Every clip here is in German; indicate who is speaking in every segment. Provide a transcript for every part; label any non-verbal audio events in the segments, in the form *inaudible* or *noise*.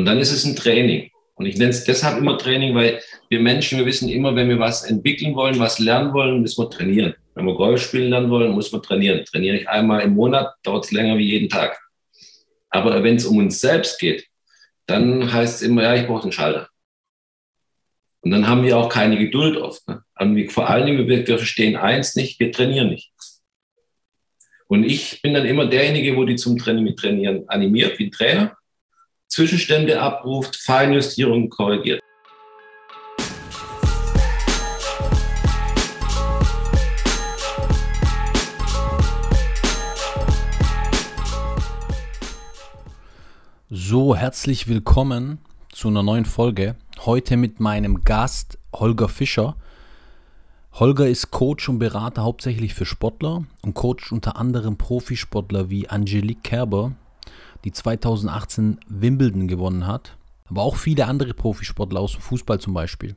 Speaker 1: Und dann ist es ein Training. Und ich nenne es deshalb immer Training, weil wir Menschen, wir wissen immer, wenn wir was entwickeln wollen, was lernen wollen, müssen wir trainieren. Wenn wir Golf spielen lernen wollen, muss man trainieren. Trainiere ich einmal im Monat, dauert es länger wie jeden Tag. Aber wenn es um uns selbst geht, dann heißt es immer, ja, ich brauche den Schalter. Und dann haben wir auch keine Geduld oft. Ne? Vor allen Dingen, wir, wir verstehen eins nicht, wir trainieren nicht. Und ich bin dann immer derjenige, wo die zum Training mit Trainieren animiert, wie ein Trainer, Zwischenstände abruft, Feinjustierungen korrigiert.
Speaker 2: So, herzlich willkommen zu einer neuen Folge. Heute mit meinem Gast Holger Fischer. Holger ist Coach und Berater hauptsächlich für Sportler und coacht unter anderem Profisportler wie Angelique Kerber, die 2018 Wimbledon gewonnen hat, aber auch viele andere Profisportler aus dem Fußball zum Beispiel.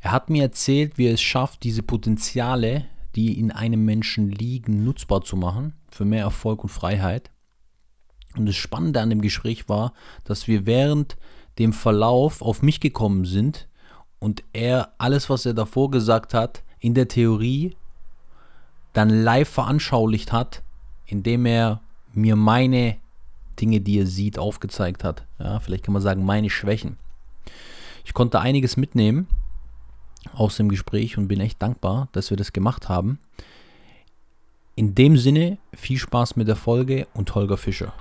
Speaker 2: Er hat mir erzählt, wie er es schafft, diese Potenziale, die in einem Menschen liegen, nutzbar zu machen für mehr Erfolg und Freiheit. Und das Spannende an dem Gespräch war, dass wir während dem Verlauf auf mich gekommen sind und er alles, was er davor gesagt hat, in der Theorie dann live veranschaulicht hat, indem er mir meine Dinge, die er sieht, aufgezeigt hat. Ja, vielleicht kann man sagen, meine Schwächen. Ich konnte einiges mitnehmen aus dem Gespräch und bin echt dankbar, dass wir das gemacht haben. In dem Sinne, viel Spaß mit der Folge und Holger Fischer.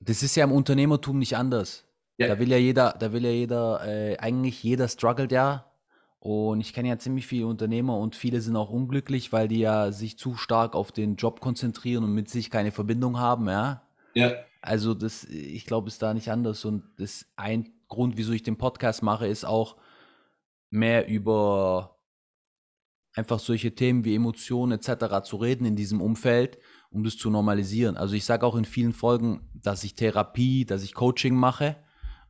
Speaker 2: Das ist ja im Unternehmertum nicht anders. Ja. Da will ja jeder, da will ja jeder, äh, eigentlich jeder struggelt ja. Und ich kenne ja ziemlich viele Unternehmer und viele sind auch unglücklich, weil die ja sich zu stark auf den Job konzentrieren und mit sich keine Verbindung haben, ja. Ja. Also das, ich glaube, ist da nicht anders. Und das ein Grund, wieso ich den Podcast mache, ist auch mehr über einfach solche Themen wie Emotionen etc. zu reden in diesem Umfeld um das zu normalisieren. Also ich sage auch in vielen Folgen, dass ich Therapie, dass ich Coaching mache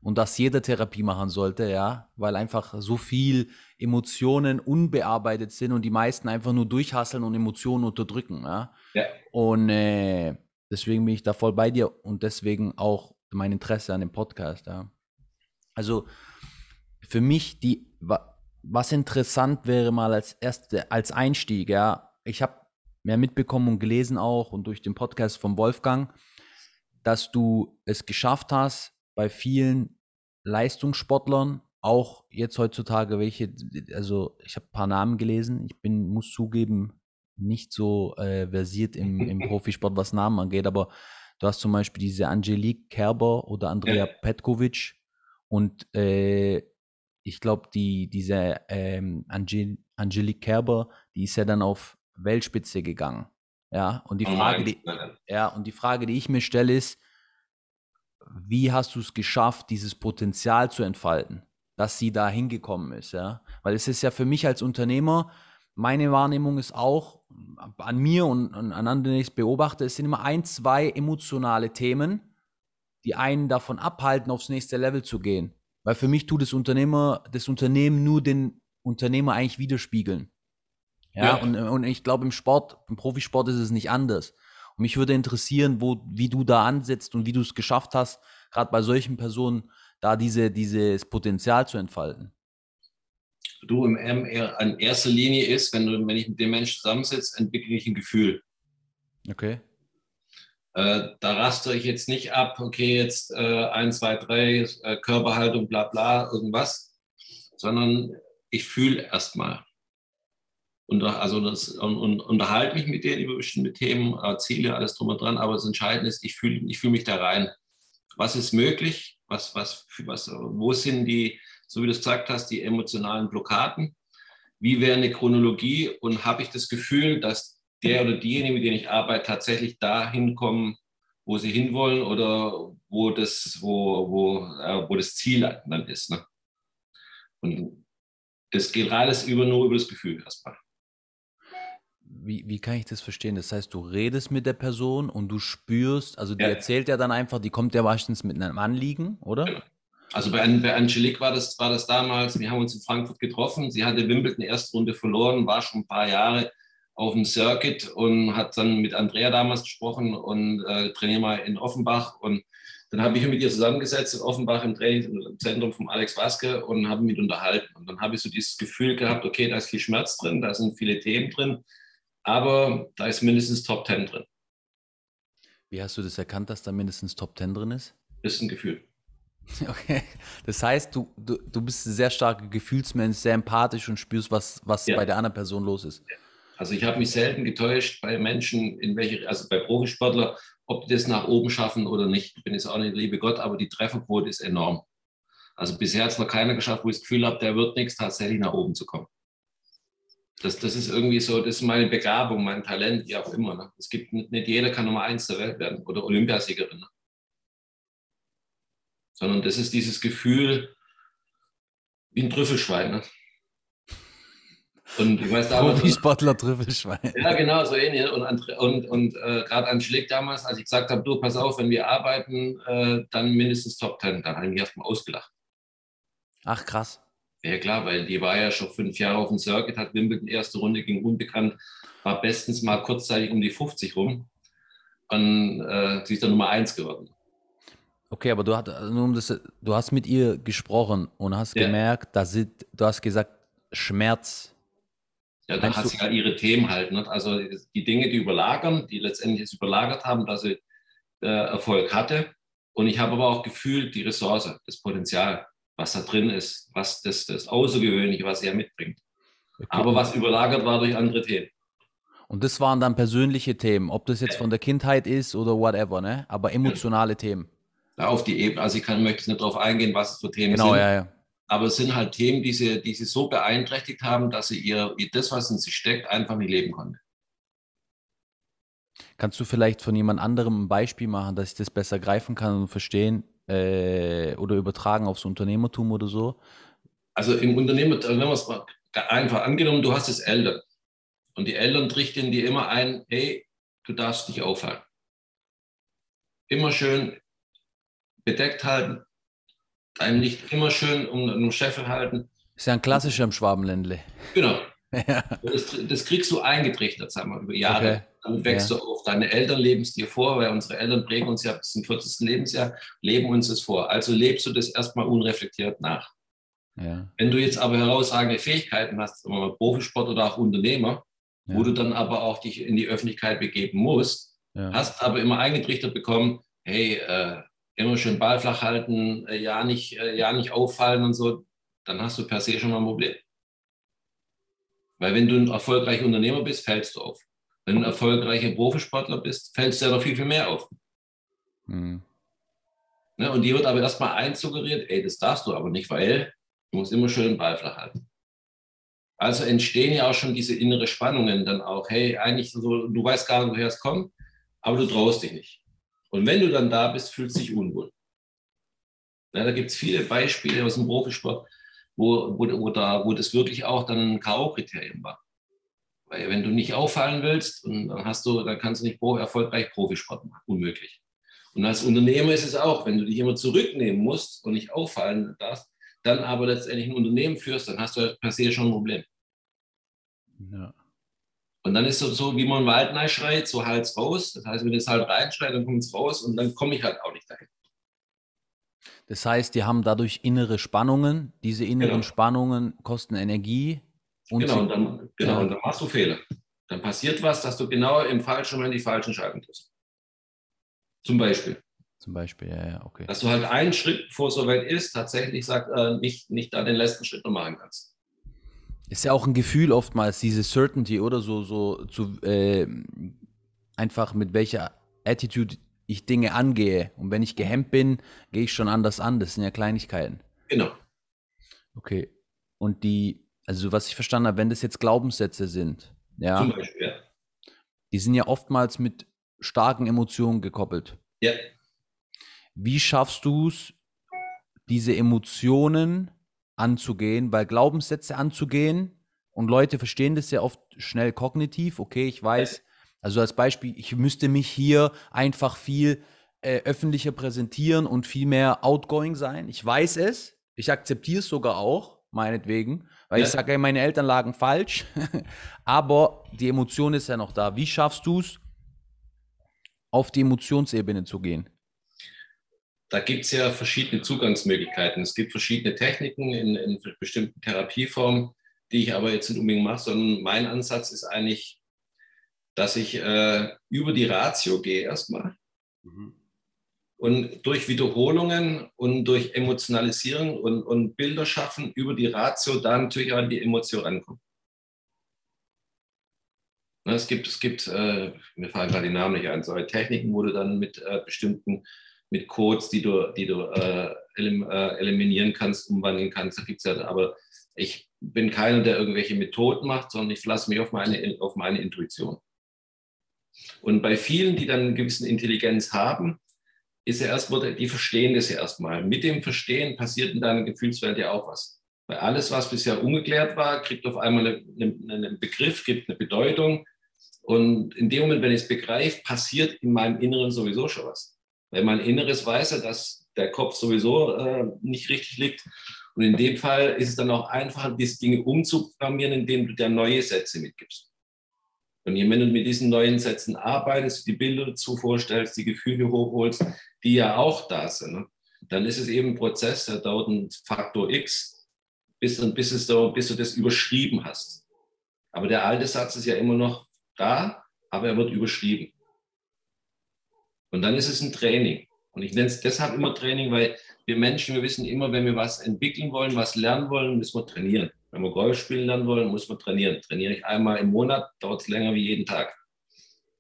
Speaker 2: und dass jeder Therapie machen sollte, ja, weil einfach so viel Emotionen unbearbeitet sind und die meisten einfach nur durchhasseln und Emotionen unterdrücken, ja. ja. Und äh, deswegen bin ich da voll bei dir und deswegen auch mein Interesse an dem Podcast, ja. Also für mich die was interessant wäre mal als erste als Einstieg, ja. Ich habe mehr mitbekommen und gelesen auch und durch den Podcast von Wolfgang, dass du es geschafft hast, bei vielen Leistungssportlern, auch jetzt heutzutage welche, also ich habe ein paar Namen gelesen, ich bin, muss zugeben, nicht so äh, versiert im, im *laughs* Profisport, was Namen angeht, aber du hast zum Beispiel diese Angelique Kerber oder Andrea Petkovic und äh, ich glaube, die, diese ähm, Angel Angelique Kerber, die ist ja dann auf Weltspitze gegangen. Ja, und die Frage, die, ja, und die Frage, die ich mir stelle, ist, wie hast du es geschafft, dieses Potenzial zu entfalten, dass sie da hingekommen ist, ja? Weil es ist ja für mich als Unternehmer, meine Wahrnehmung ist auch an mir und an anderen, die ich beobachte, es sind immer ein, zwei emotionale Themen, die einen davon abhalten, aufs nächste Level zu gehen. Weil für mich tut das Unternehmer, das Unternehmen nur den Unternehmer eigentlich widerspiegeln. Ja, ja. Und, und ich glaube, im Sport, im Profisport ist es nicht anders. Und mich würde interessieren, wo, wie du da ansetzt und wie du es geschafft hast, gerade bei solchen Personen, da diese, dieses Potenzial zu entfalten.
Speaker 1: Du im M in erster Linie ist, wenn, du, wenn ich mit dem Menschen zusammensitze, entwickle ich ein Gefühl.
Speaker 2: Okay.
Speaker 1: Äh, da raste ich jetzt nicht ab, okay, jetzt äh, 1, 2, 3, äh, Körperhaltung, bla bla, irgendwas, sondern ich fühle erstmal und also das, und, und unterhalte mich mit denen über bestimmte Themen, Ziele, alles drum und dran. Aber das Entscheidende ist, ich fühle ich fühl mich da rein. Was ist möglich? Was, was, was, wo sind die, so wie du es gesagt hast, die emotionalen Blockaden? Wie wäre eine Chronologie? Und habe ich das Gefühl, dass der oder diejenige, mit denen ich arbeite, tatsächlich dahin kommen, wo sie hinwollen oder wo das, wo, wo, äh, wo das Ziel dann ist? Ne? Und das geht alles über, nur über das Gefühl erstmal
Speaker 2: wie, wie kann ich das verstehen? Das heißt, du redest mit der Person und du spürst, also die ja. erzählt ja dann einfach, die kommt ja meistens mit einem Anliegen, oder?
Speaker 1: Also bei, bei Angelique war das, war das damals, wir haben uns in Frankfurt getroffen, sie hatte Wimbledon erste Runde verloren, war schon ein paar Jahre auf dem Circuit und hat dann mit Andrea damals gesprochen und äh, trainiere mal in Offenbach und dann habe ich mich mit ihr zusammengesetzt in Offenbach im Trainingszentrum von Alex Waske und habe mich unterhalten. Und dann habe ich so dieses Gefühl gehabt, okay, da ist viel Schmerz drin, da sind viele Themen drin, aber da ist mindestens Top 10 drin.
Speaker 2: Wie hast du das erkannt, dass da mindestens Top 10 drin ist?
Speaker 1: Ist ein Gefühl. *laughs*
Speaker 2: Okay. Das heißt, du, du, du bist ein sehr starker Gefühlsmensch, sehr empathisch und spürst, was, was ja. bei der anderen Person los ist.
Speaker 1: Also ich habe mich selten getäuscht bei Menschen, in welche, also bei Profisportler, ob die das nach oben schaffen oder nicht, bin ich auch nicht, liebe Gott, aber die Trefferquote ist enorm. Also bisher hat es noch keiner geschafft, wo ich das Gefühl habe, der wird nichts, tatsächlich nach oben zu kommen. Das, das ist irgendwie so, das ist meine Begabung, mein Talent, wie auch immer. Ne? Es gibt nicht jeder kann Nummer eins der Welt werden oder Olympiasiegerin. Ne? Sondern das ist dieses Gefühl wie ein Trüffelschwein. Ne?
Speaker 2: Und ich weiß damals. *laughs* Profisportler Trüffelschwein.
Speaker 1: Ja, genau, so ähnlich. Und, und, und äh, gerade an Schlick damals, als ich gesagt habe, du, pass auf, wenn wir arbeiten, äh, dann mindestens Top Ten. Da habe ich mich erstmal ausgelacht.
Speaker 2: Ach, krass.
Speaker 1: Ja, klar, weil die war ja schon fünf Jahre auf dem Circuit, hat Wimbledon erste Runde gegen Unbekannt, war bestens mal kurzzeitig um die 50 rum. Und äh, sie ist dann Nummer eins geworden.
Speaker 2: Okay, aber du, hat, das, du hast mit ihr gesprochen und hast ja. gemerkt, dass sie, du hast gesagt, Schmerz
Speaker 1: ja, da hat sie halt ihre Themen halt. Ne? Also die Dinge, die überlagern, die letztendlich es überlagert haben, dass sie äh, Erfolg hatte. Und ich habe aber auch gefühlt die Ressource, das Potenzial, was da drin ist, was das, das Außergewöhnliche, was er mitbringt. Okay. Aber was überlagert war durch andere Themen.
Speaker 2: Und das waren dann persönliche Themen, ob das jetzt von der Kindheit ist oder whatever, ne? Aber emotionale ja. Themen.
Speaker 1: Ja, auf die Ebene, also ich kann, möchte nicht darauf eingehen, was es für Themen genau, sind. Genau, ja, ja. Aber es sind halt Themen, die sie, die sie so beeinträchtigt haben, dass sie ihr, ihr das, was in sie steckt, einfach nicht leben konnte.
Speaker 2: Kannst du vielleicht von jemand anderem ein Beispiel machen, dass ich das besser greifen kann und verstehen äh, oder übertragen aufs Unternehmertum oder so?
Speaker 1: Also im Unternehmertum, wenn man es mal einfach angenommen, du hast es Eltern und die Eltern trichten dir immer ein, hey, du darfst dich aufhalten. Immer schön bedeckt halten, dein Licht immer schön um den Scheffel halten.
Speaker 2: Ist ja ein klassischer im Schwabenländle.
Speaker 1: Genau. Ja. Das, das, kriegst du eingetrichtert, sagen wir, über Jahre. Okay. Damit wächst ja. du auf. Deine Eltern leben es dir vor, weil unsere Eltern prägen uns ja bis zum 40. Lebensjahr, leben uns es vor. Also lebst du das erstmal unreflektiert nach. Ja. Wenn du jetzt aber herausragende Fähigkeiten hast, mal Profisport oder auch Unternehmer, wo du dann aber auch dich in die Öffentlichkeit begeben musst, hast aber immer eingetrichtert bekommen, hey, äh, immer schön Ball flach halten, äh, ja nicht, äh, ja nicht auffallen und so, dann hast du per se schon mal ein Problem. Weil wenn du ein erfolgreicher Unternehmer bist, fällst du auf. Wenn du ein erfolgreicher Profisportler bist, fällst du ja noch viel, viel mehr auf. Mhm. Ne, und die wird aber erstmal einsuggeriert, ey, das darfst du aber nicht, weil du musst immer schön Ball flach halten. Also entstehen ja auch schon diese innere Spannungen dann auch, hey, eigentlich so, du weißt gar nicht, woher es kommt, aber du traust dich nicht. Und wenn du dann da bist, fühlst du dich unwohl. Ja, da gibt es viele Beispiele aus dem Profisport, wo, wo, wo, da, wo das wirklich auch dann ein K.O.-Kriterium war. Weil wenn du nicht auffallen willst, und dann hast du, dann kannst du nicht erfolgreich Profisport machen. Unmöglich. Und als Unternehmer ist es auch, wenn du dich immer zurücknehmen musst und nicht auffallen darfst, dann aber letztendlich ein Unternehmen führst, dann hast du per se schon ein Problem. Ja. Und dann ist es so, wie man im Wald schreit, so Hals raus. Das heißt, wenn es halt reinschreit, dann kommt es raus und dann komme ich halt auch nicht dahin.
Speaker 2: Das heißt, die haben dadurch innere Spannungen. Diese inneren genau. Spannungen kosten Energie.
Speaker 1: Und genau, und dann, genau und dann machst du Fehler. Dann passiert was, dass du genau im falschen Moment die falschen Schalten triffst. Zum Beispiel.
Speaker 2: Zum Beispiel, ja, ja, okay.
Speaker 1: Dass du halt einen Schritt, bevor es soweit ist, tatsächlich sagt, äh, nicht, nicht da den letzten Schritt noch machen kannst.
Speaker 2: Ist ja auch ein Gefühl oftmals, diese Certainty oder so, so zu, äh, einfach mit welcher Attitude ich Dinge angehe. Und wenn ich gehemmt bin, gehe ich schon anders an. Das sind ja Kleinigkeiten.
Speaker 1: Genau.
Speaker 2: Okay. Und die, also was ich verstanden habe, wenn das jetzt Glaubenssätze sind, ja. Zum Beispiel, ja. Die sind ja oftmals mit starken Emotionen gekoppelt.
Speaker 1: Ja.
Speaker 2: Wie schaffst du es, diese Emotionen anzugehen, weil Glaubenssätze anzugehen Und Leute verstehen das ja oft schnell kognitiv. Okay, ich weiß, also als Beispiel, ich müsste mich hier einfach viel äh, öffentlicher präsentieren und viel mehr outgoing sein. Ich weiß es. Ich akzeptiere es sogar auch, meinetwegen. Weil ja. ich sage, meine Eltern lagen falsch. *laughs* Aber die Emotion ist ja noch da. Wie schaffst du es, auf die Emotionsebene zu gehen?
Speaker 1: Da gibt es ja verschiedene Zugangsmöglichkeiten. Es gibt verschiedene Techniken in, in bestimmten Therapieformen, die ich aber jetzt nicht unbedingt mache, sondern mein Ansatz ist eigentlich, dass ich äh, über die Ratio gehe erstmal. Mhm. Und durch Wiederholungen und durch Emotionalisieren und, und Bilder schaffen über die Ratio dann natürlich an die Emotion rankommen. Es gibt, es gibt äh, mir fallen gerade die Namen nicht ein, solche Techniken, wo du dann mit äh, bestimmten, mit Codes, die du, die du äh, elim, äh, eliminieren kannst, umwandeln kannst. Da gibt's ja, aber ich bin keiner, der irgendwelche Methoden macht, sondern ich verlasse mich auf meine, auf meine Intuition. Und bei vielen, die dann eine gewisse Intelligenz haben, ist ja erstmal, die verstehen das ja erstmal. Mit dem Verstehen passiert in deiner Gefühlswelt ja auch was. Weil alles, was bisher ungeklärt war, kriegt auf einmal einen, Begriff, gibt eine Bedeutung. Und in dem Moment, wenn ich es begreife, passiert in meinem Inneren sowieso schon was. Weil mein Inneres weiß ja, dass der Kopf sowieso äh, nicht richtig liegt. Und in dem Fall ist es dann auch einfacher, diese Dinge umzuprogrammieren, indem du dir neue Sätze mitgibst. Und wenn du mit diesen neuen Sätzen arbeitest, die Bilder dazu vorstellst, die Gefühle hochholst, die ja auch da sind, ne? dann ist es eben ein Prozess, der dauert einen Faktor X, bis, bis, es da, bis du das überschrieben hast. Aber der alte Satz ist ja immer noch da, aber er wird überschrieben. Und dann ist es ein Training. Und ich nenne es deshalb immer Training, weil wir Menschen, wir wissen immer, wenn wir was entwickeln wollen, was lernen wollen, müssen wir trainieren. Wenn wir Golf spielen lernen wollen, muss man trainieren. Trainiere ich einmal im Monat, dauert es länger wie jeden Tag.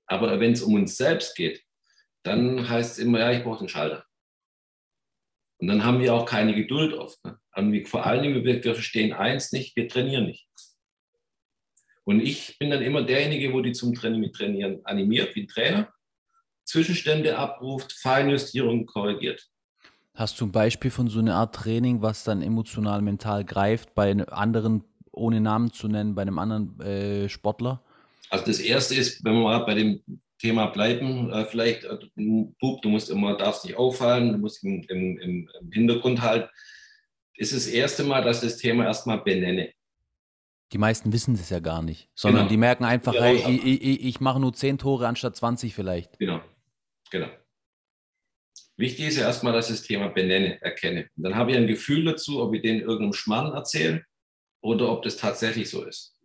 Speaker 1: Aber wenn es um uns selbst geht, dann heißt es immer, ja, ich brauche den Schalter. Und dann haben wir auch keine Geduld oft. Ne? Vor allen Dingen, wir, wir verstehen eins nicht, wir trainieren nicht. Und ich bin dann immer derjenige, wo die zum Trainieren animiert, wie ein Trainer, Zwischenstände abruft, Feinjustierung korrigiert.
Speaker 2: Hast du ein Beispiel von so einer Art Training, was dann emotional, mental greift, bei anderen, ohne Namen zu nennen, bei einem anderen äh, Sportler?
Speaker 1: Also das erste ist, wenn wir mal bei dem Thema bleiben, äh, vielleicht, äh, Bub, du musst immer, darfst nicht auffallen, du musst im, im, im Hintergrund halten. ist das erste Mal, dass ich das Thema erstmal benenne.
Speaker 2: Die meisten wissen das ja gar nicht, sondern genau. die merken einfach, ja, hey, ich, ich, ich mache nur 10 Tore anstatt 20 vielleicht.
Speaker 1: Genau, genau. Wichtig ist ja erstmal, dass ich das Thema benenne, erkenne. Und dann habe ich ein Gefühl dazu, ob ich denen irgendeinem Schmarrn erzähle oder ob das tatsächlich so ist.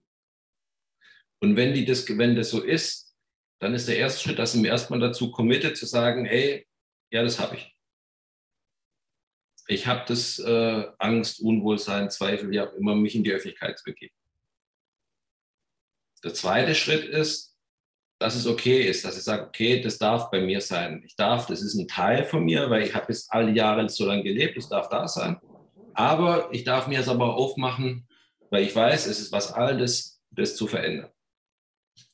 Speaker 1: Und wenn, die das, wenn das so ist, dann ist der erste Schritt, dass ich mir erstmal dazu committe, zu sagen, hey, ja, das habe ich. Ich habe das äh, Angst, Unwohlsein, Zweifel, auch immer, mich in die Öffentlichkeit zu begeben. Der zweite Schritt ist, dass es okay ist, dass ich sage, okay, das darf bei mir sein. Ich darf, das ist ein Teil von mir, weil ich habe jetzt alle Jahre so lange gelebt, das darf da sein. Aber ich darf mir es aber aufmachen, weil ich weiß, es ist was Altes, das zu verändern.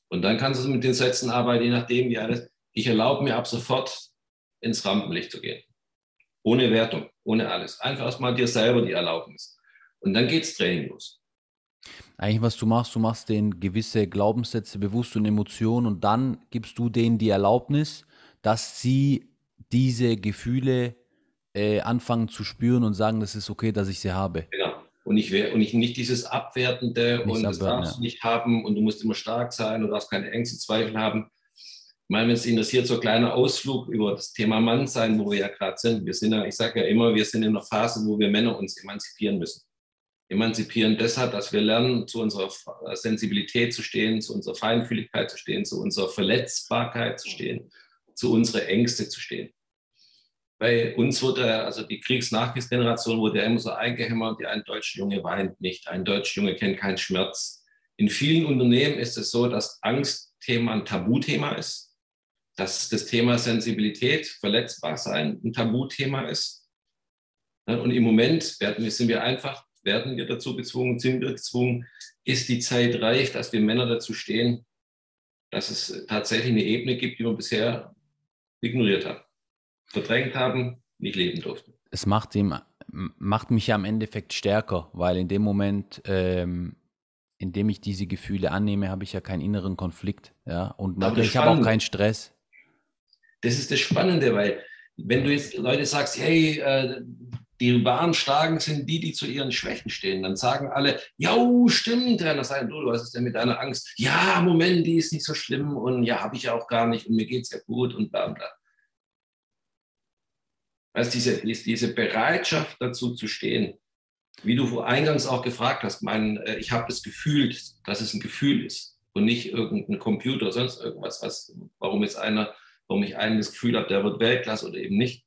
Speaker 1: Und dann kannst du mit den Sätzen arbeiten, je nachdem, wie alles. Ich erlaube mir ab sofort ins Rampenlicht zu gehen. Ohne Wertung, ohne alles. Einfach erstmal dir selber die Erlaubnis. Und dann geht es Training los
Speaker 2: eigentlich, was du machst, du machst denen gewisse Glaubenssätze bewusst und Emotionen und dann gibst du denen die Erlaubnis, dass sie diese Gefühle äh, anfangen zu spüren und sagen, das ist okay, dass ich sie habe.
Speaker 1: Genau. Und ich, und ich nicht dieses Abwertende nicht und das darfst ja. du nicht haben und du musst immer stark sein und darfst keine Ängste, Zweifel haben. Ich meine, wenn es interessiert, so ein kleiner Ausflug über das Thema Mannsein, wo wir ja gerade sind. Wir sind ja, ich sage ja immer, wir sind in einer Phase, wo wir Männer uns emanzipieren müssen emanzipieren deshalb, dass wir lernen, zu unserer Sensibilität zu stehen, zu unserer Feinfühligkeit zu stehen, zu unserer Verletzbarkeit zu stehen, zu unserer Ängste zu stehen. Bei uns wurde, also die Kriegsnachkriegsgeneration wurde ja immer so eingehämmert, ja, ein deutscher Junge weint nicht, ein deutscher Junge kennt keinen Schmerz. In vielen Unternehmen ist es so, dass Angstthema ein Tabuthema ist, dass das Thema Sensibilität, verletzbar sein ein Tabuthema ist. Und im Moment sind wir einfach werden wir dazu gezwungen, sind wir gezwungen, ist die Zeit reif, dass wir Männer dazu stehen, dass es tatsächlich eine Ebene gibt, die wir bisher ignoriert haben, verdrängt haben, nicht leben durften.
Speaker 2: Es macht, ihm, macht mich ja im Endeffekt stärker, weil in dem Moment ähm, indem ich diese Gefühle annehme, habe ich ja keinen inneren Konflikt. Ja, und ich habe auch keinen Stress.
Speaker 1: Das ist das Spannende, weil wenn du jetzt Leute sagst, hey, äh, die wahren Starken sind die, die zu ihren Schwächen stehen. Dann sagen alle, ja, stimmt. Dann sagen, du, was ist denn mit deiner Angst? Ja, Moment, die ist nicht so schlimm und ja, habe ich ja auch gar nicht und mir geht es ja gut und bla bla. Weißt diese, diese Bereitschaft dazu zu stehen, wie du eingangs auch gefragt hast, mein, äh, ich habe das Gefühl, dass es ein Gefühl ist und nicht irgendein Computer sonst irgendwas, was, warum jetzt einer, warum ich einen das Gefühl habe, der wird Weltklasse oder eben nicht,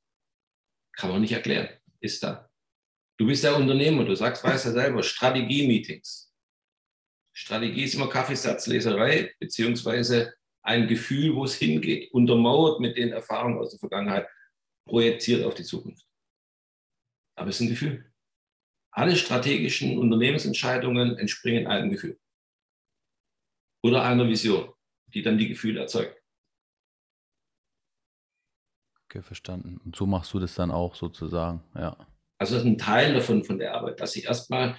Speaker 1: kann man nicht erklären ist da. Du bist der Unternehmer, du sagst, weißt ja selber, Strategie-Meetings. Strategie ist immer Kaffeesatzleserei, beziehungsweise ein Gefühl, wo es hingeht, untermauert mit den Erfahrungen aus der Vergangenheit, projiziert auf die Zukunft. Aber es ist ein Gefühl. Alle strategischen Unternehmensentscheidungen entspringen einem Gefühl. Oder einer Vision, die dann die Gefühle erzeugt.
Speaker 2: Okay, verstanden. Und so machst du das dann auch sozusagen, ja.
Speaker 1: Also das ist ein Teil davon von der Arbeit, dass ich erstmal.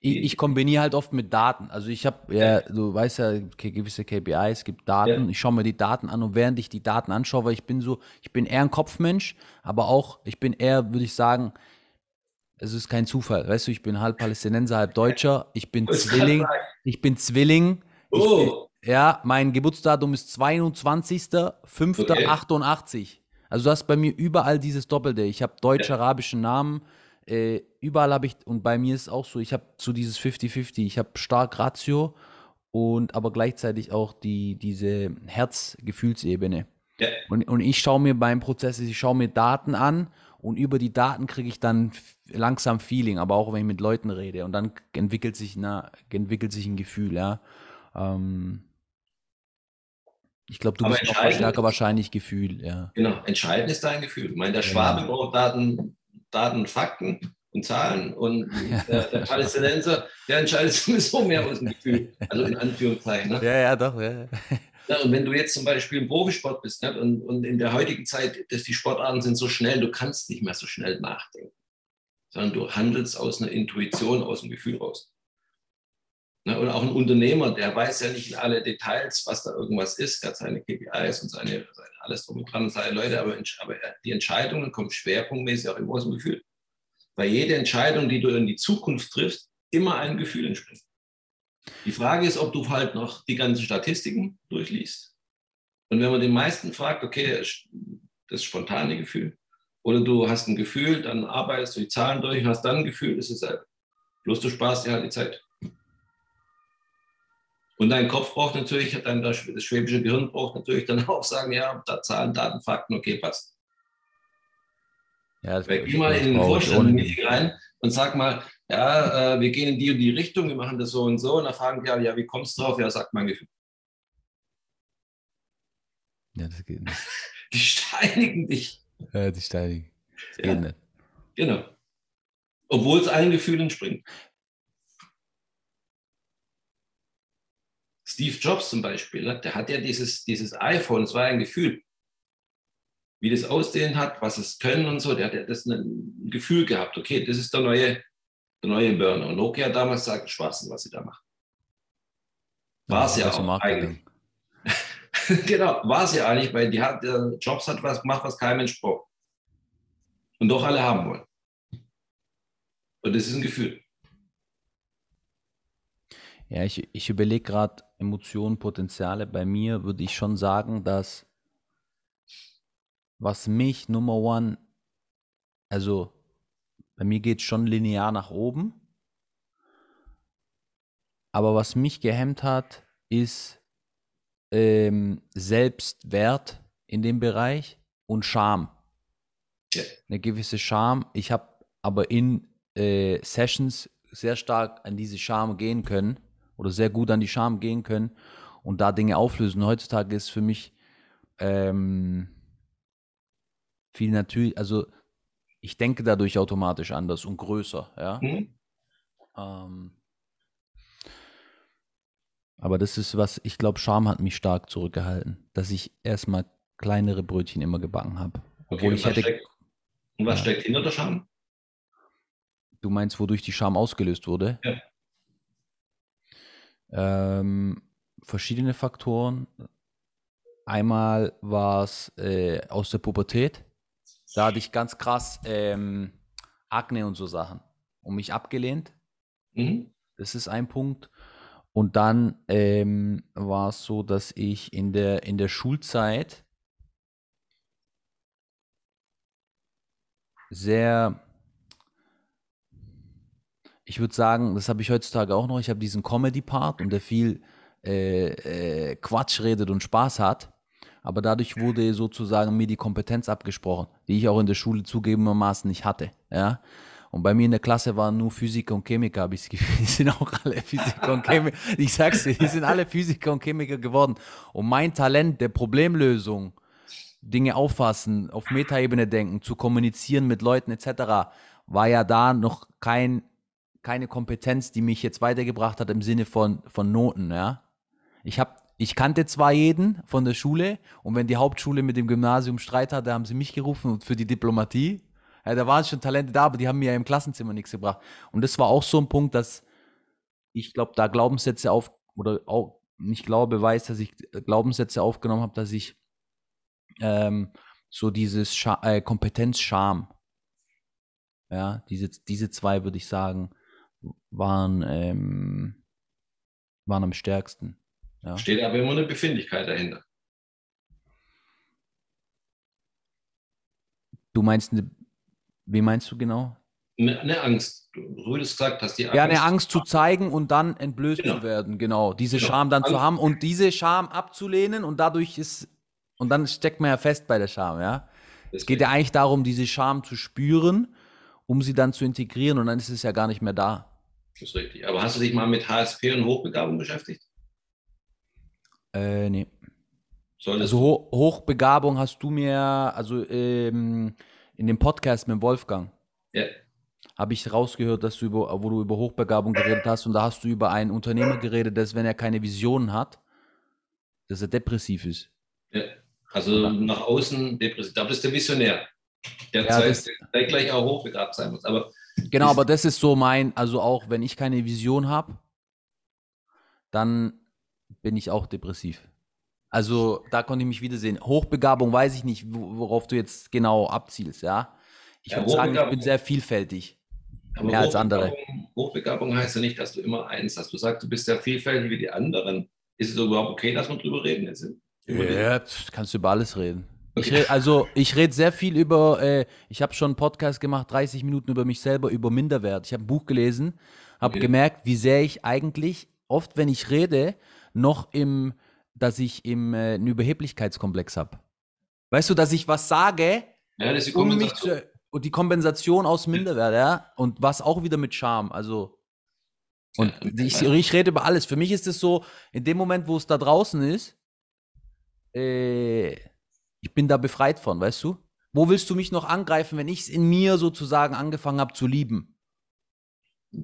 Speaker 2: Ich, ich kombiniere halt oft mit Daten. Also ich habe, ja, du weißt ja, gewisse KPIs, es gibt Daten. Ja. Ich schaue mir die Daten an und während ich die Daten anschaue, weil ich bin so, ich bin eher ein Kopfmensch, aber auch, ich bin eher, würde ich sagen, es ist kein Zufall. Weißt du, ich bin halb Palästinenser, halb Deutscher. Ich bin *laughs* Zwilling. Ich bin Zwilling. Oh. Bin, ja, mein Geburtsdatum ist 22.05.88. Okay. Also du hast bei mir überall dieses Doppelte. Ich habe deutsch-arabischen Namen. Äh, überall habe ich, und bei mir ist es auch so, ich habe so dieses 50-50. Ich habe stark Ratio und aber gleichzeitig auch die, diese Herz-Gefühlsebene. Ja. Und, und ich schaue mir beim Prozess, ich schaue mir Daten an und über die Daten kriege ich dann langsam Feeling, aber auch wenn ich mit Leuten rede und dann entwickelt sich, na, entwickelt sich ein Gefühl, ja. Ähm, ich glaube, du Aber bist noch stärker wahrscheinlich Gefühl, ja.
Speaker 1: Genau, entscheidend ist dein Gefühl. Ich meine, der Schwabe braucht Daten, Daten, Fakten und Zahlen und *laughs* der, der Palästinenser, der entscheidet *laughs* sowieso mehr aus dem Gefühl. Also in Anführungszeichen. Ne?
Speaker 2: Ja, ja, doch, ja. *laughs*
Speaker 1: ja. Und wenn du jetzt zum Beispiel im Profisport bist ne, und, und in der heutigen Zeit, dass die Sportarten sind so schnell, du kannst nicht mehr so schnell nachdenken, sondern du handelst aus einer Intuition, aus dem Gefühl raus. Ne, und auch ein Unternehmer, der weiß ja nicht in alle Details, was da irgendwas ist. Der hat seine KPIs und seine, seine alles drum und dran und seine Leute, aber, aber die Entscheidungen kommen schwerpunktmäßig auch immer aus dem Gefühl. Weil jede Entscheidung, die du in die Zukunft triffst, immer ein Gefühl entspringt. Die Frage ist, ob du halt noch die ganzen Statistiken durchliest. Und wenn man den meisten fragt, okay, das spontane Gefühl, oder du hast ein Gefühl, dann arbeitest du die Zahlen durch, hast dann ein Gefühl, ist es halt. Bloß du sparst dir halt die Zeit. Und dein Kopf braucht natürlich, dann das schwäbische Gehirn braucht natürlich dann *laughs* auch sagen, ja, da Zahlen, Daten, Fakten, okay, passt. Ja, Geh mal in den Vorstand rein und sag mal, ja, äh, wir gehen in die und die Richtung, wir machen das so und so. Und dann fragen die, ja, ja wie kommst du drauf? Ja, sagt mein Gefühl. Ja, das geht nicht. *laughs* die steinigen dich.
Speaker 2: Ja, die steinigen. Das ja. geht nicht.
Speaker 1: Genau. Obwohl es allen Gefühlen entspringt. Steve Jobs zum Beispiel, ne, der hat ja dieses, dieses iPhone, es war ein Gefühl. Wie das aussehen hat, was es können und so, der hat ja das ein Gefühl gehabt, okay, das ist der neue, der neue Burner. Und Nokia damals sagt Schwachsinn, was sie da machen. War es ja, ja auch eigentlich. *laughs* genau, war es ja eigentlich, weil die hat, der Jobs hat was gemacht, was kein Mensch braucht. Und doch alle haben wollen. Und das ist ein Gefühl.
Speaker 2: Ja, ich, ich überlege gerade Emotionen, Potenziale. Bei mir würde ich schon sagen, dass was mich Nummer one, also bei mir geht es schon linear nach oben. Aber was mich gehemmt hat, ist ähm, Selbstwert in dem Bereich und Scham. Ja. Eine gewisse Scham. Ich habe aber in äh, Sessions sehr stark an diese Scham gehen können oder sehr gut an die Scham gehen können und da Dinge auflösen. Heutzutage ist für mich ähm, viel natürlich, also ich denke dadurch automatisch anders und größer, ja. Mhm. Ähm, aber das ist was, ich glaube, Scham hat mich stark zurückgehalten, dass ich erstmal kleinere Brötchen immer gebacken habe.
Speaker 1: Okay, und, was steckt, und was ja. steckt hinter der Scham?
Speaker 2: Du meinst, wodurch die Scham ausgelöst wurde? Ja. Ähm, verschiedene Faktoren. Einmal war es äh, aus der Pubertät. Da hatte ich ganz krass ähm, Akne und so Sachen und mich abgelehnt. Mhm. Das ist ein Punkt. Und dann ähm, war es so, dass ich in der, in der Schulzeit sehr, ich würde sagen, das habe ich heutzutage auch noch, ich habe diesen Comedy-Part und der viel äh, äh, Quatsch redet und Spaß hat. Aber dadurch wurde sozusagen mir die Kompetenz abgesprochen, die ich auch in der Schule zugegebenermaßen nicht hatte. Ja? Und bei mir in der Klasse waren nur Physiker und Chemiker, habe ich das *laughs* Gefühl. Die sind auch alle Physiker und Chemiker. *laughs* Ich sag's dir, die sind alle Physiker und Chemiker geworden. Und mein Talent der Problemlösung, Dinge auffassen, auf Metaebene denken, zu kommunizieren mit Leuten etc., war ja da noch kein, keine Kompetenz, die mich jetzt weitergebracht hat im Sinne von, von Noten. Ja? Ich habe ich kannte zwar jeden von der Schule und wenn die Hauptschule mit dem Gymnasium Streit hatte, haben sie mich gerufen für die Diplomatie. Ja, da waren schon Talente da, aber die haben mir ja im Klassenzimmer nichts gebracht. Und das war auch so ein Punkt, dass ich glaube, da Glaubenssätze auf, oder auch nicht glaube, weiß, dass ich Glaubenssätze aufgenommen habe, dass ich ähm, so dieses Scha äh, Kompetenz-Scham, ja, diese, diese zwei, würde ich sagen, waren, ähm, waren am stärksten. Ja.
Speaker 1: Steht aber immer eine Befindlichkeit dahinter.
Speaker 2: Du meinst eine wie meinst du genau?
Speaker 1: Eine, Angst. Du hast gesagt, dass die
Speaker 2: Angst. Ja, eine Angst zu zeigen und dann entblößt genau. zu werden, genau. Diese genau. Scham dann Angst. zu haben und diese Scham abzulehnen und dadurch ist, und dann steckt man ja fest bei der Scham, ja. Deswegen. Es geht ja eigentlich darum, diese Scham zu spüren, um sie dann zu integrieren und dann ist es ja gar nicht mehr da.
Speaker 1: Das ist richtig. Aber hast du dich mal mit HSP und Hochbegabung beschäftigt?
Speaker 2: Äh, nee. Solltest also Ho Hochbegabung hast du mir, also ähm, in dem Podcast mit Wolfgang. Ja. Habe ich rausgehört, dass du über, wo du über Hochbegabung geredet hast und da hast du über einen Unternehmer geredet, dass wenn er keine Visionen hat, dass er depressiv ist.
Speaker 1: Ja. Also nach außen depressiv. Da bist du Visionär. Der ja, zeigt, gleich auch hochbegabt sein muss. Aber
Speaker 2: genau, aber das ist so mein, also auch wenn ich keine Vision habe, dann bin ich auch depressiv. Also da konnte ich mich wiedersehen. Hochbegabung weiß ich nicht, worauf du jetzt genau abzielst, ja. Ich ja, würde sagen, ich bin sehr vielfältig.
Speaker 1: Mehr als andere. Hochbegabung heißt ja nicht, dass du immer eins hast. Du sagst, du bist sehr vielfältig wie die anderen. Ist es überhaupt okay, dass wir drüber reden jetzt?
Speaker 2: ja, kannst du über alles reden. Okay. Ich red, also ich rede sehr viel über, äh, ich habe schon einen Podcast gemacht, 30 Minuten über mich selber, über Minderwert. Ich habe ein Buch gelesen, habe okay. gemerkt, wie sehr ich eigentlich oft, wenn ich rede, noch im dass ich im, äh, einen Überheblichkeitskomplex habe. Weißt du, dass ich was sage, ja, das ist die um mich zu, und die Kompensation aus Minderwert, ja, und was auch wieder mit Charme, also und ja, ich, ich rede über alles. Für mich ist es so, in dem Moment, wo es da draußen ist, äh, ich bin da befreit von, weißt du? Wo willst du mich noch angreifen, wenn ich es in mir sozusagen angefangen habe zu lieben?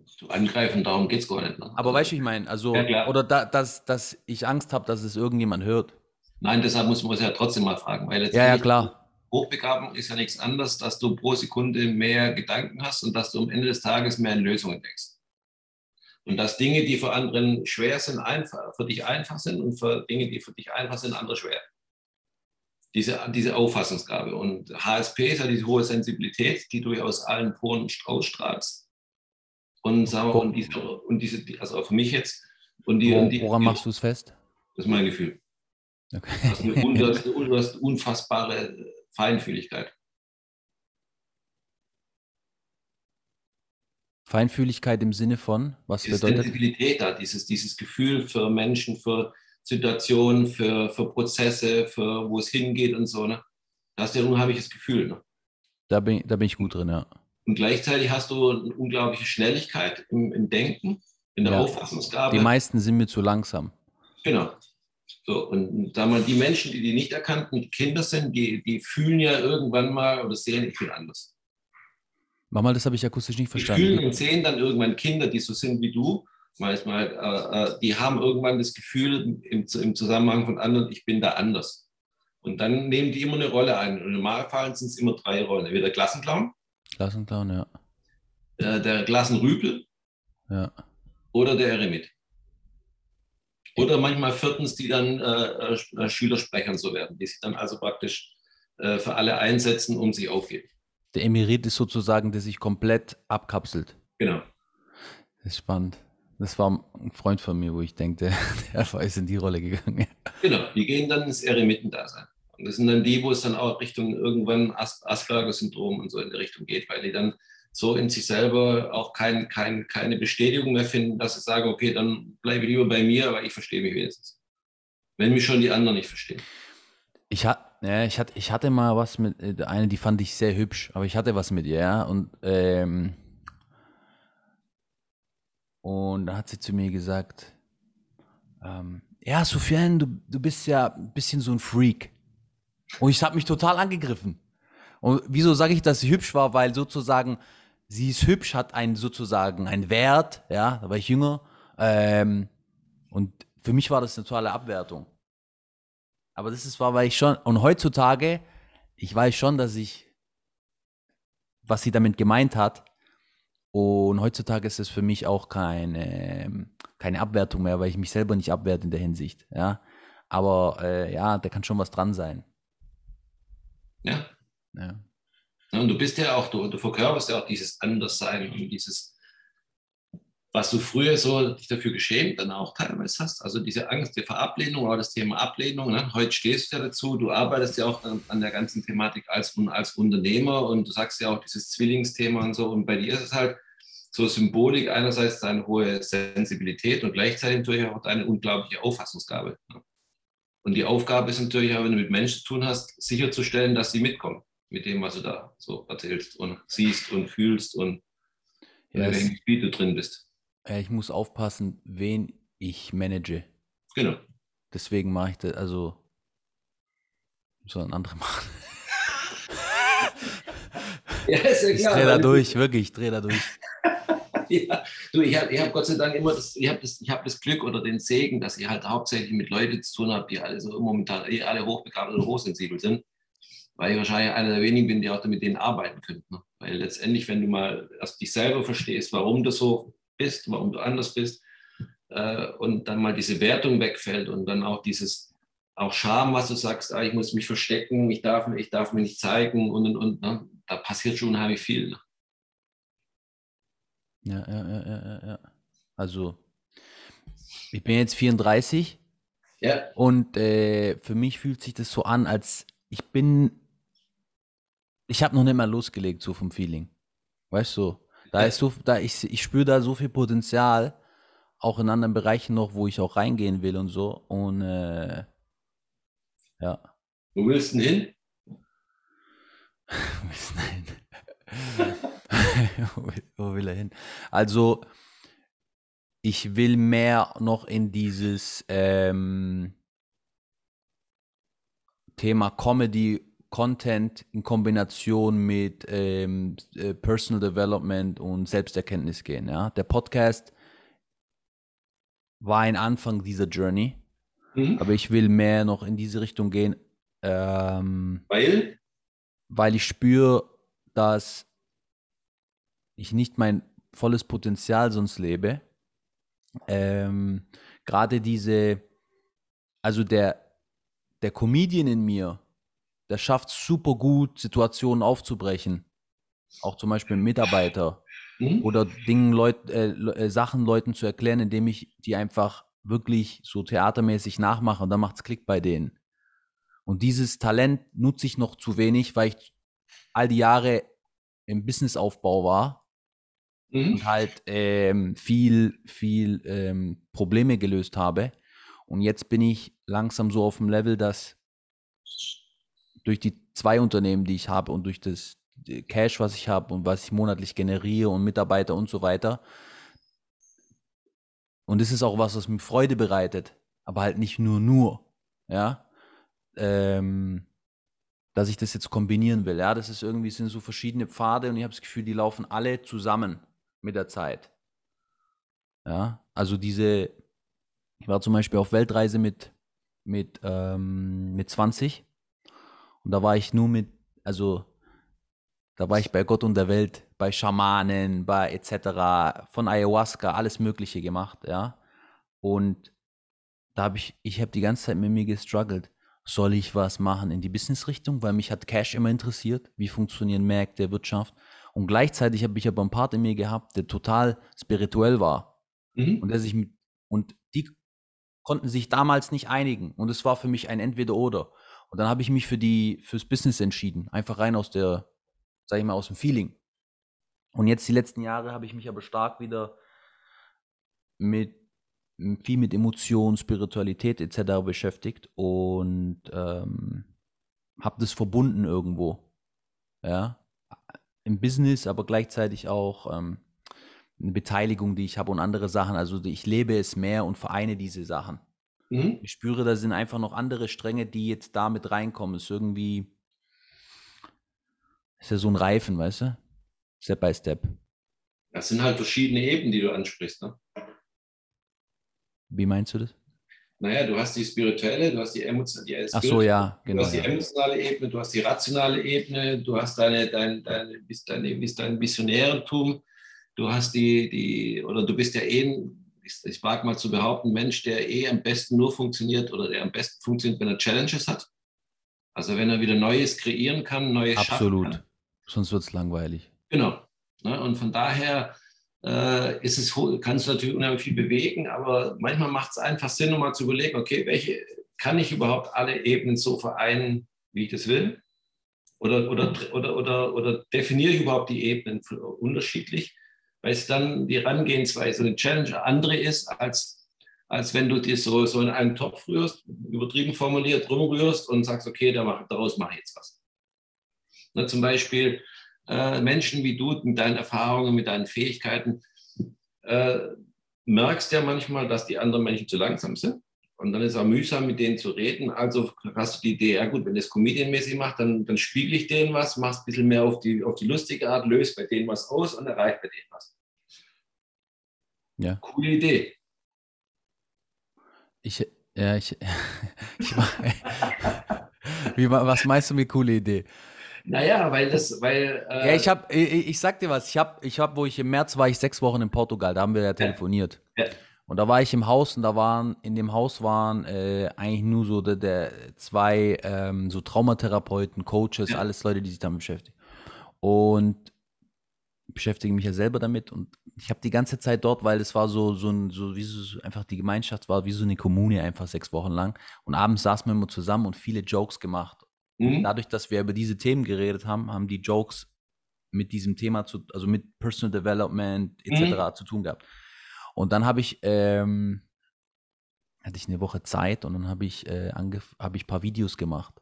Speaker 1: zu angreifen, darum geht es gar nicht.
Speaker 2: Ne? Aber weißt du, ich meine, also, ja, oder da, dass, dass ich Angst habe, dass es irgendjemand hört.
Speaker 1: Nein, deshalb muss man es ja trotzdem mal fragen. Weil
Speaker 2: ja, ja, klar.
Speaker 1: Hochbegabung ist ja nichts anderes, dass du pro Sekunde mehr Gedanken hast und dass du am Ende des Tages mehr in Lösungen denkst. Und dass Dinge, die für anderen schwer sind, einfach, für dich einfach sind und für Dinge, die für dich einfach sind, andere schwer. Diese, diese Auffassungsgabe. Und HSP ist ja diese hohe Sensibilität, die du aus allen Poren ausstrahlst. Und, sagen wir, und, diese, und diese, also für mich jetzt. Und die,
Speaker 2: Wo,
Speaker 1: und die,
Speaker 2: woran machst du es fest?
Speaker 1: Das ist mein Gefühl. Okay. Das ist eine, das ist eine, das ist eine unfassbare Feinfühligkeit.
Speaker 2: Feinfühligkeit im Sinne von, was
Speaker 1: Diese
Speaker 2: bedeutet?
Speaker 1: Sensibilität da, dieses, dieses Gefühl für Menschen, für Situationen, für, für Prozesse, für wo es hingeht und so. Ne? Da hast du ja ein unheimliches Gefühl. Ne?
Speaker 2: Da, bin, da bin ich gut drin, ja.
Speaker 1: Und gleichzeitig hast du eine unglaubliche Schnelligkeit im, im Denken, in der ja. Auffassungsgabe.
Speaker 2: Die meisten sind mir zu langsam.
Speaker 1: Genau. So, und da man die Menschen, die die nicht erkannten Kinder sind, die, die fühlen ja irgendwann mal oder sehen, ich bin anders.
Speaker 2: Mach mal, das habe ich akustisch nicht verstanden.
Speaker 1: Die fühlen und sehen dann irgendwann Kinder, die so sind wie du, manchmal, äh, äh, die haben irgendwann das Gefühl im, im Zusammenhang von anderen, ich bin da anders. Und dann nehmen die immer eine Rolle ein. Und Normalfall sind es immer drei Rollen. Entweder Klassenclown,
Speaker 2: Klassenclown, ja.
Speaker 1: Der, der Klassenrüpel.
Speaker 2: Ja.
Speaker 1: Oder der Eremit. Oder manchmal viertens, die dann äh, äh, Schülersprechern so werden, die sich dann also praktisch äh, für alle einsetzen, um sich aufgeben.
Speaker 2: Der Emerit ist sozusagen, der sich komplett abkapselt.
Speaker 1: Genau.
Speaker 2: Das ist spannend. Das war ein Freund von mir, wo ich denke, der, *laughs* ist in die Rolle gegangen.
Speaker 1: Genau, die gehen dann ins Eremitendasein. Und das sind dann die, wo es dann auch Richtung irgendwann Asperger-Syndrom und so in die Richtung geht, weil die dann so in sich selber auch kein, kein, keine Bestätigung mehr finden, dass sie sagen, okay, dann bleibe ich lieber bei mir, aber ich verstehe mich wenigstens. Wenn mich schon die anderen nicht verstehen.
Speaker 2: Ich, ha ja, ich, hatte, ich hatte mal was mit, äh, eine, die fand ich sehr hübsch, aber ich hatte was mit ihr, ja, und, ähm, und da hat sie zu mir gesagt, ähm, ja, Sofiane, du, du bist ja ein bisschen so ein Freak. Und ich habe mich total angegriffen. Und wieso sage ich, dass sie hübsch war? Weil sozusagen, sie ist hübsch, hat einen sozusagen einen Wert, ja, da war ich jünger. Ähm, und für mich war das eine totale Abwertung. Aber das ist war, weil ich schon, und heutzutage, ich weiß schon, dass ich, was sie damit gemeint hat. Und heutzutage ist es für mich auch keine, keine Abwertung mehr, weil ich mich selber nicht abwerte in der Hinsicht, ja. Aber äh, ja, da kann schon was dran sein.
Speaker 1: Ja. ja. Und du bist ja auch, du, du verkörperst ja auch dieses Anderssein und dieses, was du früher so dich dafür geschämt dann auch teilweise hast. Also diese Angst die vor Ablehnung oder das Thema Ablehnung. Ne? Heute stehst du ja dazu, du arbeitest ja auch an, an der ganzen Thematik als, als Unternehmer und du sagst ja auch dieses Zwillingsthema und so. Und bei dir ist es halt so Symbolik, einerseits deine hohe Sensibilität und gleichzeitig natürlich auch deine unglaubliche Auffassungsgabe. Und die Aufgabe ist natürlich auch, wenn du mit Menschen zu tun hast, sicherzustellen, dass sie mitkommen mit dem, was du da so erzählst und siehst und fühlst und ja, in welchem Gebiet du drin bist.
Speaker 2: Ich muss aufpassen, wen ich manage.
Speaker 1: Genau.
Speaker 2: Deswegen mache ich das, also soll ein anderer machen. *laughs* ja, ist ja klar. Ich drehe da durch, wirklich, ich drehe da durch. *laughs*
Speaker 1: ja, du, ich habe ich hab Gott sei Dank immer das, ich habe das, hab das Glück oder den Segen, dass ich halt hauptsächlich mit Leuten zu tun habe, die alle so momentan eh alle hochbegabt oder hochsensibel sind. Weil ich wahrscheinlich einer der wenigen bin, die auch mit denen arbeiten könnten. Ne? Weil letztendlich, wenn du mal erst dich selber verstehst, warum du so bist, warum du anders bist, äh, und dann mal diese Wertung wegfällt und dann auch dieses auch Scham, was du sagst, ah, ich muss mich verstecken, ich darf, ich darf mich nicht zeigen und und und, ne? da passiert schon unheimlich viel. Ne?
Speaker 2: Ja, ja, ja, ja, ja. Also, ich bin jetzt 34.
Speaker 1: Ja.
Speaker 2: Und äh, für mich fühlt sich das so an, als ich bin. Ich habe noch nicht mal losgelegt, so vom Feeling. Weißt du? Da ist so, da ich, ich spüre da so viel Potenzial, auch in anderen Bereichen noch, wo ich auch reingehen will und so. Und äh, ja.
Speaker 1: Wo willst du denn hin? *laughs*
Speaker 2: Wo *laughs* *laughs* Wo will er hin? Also, ich will mehr noch in dieses ähm, Thema Comedy, Content in Kombination mit ähm, äh, Personal Development und Selbsterkenntnis gehen. Ja? Der Podcast war ein Anfang dieser Journey, mhm. aber ich will mehr noch in diese Richtung gehen. Ähm,
Speaker 1: weil?
Speaker 2: Weil ich spüre, dass ich nicht mein volles Potenzial sonst lebe. Ähm, Gerade diese, also der, der Comedian in mir, der schafft super gut, Situationen aufzubrechen. Auch zum Beispiel Mitarbeiter mhm. oder Dingen, Leut, äh, äh, Sachen Leuten zu erklären, indem ich die einfach wirklich so theatermäßig nachmache und dann macht es Klick bei denen. Und dieses Talent nutze ich noch zu wenig, weil ich all die Jahre im Businessaufbau war mhm. und halt ähm, viel, viel ähm, Probleme gelöst habe. Und jetzt bin ich langsam so auf dem Level, dass durch die zwei Unternehmen, die ich habe und durch das Cash, was ich habe und was ich monatlich generiere und Mitarbeiter und so weiter. Und das ist auch was, was mir Freude bereitet, aber halt nicht nur nur, ja. Ähm, dass ich das jetzt kombinieren will. Ja, das ist irgendwie sind so verschiedene Pfade und ich habe das Gefühl, die laufen alle zusammen mit der Zeit. Ja, also diese, ich war zum Beispiel auf Weltreise mit, mit, ähm, mit 20 und da war ich nur mit, also da war ich bei Gott und der Welt, bei Schamanen, bei etc., von Ayahuasca, alles Mögliche gemacht, ja. Und da habe ich, ich habe die ganze Zeit mit mir gestruggelt. Soll ich was machen in die Business-Richtung? Weil mich hat Cash immer interessiert. Wie funktionieren Märkte, Wirtschaft? Und gleichzeitig habe ich aber einen Part in mir gehabt, der total spirituell war. Mhm. Und der sich mit, und die konnten sich damals nicht einigen. Und es war für mich ein Entweder-Oder. Und dann habe ich mich für die, fürs Business entschieden. Einfach rein aus der, sag ich mal, aus dem Feeling. Und jetzt die letzten Jahre habe ich mich aber stark wieder mit viel mit Emotionen, Spiritualität etc. beschäftigt und ähm, habe das verbunden irgendwo. Ja, im Business, aber gleichzeitig auch ähm, eine Beteiligung, die ich habe und andere Sachen. Also ich lebe es mehr und vereine diese Sachen. Mhm. Ich spüre, da sind einfach noch andere Stränge, die jetzt da mit reinkommen. Es ist irgendwie, ist ja so ein Reifen, weißt du? Step by Step.
Speaker 1: Das sind halt verschiedene Ebenen, die du ansprichst, ne?
Speaker 2: Wie meinst du das?
Speaker 1: Naja, du hast die spirituelle, du hast die emotionale,
Speaker 2: Ach so, ja,
Speaker 1: genau. Du hast die emotionale Ebene, du hast die rationale Ebene, du hast deine, dein, deine, bist deine, bist dein Missionärentum, du hast die, die, oder du bist ja eh, ich wage mal zu behaupten, Mensch, der eh am besten nur funktioniert oder der am besten funktioniert, wenn er Challenges hat. Also wenn er wieder Neues kreieren kann, Neues
Speaker 2: Absolut. schaffen kann. Sonst wird es langweilig.
Speaker 1: Genau. Ne? Und von daher äh, ist es, kannst du natürlich unheimlich viel bewegen, aber manchmal macht es einfach Sinn, um mal zu überlegen, okay, welche kann ich überhaupt alle Ebenen so vereinen, wie ich das will? Oder, oder, oder, oder, oder definiere ich überhaupt die Ebenen unterschiedlich? Weil es dann die Herangehensweise, eine Challenge andere ist, als, als wenn du dir so, so in einen Topf rührst, übertrieben formuliert, rumrührst und sagst, okay, daraus mache ich jetzt was. Na, zum Beispiel, äh, Menschen wie du mit deinen Erfahrungen, mit deinen Fähigkeiten, äh, merkst ja manchmal, dass die anderen Menschen zu langsam sind. Und dann ist es auch mühsam, mit denen zu reden. Also hast du die Idee, ja gut, wenn das Comedian-mäßig macht, dann, dann spiegel ich denen was, machst ein bisschen mehr auf die, auf die lustige Art, löst bei denen was aus und erreicht bei denen was.
Speaker 2: Ja.
Speaker 1: Coole Idee.
Speaker 2: Ich, ja, ich, *laughs* ich *laughs* wie, was meinst du mit coole Idee?
Speaker 1: Naja, weil das, weil.
Speaker 2: Äh, ja, ich habe, ich, ich, sag dir was, ich habe, ich habe, wo ich im März war, ich sechs Wochen in Portugal, da haben wir ja telefoniert. Ja. Ja. Und da war ich im Haus und da waren, in dem Haus waren äh, eigentlich nur so der, der zwei ähm, so Traumatherapeuten, Coaches, ja. alles Leute, die sich damit beschäftigen. Und ich beschäftige mich ja selber damit und ich habe die ganze Zeit dort, weil es war so, so ein, so wie so einfach die Gemeinschaft war, wie so eine Kommune einfach sechs Wochen lang. Und abends saßen wir immer zusammen und viele Jokes gemacht. Mhm. Dadurch, dass wir über diese Themen geredet haben, haben die Jokes mit diesem Thema zu, also mit Personal Development etc. Mhm. zu tun gehabt. Und dann habe ich, ähm, hatte ich eine Woche Zeit und dann habe ich, äh, habe ich ein paar Videos gemacht.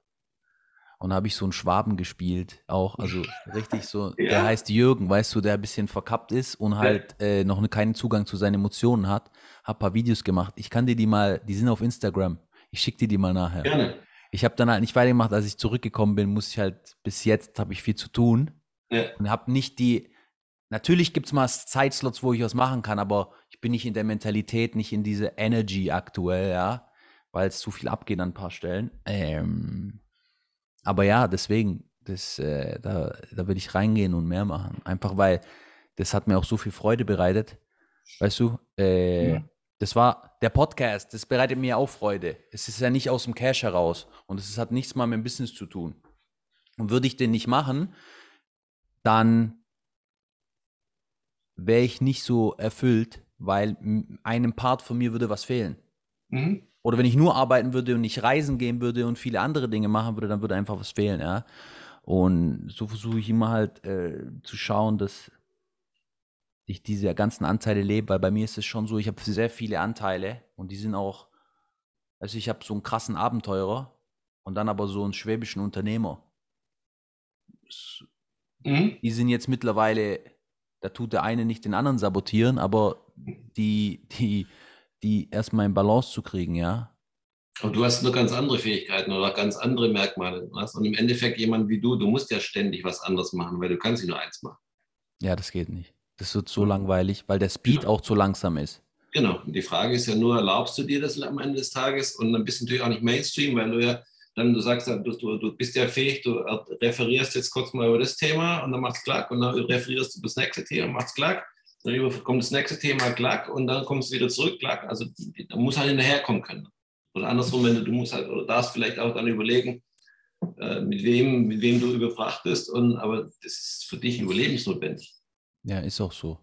Speaker 2: Und habe ich so einen Schwaben gespielt, auch, also richtig so, *laughs* ja. der heißt Jürgen, weißt du, der ein bisschen verkappt ist und halt äh, noch ne, keinen Zugang zu seinen Emotionen hat. Habe ein paar Videos gemacht. Ich kann dir die mal, die sind auf Instagram. Ich schicke dir die mal nachher. Gerne ich habe dann halt nicht weitergemacht, als ich zurückgekommen bin, muss ich halt, bis jetzt habe ich viel zu tun. Ja. Und habe nicht die, natürlich gibt es mal Zeitslots, wo ich was machen kann, aber ich bin nicht in der Mentalität, nicht in diese Energy aktuell, ja, weil es zu viel abgeht an ein paar Stellen. Ähm, aber ja, deswegen, das, äh, da, da würde ich reingehen und mehr machen. Einfach weil das hat mir auch so viel Freude bereitet. Weißt du, äh, ja. Das war der Podcast, das bereitet mir auch Freude. Es ist ja nicht aus dem Cash heraus und es hat nichts mal mit dem Business zu tun. Und würde ich den nicht machen, dann wäre ich nicht so erfüllt, weil einem Part von mir würde was fehlen. Mhm. Oder wenn ich nur arbeiten würde und nicht reisen gehen würde und viele andere Dinge machen würde, dann würde einfach was fehlen, ja. Und so versuche ich immer halt äh, zu schauen, dass ich diese ganzen Anteile lebe, weil bei mir ist es schon so, ich habe sehr viele Anteile und die sind auch, also ich habe so einen krassen Abenteurer und dann aber so einen schwäbischen Unternehmer. Mhm. Die sind jetzt mittlerweile, da tut der eine nicht den anderen sabotieren, aber die, die, die erstmal in Balance zu kriegen, ja.
Speaker 1: Und du hast nur ganz andere Fähigkeiten oder ganz andere Merkmale. Und im Endeffekt jemand wie du, du musst ja ständig was anderes machen, weil du kannst nicht nur eins machen.
Speaker 2: Ja, das geht nicht. Das wird so langweilig, weil der Speed genau. auch zu langsam ist.
Speaker 1: Genau. Und die Frage ist ja nur, erlaubst du dir das am Ende des Tages? Und dann bist du natürlich auch nicht Mainstream, weil du ja dann, du sagst, du, du bist ja fähig, du referierst jetzt kurz mal über das Thema und dann machst du klack und dann referierst du das nächste Thema, machst klack, dann kommt das nächste Thema klack und dann kommst du wieder zurück, klack. Also da muss halt hinterherkommen können. Oder andersrum, wenn du, du musst halt, oder darfst vielleicht auch dann überlegen, äh, mit, wem, mit wem du überfrachtest. Und, aber das ist für dich überlebensnotwendig.
Speaker 2: Ja, ist auch so.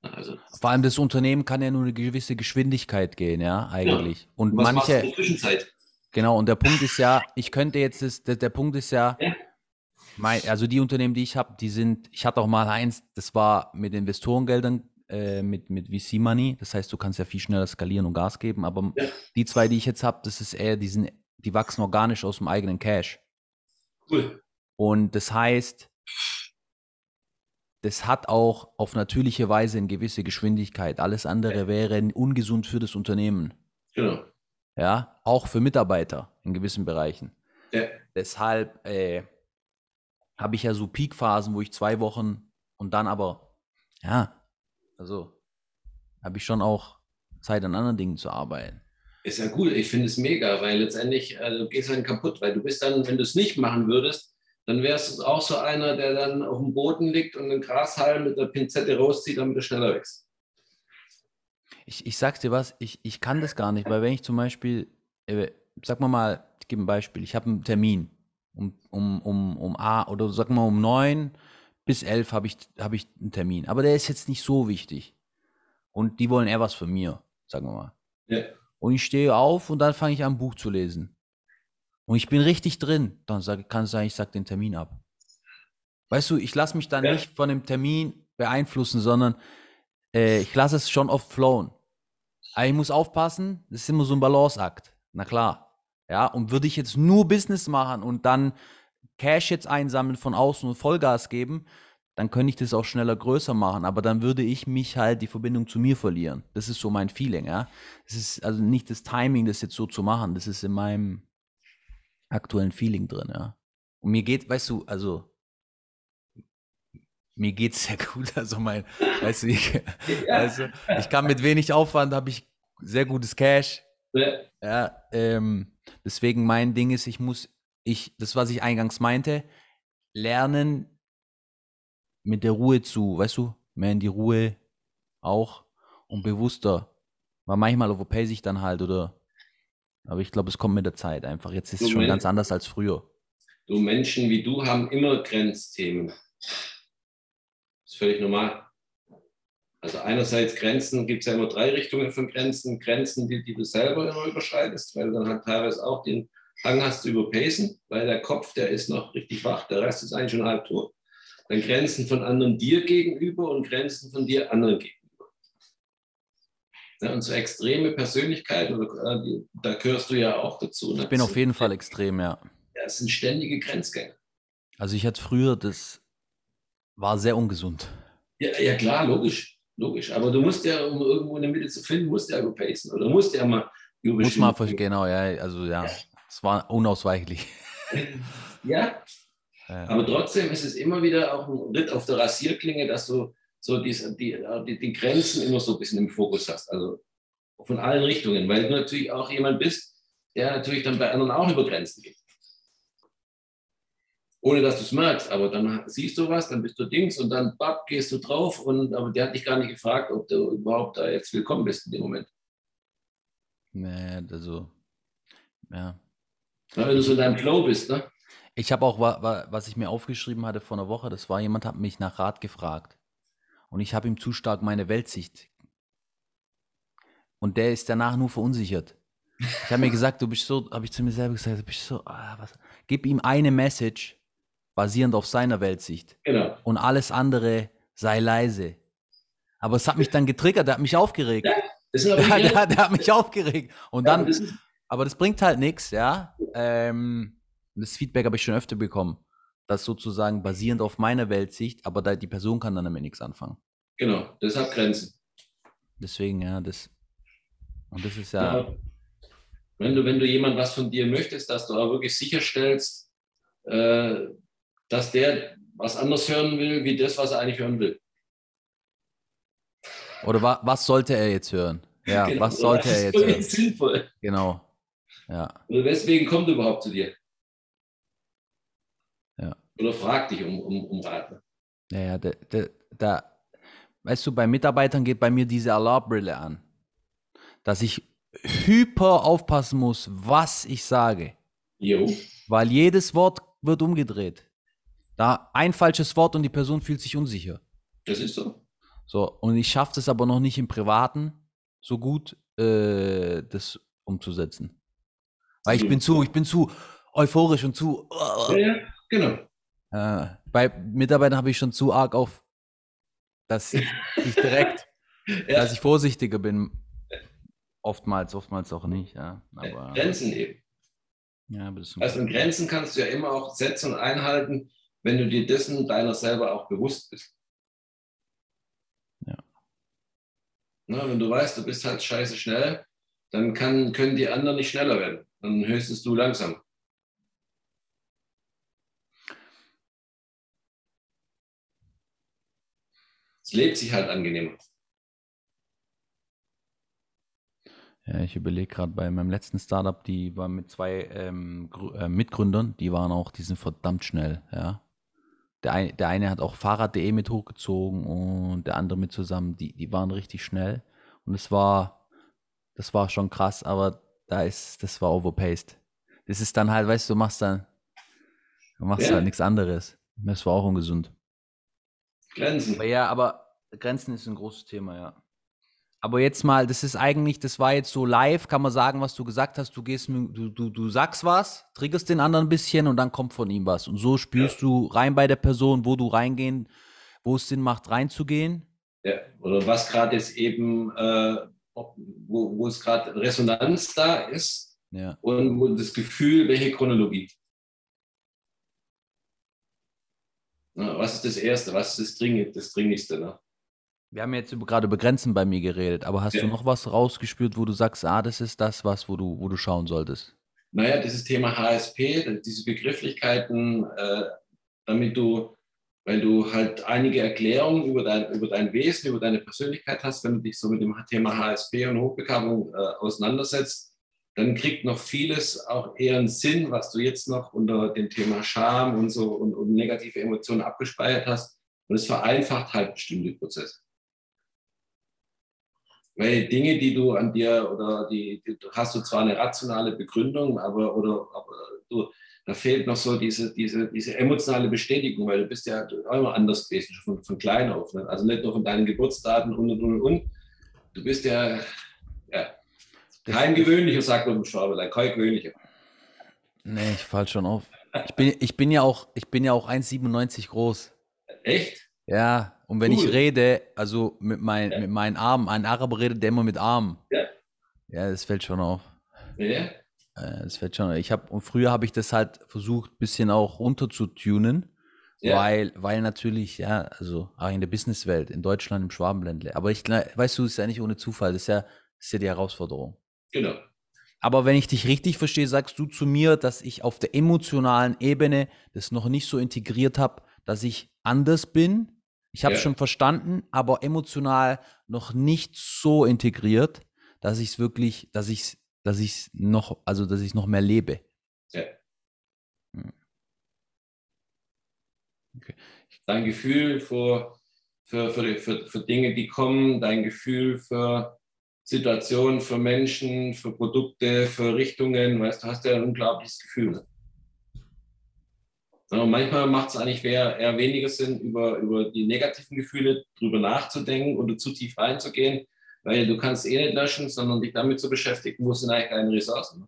Speaker 2: Also, Vor allem das Unternehmen kann ja nur eine gewisse Geschwindigkeit gehen, ja, eigentlich. Ja. Und was manche. In der Zwischenzeit? Genau, und der Punkt ist ja, ich könnte jetzt, das, der, der Punkt ist ja, ja. Mein, also die Unternehmen, die ich habe, die sind, ich hatte auch mal eins, das war mit Investorengeldern, äh, mit, mit VC Money. Das heißt, du kannst ja viel schneller skalieren und Gas geben. Aber ja. die zwei, die ich jetzt habe, das ist eher, die sind, die wachsen organisch aus dem eigenen Cash. Cool. Und das heißt, das hat auch auf natürliche Weise eine gewisse Geschwindigkeit. Alles andere ja. wäre ungesund für das Unternehmen. Genau. Ja, auch für Mitarbeiter in gewissen Bereichen. Ja. Deshalb äh, habe ich ja so Peakphasen, wo ich zwei Wochen und dann aber, ja, also habe ich schon auch Zeit an anderen Dingen zu arbeiten.
Speaker 1: Ist ja cool, ich finde es mega, weil letztendlich also, du gehst dann kaputt, weil du bist dann, wenn du es nicht machen würdest, dann wärst du auch so einer, der dann auf dem Boden liegt und den Grashalm mit der Pinzette rauszieht, damit er schneller wächst.
Speaker 2: Ich, ich sag's dir was, ich, ich kann das gar nicht, weil wenn ich zum Beispiel, äh, sag mal mal, ich gebe ein Beispiel, ich habe einen Termin um, um, um, um A oder sag mal um neun bis elf habe ich, hab ich einen Termin, aber der ist jetzt nicht so wichtig. Und die wollen eher was von mir, sagen wir mal. Ja. Und ich stehe auf und dann fange ich an, ein Buch zu lesen und ich bin richtig drin, dann sag, kann es sein, ich sage den Termin ab. Weißt du, ich lasse mich dann ja. nicht von dem Termin beeinflussen, sondern äh, ich lasse es schon oft flowen. Aber ich muss aufpassen, das ist immer so ein Balanceakt. Na klar. Ja, und würde ich jetzt nur Business machen und dann Cash jetzt einsammeln von außen und Vollgas geben, dann könnte ich das auch schneller größer machen, aber dann würde ich mich halt die Verbindung zu mir verlieren. Das ist so mein Feeling, ja. Es ist also nicht das Timing, das jetzt so zu machen. Das ist in meinem, aktuellen Feeling drin, ja. Und mir geht, weißt du, also mir geht's sehr *laughs* gut. Also mein, weißt du, ich, *laughs* also, ich kann mit wenig Aufwand habe ich sehr gutes Cash. Ja. ja ähm, deswegen mein Ding ist, ich muss, ich, das was ich eingangs meinte, lernen mit der Ruhe zu, weißt du, mehr in die Ruhe auch und bewusster. Weil manchmal overpay sich dann halt oder aber ich glaube, es kommt mit der Zeit einfach. Jetzt ist es schon ganz anders als früher.
Speaker 1: Du Menschen wie du haben immer Grenzthemen. Das ist völlig normal. Also einerseits Grenzen, gibt es ja immer drei Richtungen von Grenzen. Grenzen, die, die du selber immer überschreitest, weil du dann halt teilweise auch den Hang hast zu überpacen, weil der Kopf, der ist noch richtig wach, der Rest ist eigentlich schon halb tot. Dann Grenzen von anderen dir gegenüber und Grenzen von dir anderen gegenüber. Ja, und so extreme Persönlichkeiten, äh, da gehörst du ja auch dazu.
Speaker 2: Ne? Ich bin auf jeden Fall extrem, ja.
Speaker 1: Ja, es sind ständige Grenzgänge.
Speaker 2: Also ich hatte früher, das war sehr ungesund.
Speaker 1: Ja, ja klar, logisch, logisch. Aber du musst ja, um irgendwo in der Mitte zu finden, musst ja pacen oder musst ja mal
Speaker 2: Muss mal, genau, ja, also ja, es war unausweichlich.
Speaker 1: ja, ja, aber trotzdem ist es immer wieder auch ein Ritt auf der Rasierklinge, dass du so die, die, die Grenzen immer so ein bisschen im Fokus hast. Also von allen Richtungen, weil du natürlich auch jemand bist, der natürlich dann bei anderen auch über Grenzen geht. Ohne dass du es merkst, aber dann siehst du was, dann bist du Dings und dann bap, gehst du drauf und aber der hat dich gar nicht gefragt, ob du überhaupt da jetzt willkommen bist in dem Moment.
Speaker 2: Nee, also, ja.
Speaker 1: Na, wenn du so in deinem Flow bist, ne?
Speaker 2: Ich habe auch, was ich mir aufgeschrieben hatte vor einer Woche, das war, jemand hat mich nach Rat gefragt. Und ich habe ihm zu stark meine Weltsicht. Und der ist danach nur verunsichert. Ich habe mir gesagt, du bist so, habe ich zu mir selber gesagt, du bist so, ah, was, gib ihm eine Message basierend auf seiner Weltsicht. Genau. Und alles andere sei leise. Aber es hat mich dann getriggert, der hat mich aufgeregt. Ja, das der, der, der, hat mich aufgeregt. Und dann, ja, das aber das bringt halt nichts, ja. Ähm, das Feedback habe ich schon öfter bekommen das sozusagen basierend auf meiner Weltsicht, aber da, die Person kann dann damit nichts anfangen.
Speaker 1: Genau, das hat Grenzen.
Speaker 2: Deswegen, ja, das. Und das ist ja. ja.
Speaker 1: Wenn du, wenn du jemand was von dir möchtest, dass du auch wirklich sicherstellst, äh, dass der was anderes hören will, wie das, was er eigentlich hören will.
Speaker 2: Oder wa was sollte er jetzt hören? Ja, *laughs* genau, was sollte er jetzt hören? Das ist sinnvoll. Genau. Ja.
Speaker 1: Oder weswegen kommt er überhaupt zu dir? Oder frag dich um, um, um Rat.
Speaker 2: Naja, da, da, da, weißt du, bei Mitarbeitern geht bei mir diese Alarmbrille an. Dass ich hyper aufpassen muss, was ich sage. Jo. Weil jedes Wort wird umgedreht. Da ein falsches Wort und die Person fühlt sich unsicher.
Speaker 1: Das ist so.
Speaker 2: So, und ich schaffe es aber noch nicht im Privaten so gut, äh, das umzusetzen. Weil ich bin zu, ich bin zu euphorisch und zu.
Speaker 1: Uh, ja, ja, genau.
Speaker 2: Äh, bei Mitarbeitern habe ich schon zu arg auf, dass ich direkt, *laughs* ja. dass ich vorsichtiger bin. Oftmals, oftmals auch nicht, ja.
Speaker 1: Aber, Grenzen eben.
Speaker 2: Ja,
Speaker 1: also in Grenzen kannst du ja immer auch setzen und einhalten, wenn du dir dessen deiner selber auch bewusst bist.
Speaker 2: Ja.
Speaker 1: Na, wenn du weißt, du bist halt scheiße schnell, dann kann, können die anderen nicht schneller werden. Dann höchstens du langsam. Es lebt sich halt angenehmer.
Speaker 2: Ja, ich überlege gerade bei meinem letzten Startup, die war mit zwei ähm, äh, Mitgründern, die waren auch, die sind verdammt schnell, ja. Der, ein, der eine hat auch Fahrrad.de mit hochgezogen und der andere mit zusammen, die, die waren richtig schnell. Und es war, das war schon krass, aber da ist, das war overpaced. Das ist dann halt, weißt du, du machst dann, du machst ja. halt nichts anderes. Das war auch ungesund.
Speaker 1: Grenzen.
Speaker 2: Aber ja, aber Grenzen ist ein großes Thema, ja. Aber jetzt mal, das ist eigentlich, das war jetzt so live, kann man sagen, was du gesagt hast. Du gehst, du, du, du sagst was, triggerst den anderen ein bisschen und dann kommt von ihm was. Und so spürst ja. du rein bei der Person, wo du reingehen, wo es Sinn macht, reinzugehen.
Speaker 1: Ja, oder was gerade jetzt eben, äh, wo, wo es gerade Resonanz da ist.
Speaker 2: Ja.
Speaker 1: Und wo das Gefühl, welche Chronologie. Na, was ist das Erste? Was ist das, Dringend, das Dringlichste? Ne?
Speaker 2: Wir haben jetzt gerade über Grenzen bei mir geredet, aber hast ja. du noch was rausgespürt, wo du sagst, ah, das ist das, was, wo du, wo du schauen solltest?
Speaker 1: Naja, dieses Thema HSP, diese Begrifflichkeiten, äh, damit du, weil du halt einige Erklärungen über dein, über dein Wesen, über deine Persönlichkeit hast, wenn du dich so mit dem Thema HSP und Hochbegabung äh, auseinandersetzt, dann kriegt noch vieles auch eher einen Sinn, was du jetzt noch unter dem Thema Scham und so und, und negative Emotionen abgespeichert hast. Und es vereinfacht halt bestimmte Prozesse. Weil Dinge, die du an dir oder die, die hast du zwar eine rationale Begründung, aber oder aber du, da fehlt noch so diese, diese, diese emotionale Bestätigung, weil du bist ja immer anders gewesen, von, von klein auf. Ne? Also nicht nur von deinen Geburtsdaten und und und und. Du bist ja kein gewöhnlicher, sagt man im Schwabeland, kein gewöhnlicher.
Speaker 2: Nee, ich fall schon auf. Ich bin, ich bin ja auch, ich bin ja auch 1,97 groß.
Speaker 1: Echt?
Speaker 2: Ja, und wenn cool. ich rede, also mit, mein, ja. mit meinen Armen, ein Araber redet der immer mit Armen.
Speaker 1: Ja.
Speaker 2: Ja, das fällt schon auf.
Speaker 1: Ja.
Speaker 2: Das fällt schon. Ich habe und früher habe ich das halt versucht, ein bisschen auch runter zu tunen, ja. weil, weil natürlich, ja, also auch in der Businesswelt, in Deutschland, im Schwabenländle. Aber ich weißt du, ist ja nicht ohne Zufall, das ist ja, das ist ja die Herausforderung.
Speaker 1: Genau.
Speaker 2: Aber wenn ich dich richtig verstehe, sagst du zu mir, dass ich auf der emotionalen Ebene das noch nicht so integriert habe, dass ich anders bin ich habe es ja. schon verstanden, aber emotional noch nicht so integriert, dass ich es wirklich, dass ich es, dass ich noch, also dass ich noch mehr lebe.
Speaker 1: Ja. Hm. Okay. Dein Gefühl für, für, für, für, für Dinge, die kommen, dein Gefühl für Situationen, für Menschen, für Produkte, für Richtungen, weißt du, hast ja ein unglaubliches Gefühl. Und manchmal macht es eigentlich eher, eher weniger Sinn, über, über die negativen Gefühle drüber nachzudenken oder zu tief reinzugehen, weil du kannst eh nicht löschen, sondern dich damit zu beschäftigen, wo sind eigentlich deine Ressourcen.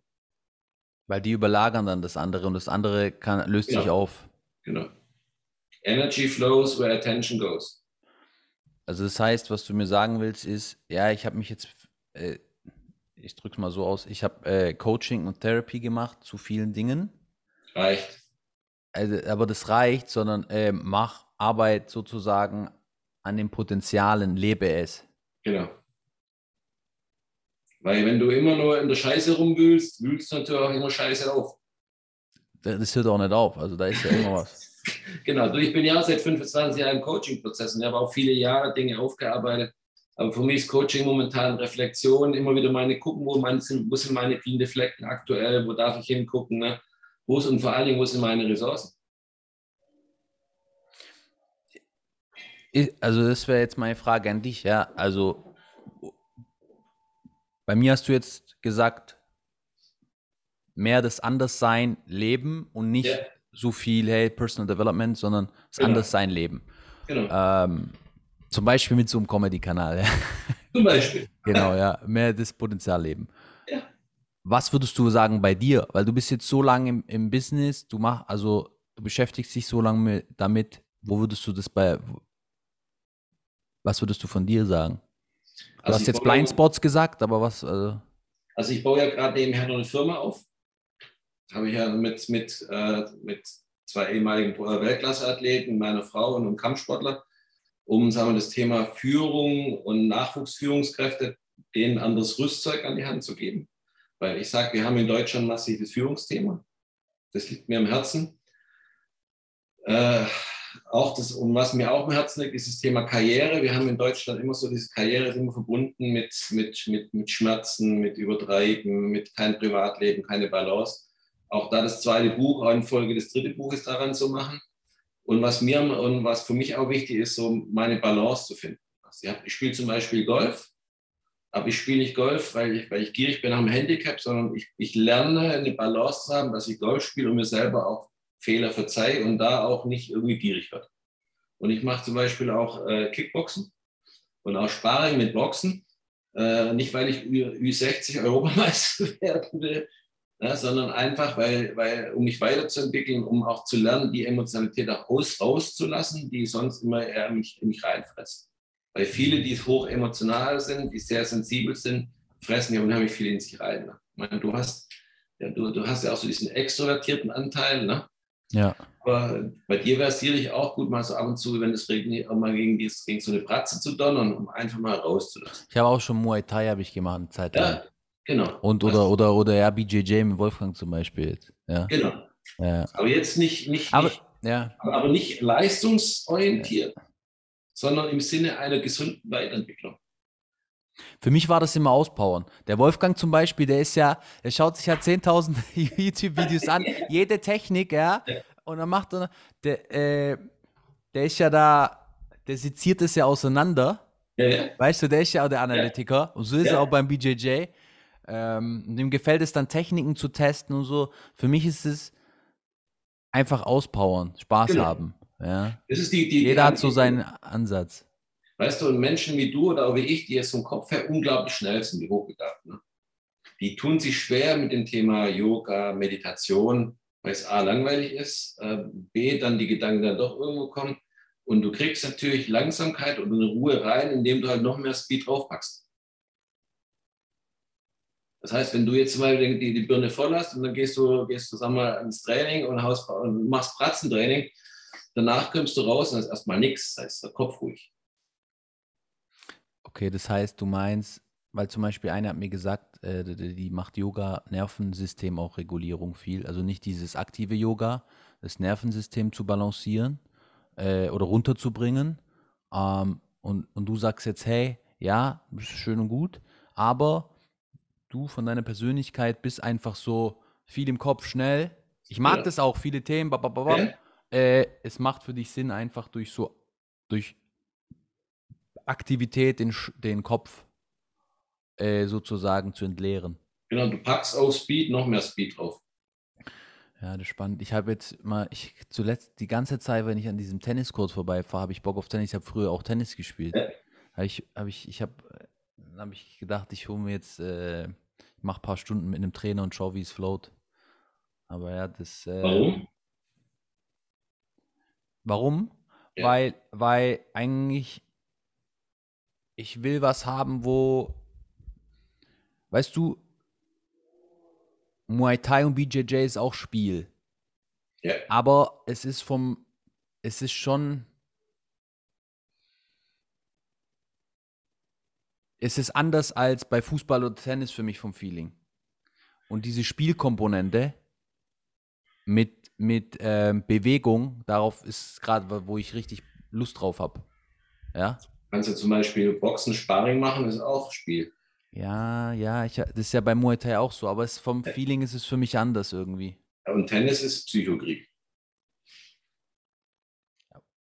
Speaker 2: Weil die überlagern dann das andere und das andere kann, löst ja. sich auf.
Speaker 1: Genau. Energy flows where attention goes.
Speaker 2: Also das heißt, was du mir sagen willst, ist, ja, ich habe mich jetzt, äh, ich drücke es mal so aus, ich habe äh, Coaching und Therapie gemacht zu vielen Dingen.
Speaker 1: Reicht
Speaker 2: also, aber das reicht, sondern äh, mach Arbeit sozusagen an den Potenzialen, lebe es.
Speaker 1: Genau. Weil wenn du immer nur in der Scheiße rumwühlst, wühlst du natürlich auch immer Scheiße auf.
Speaker 2: Das hört auch nicht auf, also da ist ja immer was. *laughs*
Speaker 1: genau, ich bin ja seit 25 Jahren im Coaching-Prozess und habe auch viele Jahre Dinge aufgearbeitet. Aber für mich ist Coaching momentan Reflexion, immer wieder meine gucken, wo, meine, wo sind meine blinde Flecken aktuell, wo darf ich hingucken. Ne? Wo ist und vor allen Dingen, wo sind meine Ressourcen?
Speaker 2: Also das wäre jetzt meine Frage an dich, ja. Also bei mir hast du jetzt gesagt, mehr das Anderssein leben und nicht ja. so viel, hey, Personal Development, sondern das genau. Anderssein leben. Genau. Ähm, zum Beispiel mit so einem Comedy-Kanal.
Speaker 1: Zum Beispiel. *laughs*
Speaker 2: genau, ja. Mehr das Potenzial leben. Ja. Was würdest du sagen bei dir? Weil du bist jetzt so lange im, im Business, du machst, also du beschäftigst dich so lange damit, wo würdest du das bei, was würdest du von dir sagen? Du also hast jetzt Blindspots gesagt, aber was?
Speaker 1: Also, also ich baue ja gerade nebenher noch eine Firma auf. Habe ich ja mit, mit, äh, mit zwei ehemaligen Weltklasseathleten, meiner Frau und einem Kampfsportler, um sagen wir, das Thema Führung und Nachwuchsführungskräfte denen anderes Rüstzeug an die Hand zu geben. Weil ich sage, wir haben in Deutschland ein massives Führungsthema. Das liegt mir am Herzen. Äh, auch das, um was mir auch am Herzen liegt, ist das Thema Karriere. Wir haben in Deutschland immer so diese Karriere ist immer verbunden mit, mit, mit, mit Schmerzen, mit Übertreiben, mit kein Privatleben, keine Balance. Auch da das zweite Buch, auch in Folge des dritten Buches daran zu machen. Und was mir und was für mich auch wichtig ist, so meine Balance zu finden. Also ich spiele zum Beispiel Golf, aber ich spiele nicht Golf, weil ich, weil ich gierig bin dem Handicap, sondern ich, ich lerne eine Balance zu haben, dass ich Golf spiele und mir selber auch Fehler verzeihe und da auch nicht irgendwie gierig wird. Und ich mache zum Beispiel auch äh, Kickboxen und auch Sparring mit Boxen. Äh, nicht, weil ich Ü60 Europameister *laughs* werden will, ja, sondern einfach, weil, weil, um mich weiterzuentwickeln, um auch zu lernen, die Emotionalität auch aus, rauszulassen, die sonst immer eher mich, mich reinfressen. Weil viele, die hoch emotional sind, die sehr sensibel sind, fressen ja unheimlich viel in sich rein. Ne? Ich meine, du hast, ja, du, du hast ja auch so diesen extrovertierten Anteil, ne?
Speaker 2: Ja.
Speaker 1: Aber bei dir wäre es sicherlich auch gut, mal so ab und zu, wenn es regnet, auch mal gegen, die, gegen so eine Bratze zu donnern, um einfach mal rauszulassen.
Speaker 2: Ich habe auch schon Muay Thai habe ich gemacht, eine Zeit
Speaker 1: lang. Ja, genau.
Speaker 2: Und oder, oder, oder ja, BJJ mit Wolfgang zum Beispiel. Ja.
Speaker 1: Genau. Ja. Aber jetzt nicht, nicht,
Speaker 2: aber,
Speaker 1: nicht,
Speaker 2: ja.
Speaker 1: aber nicht leistungsorientiert, ja. sondern im Sinne einer gesunden Weiterentwicklung.
Speaker 2: Für mich war das immer Auspowern. Der Wolfgang zum Beispiel, der ist ja, der schaut sich ja 10.000 *laughs* YouTube-Videos an, *laughs* jede Technik, ja, und dann macht er, der, äh, der ist ja da, der seziert es ja auseinander. Ja, ja. Weißt du, der ist ja auch der Analytiker. Und so ist er auch beim BJJ. Ähm, dem gefällt es dann, Techniken zu testen und so. Für mich ist es einfach auspowern, Spaß genau. haben. Ja.
Speaker 1: Die, die,
Speaker 2: Jeder hat so seinen Ansatz.
Speaker 1: Weißt du, und Menschen wie du oder auch wie ich, die jetzt vom Kopf her unglaublich schnell sind, die hochgegabt, ne? die tun sich schwer mit dem Thema Yoga, Meditation, weil es A langweilig ist, äh, B dann die Gedanken dann doch irgendwo kommen und du kriegst natürlich Langsamkeit und eine Ruhe rein, indem du halt noch mehr Speed draufpackst. Das heißt, wenn du jetzt mal die, die Birne voll hast und dann gehst du, gehst du sag mal, ins Training und, haust, und machst Pratzentraining, danach kommst du raus und ist erstmal nichts, das heißt der Kopf ruhig.
Speaker 2: Okay, das heißt, du meinst, weil zum Beispiel einer hat mir gesagt, äh, die, die macht Yoga, Nervensystem auch Regulierung viel. Also nicht dieses aktive Yoga, das Nervensystem zu balancieren äh, oder runterzubringen. Ähm, und, und du sagst jetzt, hey, ja, das ist schön und gut, aber du von deiner Persönlichkeit bist einfach so viel im Kopf, schnell. Ich mag ja. das auch, viele Themen. Ja. Äh, es macht für dich Sinn, einfach durch so, durch Aktivität den, den Kopf äh, sozusagen zu entleeren.
Speaker 1: Genau, du packst auf Speed noch mehr Speed drauf.
Speaker 2: Ja, das ist spannend. Ich habe jetzt mal, ich zuletzt die ganze Zeit, wenn ich an diesem Tenniskurs vorbeifahre, habe ich Bock auf Tennis. Ich habe früher auch Tennis gespielt. Ja. Hab ich habe ich, ich habe, habe ich gedacht, ich hole mir jetzt, äh, mache ein paar Stunden mit einem Trainer und schaue, wie es float. Aber ja, das.
Speaker 1: Äh, warum?
Speaker 2: Warum? Ja. Weil, weil eigentlich ich will was haben, wo, weißt du, Muay Thai und BJJ ist auch Spiel.
Speaker 1: Ja.
Speaker 2: Aber es ist vom, es ist schon, es ist anders als bei Fußball oder Tennis für mich vom Feeling. Und diese Spielkomponente mit, mit ähm, Bewegung, darauf ist gerade, wo ich richtig Lust drauf habe. Ja
Speaker 1: kannst ja zum Beispiel Boxen, Sparring machen, ist auch Spiel.
Speaker 2: Ja, ja, ich, das ist ja bei Muay Thai auch so, aber es, vom ja. Feeling ist es für mich anders irgendwie.
Speaker 1: Und Tennis ist Psychokrieg.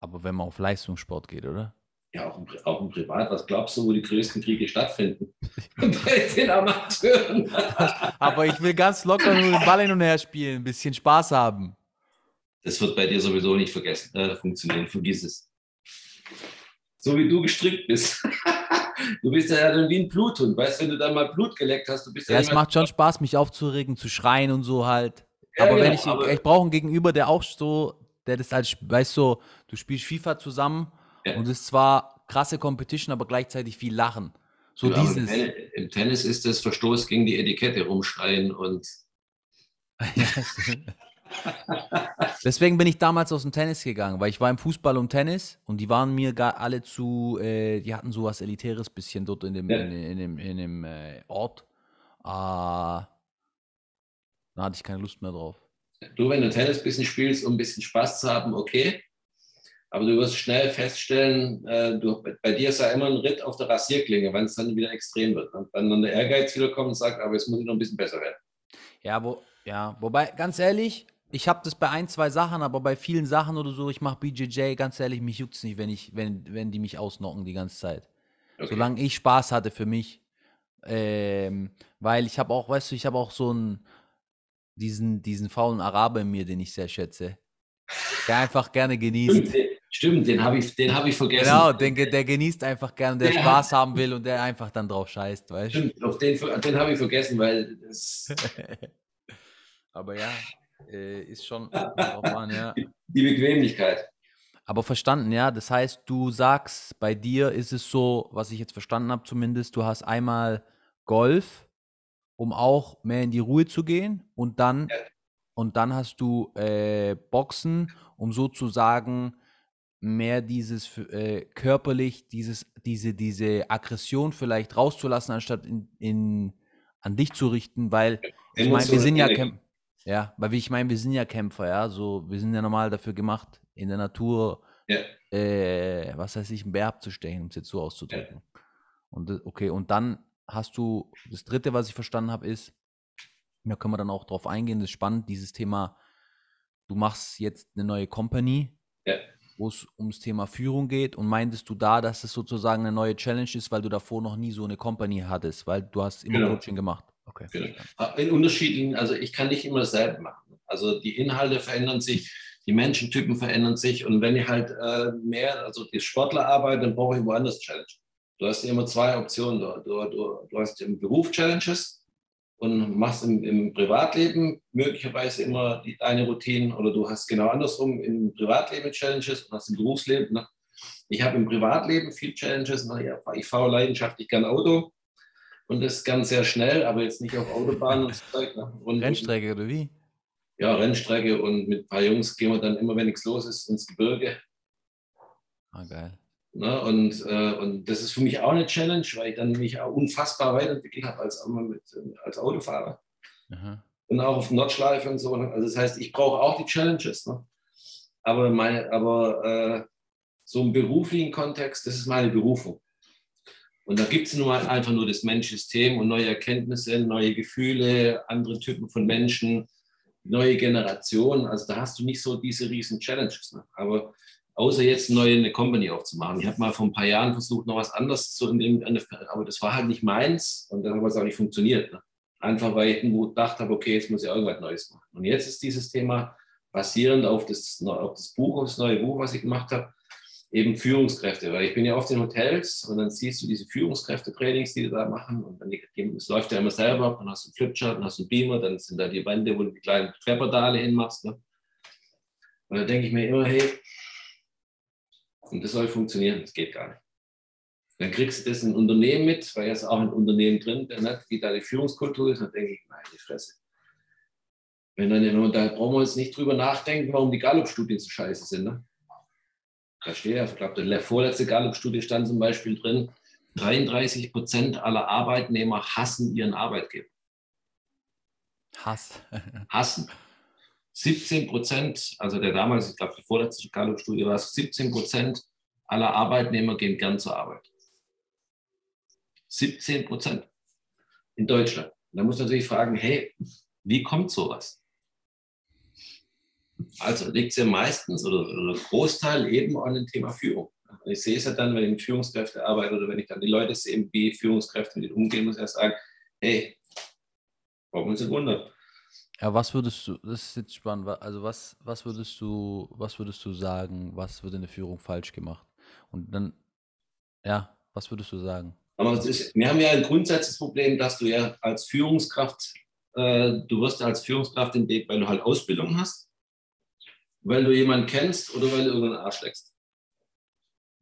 Speaker 2: Aber wenn man auf Leistungssport geht, oder?
Speaker 1: Ja, auch im, auch im Privat. Was glaubst du, wo die größten Kriege stattfinden? *laughs* Bei den Amateuren. *laughs*
Speaker 2: Aber ich will ganz locker nur den Ball hin und her spielen, ein bisschen Spaß haben.
Speaker 1: Das wird bei dir sowieso nicht vergessen, äh, funktionieren. Vergiss es. So wie du gestrickt bist. *laughs* du bist ja dann wie ein Bluthund. Weißt du, wenn du da mal Blut geleckt hast, du bist
Speaker 2: ja. Ja, es macht schon Spaß, mich aufzuregen, zu schreien und so halt. Ja, aber genau, wenn ich, aber ich brauche einen Gegenüber, der auch so, der das als, weißt du, du spielst FIFA zusammen ja. Und es ist zwar krasse Competition, aber gleichzeitig viel Lachen. So
Speaker 1: genau, dieses. Im, Im Tennis ist das Verstoß gegen die Etikette rumschreien und. *laughs*
Speaker 2: Deswegen bin ich damals aus dem Tennis gegangen, weil ich war im Fußball und Tennis und die waren mir gar alle zu, äh, die hatten sowas Elitäres bisschen dort in dem, ja. in, in, dem, in dem äh, Ort. Ah, da hatte ich keine Lust mehr drauf.
Speaker 1: Du, wenn du Tennis ein bisschen spielst, um ein bisschen Spaß zu haben, okay. Aber du wirst schnell feststellen, äh, du, bei dir ist ja immer ein Ritt auf der Rasierklinge, wenn es dann wieder extrem wird. Und wenn dann der Ehrgeiz wieder kommt und sagt, aber jetzt muss ich noch ein bisschen besser werden.
Speaker 2: Ja, wo, ja wobei, ganz ehrlich, ich habe das bei ein, zwei Sachen, aber bei vielen Sachen oder so, ich mache BJJ, ganz ehrlich, mich juckt es nicht, wenn, ich, wenn, wenn die mich ausnocken die ganze Zeit. Okay. Solange ich Spaß hatte für mich. Ähm, weil ich habe auch, weißt du, ich habe auch so einen, diesen, diesen faulen Araber in mir, den ich sehr schätze. Der einfach gerne genießt. *laughs*
Speaker 1: Stimmt, den habe ich, hab ich vergessen.
Speaker 2: Genau, den, der genießt einfach gerne, der, der Spaß hat, haben will und der einfach dann drauf scheißt, weißt du?
Speaker 1: Stimmt, auf den, den habe ich vergessen, weil das. *laughs*
Speaker 2: Aber ja, äh, ist schon *laughs* an, ja.
Speaker 1: Die Bequemlichkeit.
Speaker 2: Aber verstanden, ja. Das heißt, du sagst, bei dir ist es so, was ich jetzt verstanden habe zumindest, du hast einmal Golf, um auch mehr in die Ruhe zu gehen und dann, ja. und dann hast du äh, Boxen, um sozusagen mehr dieses äh, körperlich, dieses, diese, diese Aggression vielleicht rauszulassen, anstatt in, in, an dich zu richten, weil ich meine, wir sind ja Kämpfer. Ja, weil ich meine, wir sind ja Kämpfer, ja, so, wir sind ja normal dafür gemacht, in der Natur, ja. äh, was heißt ich, einen Bär abzustechen, um es jetzt so auszudrücken. Ja. Und okay, und dann hast du, das dritte, was ich verstanden habe, ist, da können wir dann auch drauf eingehen, das ist spannend, dieses Thema, du machst jetzt eine neue Company, ja wo es ums Thema Führung geht und meintest du da, dass es sozusagen eine neue Challenge ist, weil du davor noch nie so eine Company hattest, weil du hast immer genau. Coaching gemacht.
Speaker 1: Okay. Genau. In unterschiedlichen, also ich kann nicht immer dasselbe machen. Also die Inhalte verändern sich, die Menschentypen verändern sich und wenn ich halt äh, mehr, also die Sportler arbeite, dann brauche ich woanders Challenge. Du hast immer zwei Optionen. Du, du, du hast im Beruf Challenges und machst im, im Privatleben möglicherweise immer die, deine Routinen oder du hast genau andersrum im Privatleben Challenges und hast im Berufsleben. Ne? Ich habe im Privatleben viel Challenges. Ne? Ich fahre leidenschaftlich gern Auto und das ganz sehr schnell, aber jetzt nicht auf Autobahnen und so Zeug. Ne? Und,
Speaker 2: Rennstrecke oder wie?
Speaker 1: Ja, Rennstrecke und mit ein paar Jungs gehen wir dann immer, wenn nichts los ist, ins Gebirge.
Speaker 2: Ah, geil.
Speaker 1: Ne? Und, äh, und das ist für mich auch eine Challenge, weil ich dann mich auch unfassbar weiterentwickelt habe als, mit, als Autofahrer. Aha. Und auch auf Nordschleife und so. Also das heißt, ich brauche auch die Challenges. Ne? Aber, mein, aber äh, so im beruflichen Kontext, das ist meine Berufung. Und da gibt es nun mal einfach nur das Menschsystem und neue Erkenntnisse, neue Gefühle, andere Typen von Menschen, neue Generationen. Also da hast du nicht so diese riesen Challenges. Ne? Aber außer jetzt neu eine Company aufzumachen. Ich habe mal vor ein paar Jahren versucht, noch was anderes zu dem, aber das war halt nicht meins und dann hat es auch nicht funktioniert. Ne? Einfach weil ich irgendwo gedacht habe, okay, jetzt muss ich irgendwas Neues machen. Und jetzt ist dieses Thema basierend auf das, auf das Buch, auf das neue Buch, was ich gemacht habe, eben Führungskräfte, weil ich bin ja oft in Hotels und dann siehst du diese Führungskräfte-Trainings, die die da machen und dann das läuft ja immer selber dann hast du einen Flipchart, dann hast du einen Beamer, dann sind da die Wände, wo du die kleinen Querpedale hinmachst. Ne? Und da denke ich mir immer, hey, und das soll funktionieren, das geht gar nicht. Dann kriegst du das in ein Unternehmen mit, weil ist auch ein Unternehmen drin, der nicht, wie da die Führungskultur ist, dann denke ich, meine Fresse. Wenn dann, da brauchen wir jetzt nicht drüber nachdenken, warum die Gallup-Studien so scheiße sind. Ne? Da steht ja, ich glaube, der vorletzte Gallup-Studie stand zum Beispiel drin, 33 Prozent aller Arbeitnehmer hassen ihren Arbeitgeber.
Speaker 2: Hass.
Speaker 1: Hassen. 17 Prozent, also der damals, ich glaube, die vorletzte Gallup-Studie war es, 17 Prozent aller Arbeitnehmer gehen gern zur Arbeit. 17 Prozent in Deutschland. da muss man natürlich fragen, hey, wie kommt sowas? Also liegt es ja meistens oder, oder Großteil eben an dem Thema Führung. Ich sehe es ja dann, wenn ich mit Führungskräften arbeite oder wenn ich dann die Leute sehe, wie Führungskräfte mit umgehen, muss ich ja sagen, hey, warum uns nicht wundern.
Speaker 2: Ja, was würdest du, das ist jetzt spannend, also was, was würdest du, was würdest du sagen, was wird in der Führung falsch gemacht? Und dann, ja, was würdest du sagen?
Speaker 1: Aber ist, wir haben ja ein grundsätzliches Problem, dass du ja als Führungskraft, äh, du wirst als Führungskraft in dem, weil du halt Ausbildung hast, weil du jemanden kennst oder weil du irgendeinen Arsch leckst.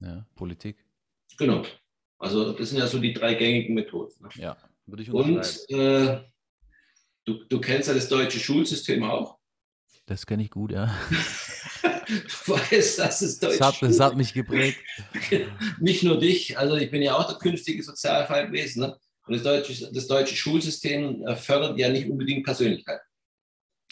Speaker 2: Ja, Politik.
Speaker 1: Genau. Also das sind ja so die drei gängigen Methoden. Ne?
Speaker 2: Ja, würde ich
Speaker 1: Und äh, du, du kennst ja das deutsche Schulsystem auch.
Speaker 2: Das kenne ich gut, ja. *laughs*
Speaker 1: du weißt, dass es
Speaker 2: deutsche das hat, das hat mich geprägt. *laughs*
Speaker 1: Nicht nur dich, also ich bin ja auch der künftige Sozialfall gewesen. Ne? Und das deutsche, das deutsche Schulsystem fördert ja nicht unbedingt Persönlichkeit.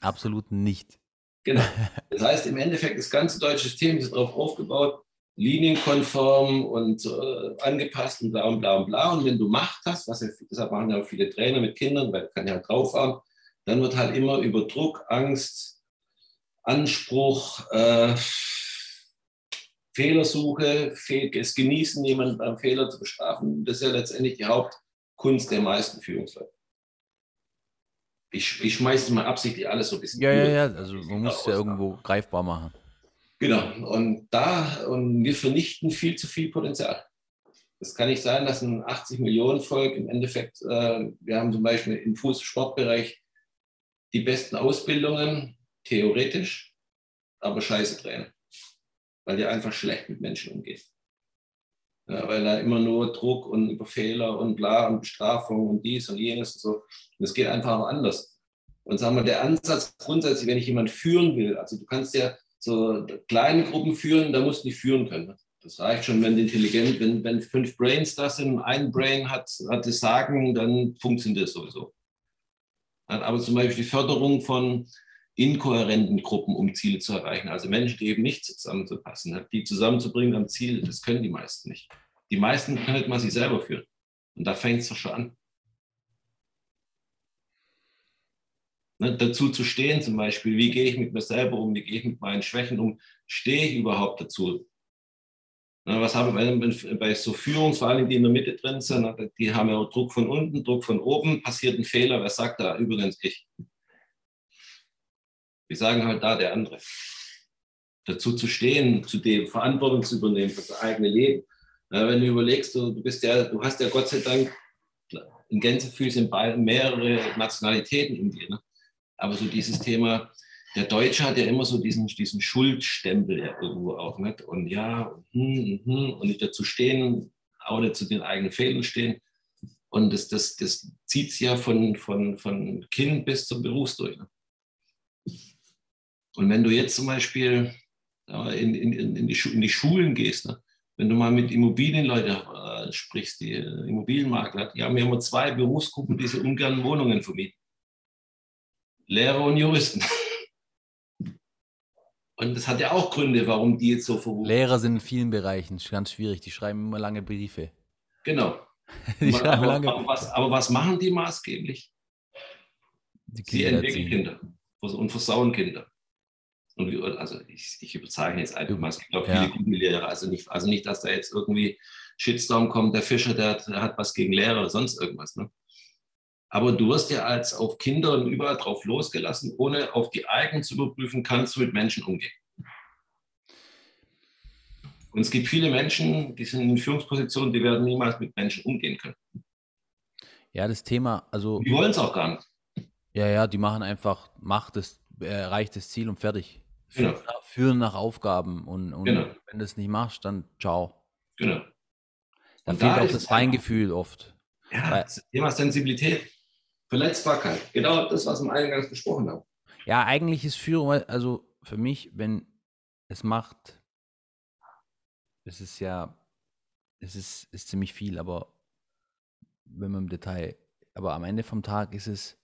Speaker 2: Absolut nicht.
Speaker 1: Genau. *laughs* Das heißt, im Endeffekt, das ganze deutsche System ist darauf aufgebaut, linienkonform und äh, angepasst und bla und bla und bla. Und wenn du Macht hast, was ja, deshalb machen ja auch viele Trainer mit Kindern, weil kann ja halt drauf haben, dann wird halt immer über Druck, Angst, Anspruch, äh, Fehlersuche, es genießen, jemanden beim Fehler zu bestrafen. Das ist ja letztendlich die Hauptkunst der meisten Führungsleute. Ich, ich schmeiße mal absichtlich alles so ein bisschen.
Speaker 2: Ja, ja, ja, also man muss es ja irgendwo greifbar machen.
Speaker 1: Genau, und da, und wir vernichten viel zu viel Potenzial. Es kann nicht sein, dass ein 80 Millionen Volk im Endeffekt, äh, wir haben zum Beispiel im Fußsportbereich die besten Ausbildungen, theoretisch, aber scheiße Trainer. Weil die einfach schlecht mit Menschen umgehen. Ja, weil da immer nur Druck und über Fehler und bla und Bestrafung und dies und jenes und so. Und es geht einfach auch anders. Und sagen wir, der Ansatz grundsätzlich, wenn ich jemanden führen will, also du kannst ja so kleine Gruppen führen, da musst du nicht führen können. Das reicht schon, wenn intelligent, wenn, wenn fünf Brains da sind, ein Brain hat, hat das Sagen, dann funktioniert das sowieso. Aber zum Beispiel die Förderung von inkohärenten Gruppen, um Ziele zu erreichen, also Menschen, die eben nicht zusammenzupassen, die zusammenzubringen am Ziel, das können die meisten nicht. Die meisten können nicht mal sich selber führen. Und da fängt es doch schon an. Ne, dazu zu stehen zum Beispiel, wie gehe ich mit mir selber um, wie gehe ich mit meinen Schwächen um, stehe ich überhaupt dazu? Ne, was haben wir bei so Führungs, vor allem die in der Mitte drin sind, die haben ja Druck von unten, Druck von oben, passiert ein Fehler, wer sagt da? Übrigens ich. Wir sagen halt da der andere. Dazu zu stehen, zu dem Verantwortung zu übernehmen für das eigene Leben. Ja, wenn du überlegst, du, du, bist ja, du hast ja Gott sei Dank in Gänsefüßchen mehrere Nationalitäten in dir. Ne? Aber so dieses Thema, der Deutsche hat ja immer so diesen, diesen Schuldstempel ja irgendwo auch. Nicht? Und ja, hm, hm, und nicht dazu stehen, auch nicht zu den eigenen Fehlern stehen. Und das, das, das zieht es ja von, von, von Kind bis zum Berufsdurch. Ne? Und wenn du jetzt zum Beispiel in, in, in, die, in die Schulen gehst, ne? wenn du mal mit Immobilienleuten äh, sprichst, die äh, Immobilienmakler, die haben ja immer zwei Berufsgruppen, die so ungern Wohnungen vermieten. Lehrer und Juristen. Und das hat ja auch Gründe, warum die jetzt so
Speaker 2: verrufen Lehrer sind in vielen Bereichen ganz schwierig. Die schreiben immer lange Briefe.
Speaker 1: Genau. *laughs* aber, lange aber, was, aber, was, machen die maßgeblich? Die Sie entwickeln Kinder und versauen Kinder. Und also ich, ich überzeichne jetzt einfach mal, es gibt auch viele gute Lehrer. Also nicht, also nicht, dass da jetzt irgendwie Shitstorm kommt, der Fischer, der hat, der hat was gegen Lehrer oder sonst irgendwas. Ne? Aber du wirst ja als auf Kinder und überall drauf losgelassen, ohne auf die eigenen zu überprüfen, kannst du mit Menschen umgehen. Und es gibt viele Menschen, die sind in Führungspositionen, die werden niemals mit Menschen umgehen können.
Speaker 2: Ja, das Thema, also.
Speaker 1: Die wollen es auch gar nicht.
Speaker 2: Ja, ja, die machen einfach, macht das, erreicht das Ziel und fertig. Genau. Führen nach Aufgaben und, und genau. wenn du es nicht machst, dann ciao.
Speaker 1: Genau.
Speaker 2: Da fehlt da auch das Feingefühl oft.
Speaker 1: Ja, Weil, das Thema Sensibilität. Verletzbarkeit, genau das, was wir eingangs besprochen haben.
Speaker 2: Ja, eigentlich ist Führung, also für mich, wenn es macht, es ist ja, es ist, ist ziemlich viel, aber wenn man im Detail, aber am Ende vom Tag ist es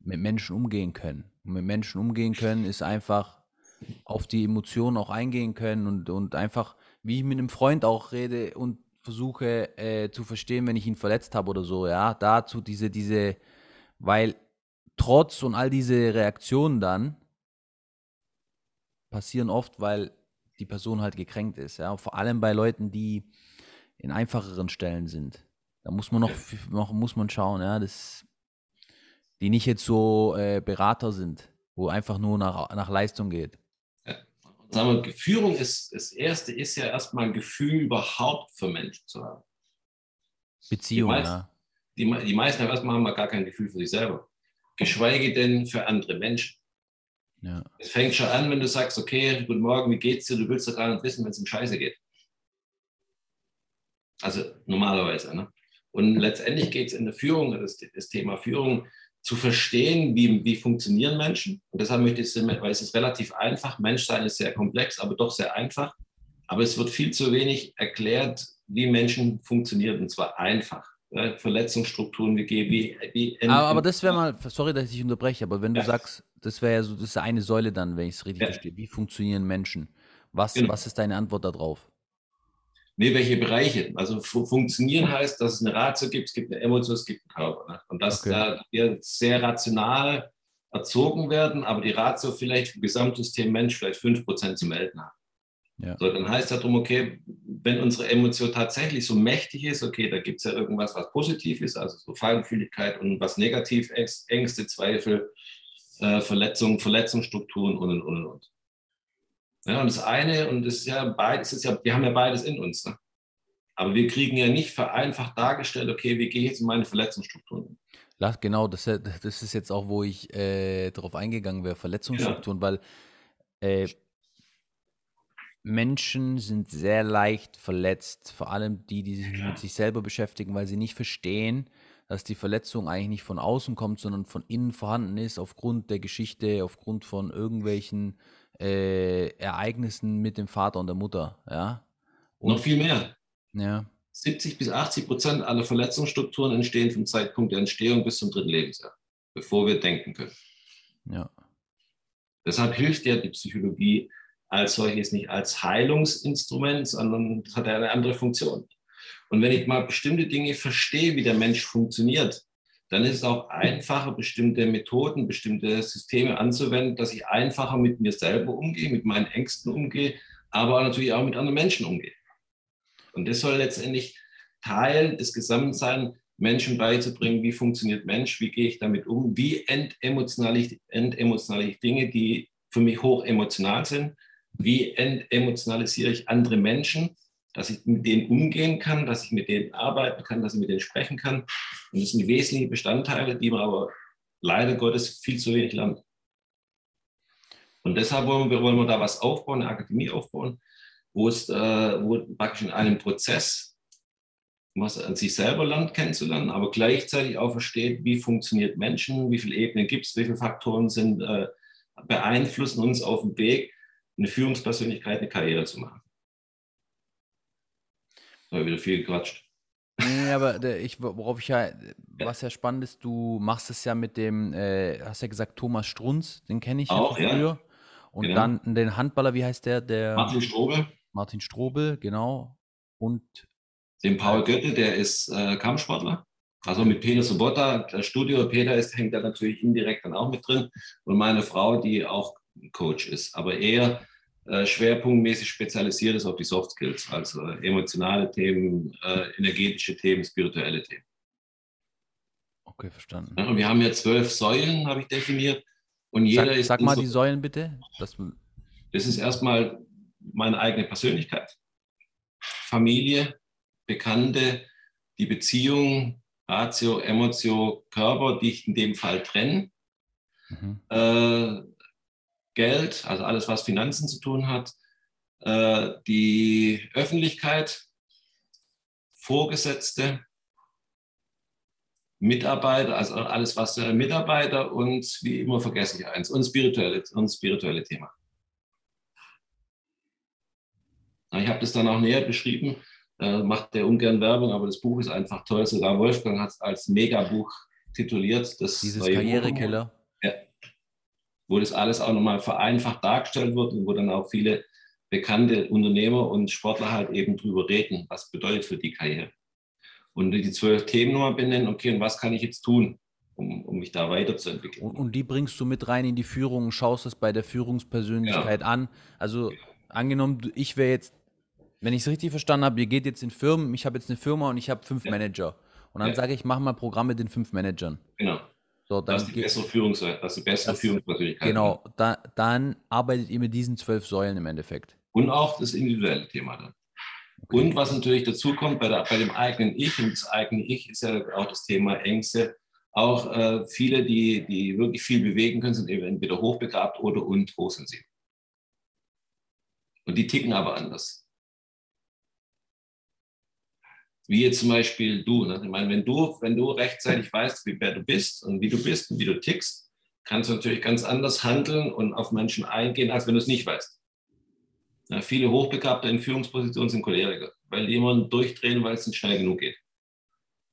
Speaker 2: mit Menschen umgehen können. Und mit Menschen umgehen können ist einfach auf die Emotionen auch eingehen können und, und einfach, wie ich mit einem Freund auch rede und versuche äh, zu verstehen, wenn ich ihn verletzt habe oder so, ja, dazu diese, diese, weil Trotz und all diese Reaktionen dann passieren oft, weil die Person halt gekränkt ist. Ja? Vor allem bei Leuten, die in einfacheren Stellen sind. Da muss man noch, noch muss man schauen, ja, das, die nicht jetzt so äh, Berater sind, wo einfach nur nach, nach Leistung geht.
Speaker 1: Ja. Sagen wir, Führung ist, das erste ist ja erstmal ein Gefühl überhaupt für Menschen zu haben.
Speaker 2: Beziehung, meisten, ja.
Speaker 1: Die, die meisten erstmal haben gar kein Gefühl für sich selber. Geschweige denn für andere Menschen. Ja. Es fängt schon an, wenn du sagst, okay, guten Morgen, wie geht's dir? Du willst doch gar nicht wissen, wenn es um Scheiße geht. Also normalerweise. Ne? Und letztendlich geht es in der Führung, das, das Thema Führung, zu verstehen, wie, wie funktionieren Menschen. Und deshalb möchte ich es, weil es ist relativ einfach. Menschsein ist sehr komplex, aber doch sehr einfach. Aber es wird viel zu wenig erklärt, wie Menschen funktionieren, und zwar einfach. Ja, Verletzungsstrukturen, wie, wie,
Speaker 2: wie aber, aber das wäre mal, sorry, dass ich dich unterbreche, aber wenn du ja. sagst, das wäre ja so, das ist eine Säule dann, wenn ich es richtig ja. verstehe. Wie funktionieren Menschen? Was, genau. was ist deine Antwort darauf?
Speaker 1: Nee, welche Bereiche? Also funktionieren heißt, dass es eine Ratio gibt, es gibt eine Emotion, es gibt einen Körper. Ne? Und dass okay. da wir sehr rational erzogen werden, aber die Ratio vielleicht im Gesamtsystem Mensch vielleicht 5% zu melden hat. Ja. So, dann heißt das darum, okay, wenn unsere Emotion tatsächlich so mächtig ist, okay, da gibt es ja irgendwas, was positiv ist, also so Feinfühligkeit und was negativ, Ängste, Zweifel, äh, Verletzungen, Verletzungsstrukturen und und und und. Ja, und das eine, und das ist ja beides, ist ja, wir haben ja beides in uns. Ne? Aber wir kriegen ja nicht vereinfacht dargestellt, okay, wie gehe ich jetzt in meine Verletzungsstrukturen?
Speaker 2: Genau, das, das ist jetzt auch, wo ich äh, darauf eingegangen wäre, Verletzungsstrukturen, ja. weil äh, Menschen sind sehr leicht verletzt, vor allem die, die sich mit sich selber beschäftigen, weil sie nicht verstehen, dass die Verletzung eigentlich nicht von außen kommt, sondern von innen vorhanden ist, aufgrund der Geschichte, aufgrund von irgendwelchen äh, Ereignissen mit dem Vater und der Mutter, ja.
Speaker 1: Und, Noch viel mehr.
Speaker 2: Ja.
Speaker 1: 70 bis 80 Prozent aller Verletzungsstrukturen entstehen vom Zeitpunkt der Entstehung bis zum dritten Lebensjahr, bevor wir denken können.
Speaker 2: Ja.
Speaker 1: Deshalb hilft ja die Psychologie als solches nicht als Heilungsinstrument, sondern hat eine andere Funktion. Und wenn ich mal bestimmte Dinge verstehe, wie der Mensch funktioniert, dann ist es auch einfacher, bestimmte Methoden, bestimmte Systeme anzuwenden, dass ich einfacher mit mir selber umgehe, mit meinen Ängsten umgehe, aber natürlich auch mit anderen Menschen umgehe. Und das soll letztendlich Teil des Gesamten sein, Menschen beizubringen, wie funktioniert Mensch, wie gehe ich damit um, wie entemotionale entemotionale ich Dinge, die für mich hoch emotional sind, wie entemotionalisiere ich andere Menschen, dass ich mit denen umgehen kann, dass ich mit denen arbeiten kann, dass ich mit denen sprechen kann. Und das sind wesentliche Bestandteile, die man aber leider Gottes viel zu wenig lernt. Und deshalb wollen wir, wollen wir da was aufbauen, eine Akademie aufbauen, wo es äh, wo praktisch in einem Prozess, was an sich selber lernt, kennenzulernen, aber gleichzeitig auch versteht, wie funktioniert Menschen, wie viele Ebenen gibt es, wie viele Faktoren sind, äh, beeinflussen uns auf dem Weg, eine Führungspersönlichkeit, eine Karriere zu machen. Habe wieder viel gequatscht.
Speaker 2: Nee, aber ich, worauf ich *laughs* ja, was ja spannend ist, du machst es ja mit dem, äh, hast ja gesagt, Thomas Strunz, den kenne ich
Speaker 1: Auch, ja früher.
Speaker 2: Und genau. dann den Handballer, wie heißt der? der
Speaker 1: Martin Strobel.
Speaker 2: Martin Strobel, genau. Und
Speaker 1: den Paul Götte, der ist äh, Kampfsportler. Also mit Peter Sobotta, das Studio Peter ist, hängt da natürlich indirekt dann auch mit drin. Und meine Frau, die auch Coach ist, aber eher äh, schwerpunktmäßig spezialisiert ist auf die Soft Skills, also emotionale Themen, äh, energetische Themen, spirituelle Themen.
Speaker 2: Okay, verstanden.
Speaker 1: Ja, und wir haben ja zwölf Säulen, habe ich definiert. Und jeder
Speaker 2: sag,
Speaker 1: ist.
Speaker 2: Sag mal so, die Säulen bitte.
Speaker 1: Das, das ist erstmal meine eigene Persönlichkeit. Familie, Bekannte, die Beziehung, Ratio, Emotio, Körper, die ich in dem Fall trenne. Mhm. Äh, Geld, also alles, was Finanzen zu tun hat, äh, die Öffentlichkeit, Vorgesetzte, Mitarbeiter, also alles, was äh, Mitarbeiter und wie immer vergesse ich eins, und spirituelle, und spirituelle Thema. Ich habe das dann auch näher beschrieben, äh, macht der ungern Werbung, aber das Buch ist einfach toll. Sogar Wolfgang hat es als Megabuch tituliert. Das
Speaker 2: Dieses Karrierekiller
Speaker 1: wo das alles auch nochmal vereinfacht dargestellt wird und wo dann auch viele bekannte Unternehmer und Sportler halt eben drüber reden, was bedeutet für die Karriere. Und die zwölf Themen nochmal benennen, okay, und was kann ich jetzt tun, um, um mich da weiterzuentwickeln.
Speaker 2: Und, und die bringst du mit rein in die Führung, schaust es bei der Führungspersönlichkeit ja. an. Also angenommen, ich wäre jetzt, wenn ich es richtig verstanden habe, ihr geht jetzt in Firmen, ich habe jetzt eine Firma und ich habe fünf ja. Manager. Und dann ja. sage ich, mach mal Programm mit den fünf Managern.
Speaker 1: Genau. So, dann das ist die bessere Führungs das ist die bessere das, Führungspersönlichkeit.
Speaker 2: Genau, da, dann arbeitet ihr mit diesen zwölf Säulen im Endeffekt.
Speaker 1: Und auch das individuelle Thema dann. Okay. Und was natürlich dazu kommt bei, der, bei dem eigenen Ich, und das eigene Ich ist ja auch das Thema Ängste. Auch äh, viele, die, die wirklich viel bewegen können, sind entweder hochbegabt oder und hochsensibel. Und die ticken aber anders. Wie jetzt zum Beispiel du. Ne? Ich meine, wenn du, wenn du rechtzeitig weißt, wie wer du bist und wie du bist und wie du tickst, kannst du natürlich ganz anders handeln und auf Menschen eingehen, als wenn du es nicht weißt. Ja, viele Hochbegabte in Führungspositionen sind Choleriker, weil die immer durchdrehen, weil es nicht schnell genug geht.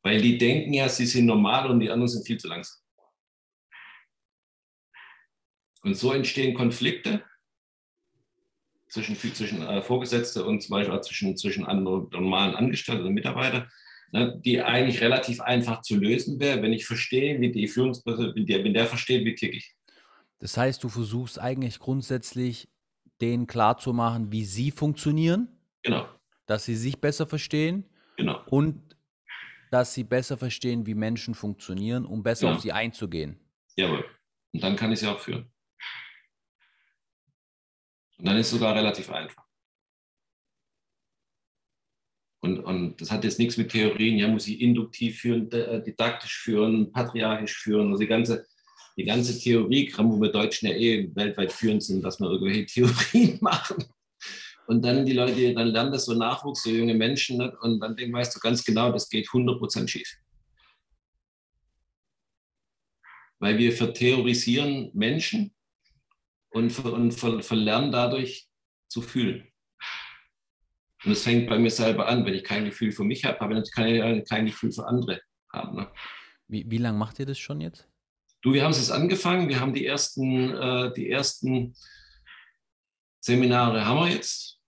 Speaker 1: Weil die denken ja, sie sind normal und die anderen sind viel zu langsam. Und so entstehen Konflikte zwischen, zwischen äh, Vorgesetzte und zum Beispiel auch zwischen, zwischen anderen normalen Angestellten und Mitarbeitern, ne, die eigentlich relativ einfach zu lösen wäre, wenn ich verstehe, wie die Führungsperson, wenn der, wenn der versteht, wie tick ich.
Speaker 2: Das heißt, du versuchst eigentlich grundsätzlich denen klarzumachen, wie sie funktionieren.
Speaker 1: Genau.
Speaker 2: Dass sie sich besser verstehen.
Speaker 1: Genau.
Speaker 2: Und dass sie besser verstehen, wie Menschen funktionieren, um besser genau. auf sie einzugehen.
Speaker 1: Jawohl. Und dann kann ich sie auch führen. Und dann ist es sogar relativ einfach. Und, und das hat jetzt nichts mit Theorien, ja, muss ich induktiv führen, äh, didaktisch führen, patriarchisch führen, also die ganze, die ganze Theorie, wo wir Deutschen ja eh weltweit führend sind, dass wir irgendwelche *laughs* Theorien machen. Und dann die Leute, dann lernen das so Nachwuchs, so junge Menschen, ne? und dann denken, weißt du ganz genau, das geht 100% schief. Weil wir vertheorisieren Menschen und, und ver, verlernen dadurch zu fühlen. Und es fängt bei mir selber an. Wenn ich kein Gefühl für mich habe, habe ich kein, kein Gefühl für andere haben. Ne?
Speaker 2: Wie, wie lange macht ihr das schon jetzt?
Speaker 1: Du, wir haben es jetzt angefangen. Wir haben die ersten, äh, die ersten Seminare haben wir jetzt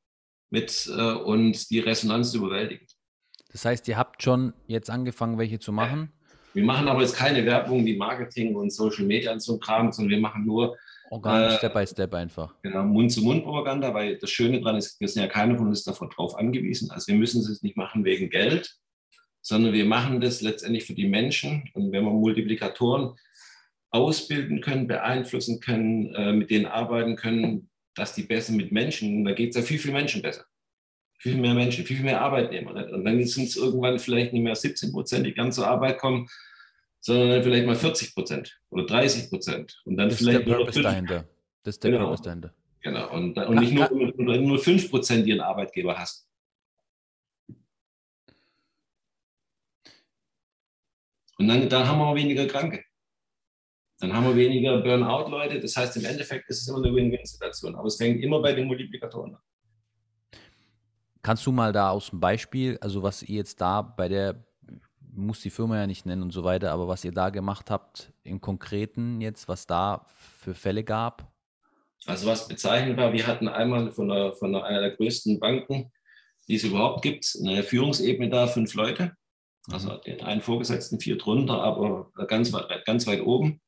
Speaker 1: mit äh, und die Resonanz überwältigend.
Speaker 2: Das heißt, ihr habt schon jetzt angefangen, welche zu machen?
Speaker 1: Wir machen aber jetzt keine Werbung wie Marketing und Social Media und so Kram, sondern wir machen nur
Speaker 2: Organisch, äh, Step by Step einfach.
Speaker 1: Genau, Mund-zu-Mund-Propaganda, weil das Schöne daran ist, wir sind ja keiner von uns davon drauf angewiesen. Also wir müssen es nicht machen wegen Geld, sondern wir machen das letztendlich für die Menschen. Und wenn wir Multiplikatoren ausbilden können, beeinflussen können, äh, mit denen arbeiten können, dass die besser mit Menschen, da geht es ja viel, viel Menschen besser. Viel mehr Menschen, viel mehr Arbeitnehmer. Und dann sind es irgendwann vielleicht nicht mehr 17 Prozent, die ganz zur Arbeit kommen, sondern vielleicht mal 40 Prozent oder 30 Prozent. Und dann
Speaker 2: das
Speaker 1: vielleicht
Speaker 2: ist der Purpose dahinter. Das ist der
Speaker 1: genau.
Speaker 2: Purpose dahinter.
Speaker 1: Genau. Und, und nicht nur, nur, nur 5 Prozent, die einen Arbeitgeber hast. Und dann, dann haben wir auch weniger Kranke. Dann haben wir weniger Burnout-Leute. Das heißt, im Endeffekt ist es immer eine Win-Win-Situation. Aber es fängt immer bei den Multiplikatoren an.
Speaker 2: Kannst du mal da aus dem Beispiel, also was ihr jetzt da bei der muss die Firma ja nicht nennen und so weiter, aber was ihr da gemacht habt im Konkreten jetzt, was da für Fälle gab?
Speaker 1: Also was bezeichnend war, wir hatten einmal von, der, von einer der größten Banken, die es überhaupt gibt, eine Führungsebene da, fünf Leute. Also mhm. den einen Vorgesetzten, vier drunter, aber ganz weit, ganz weit oben.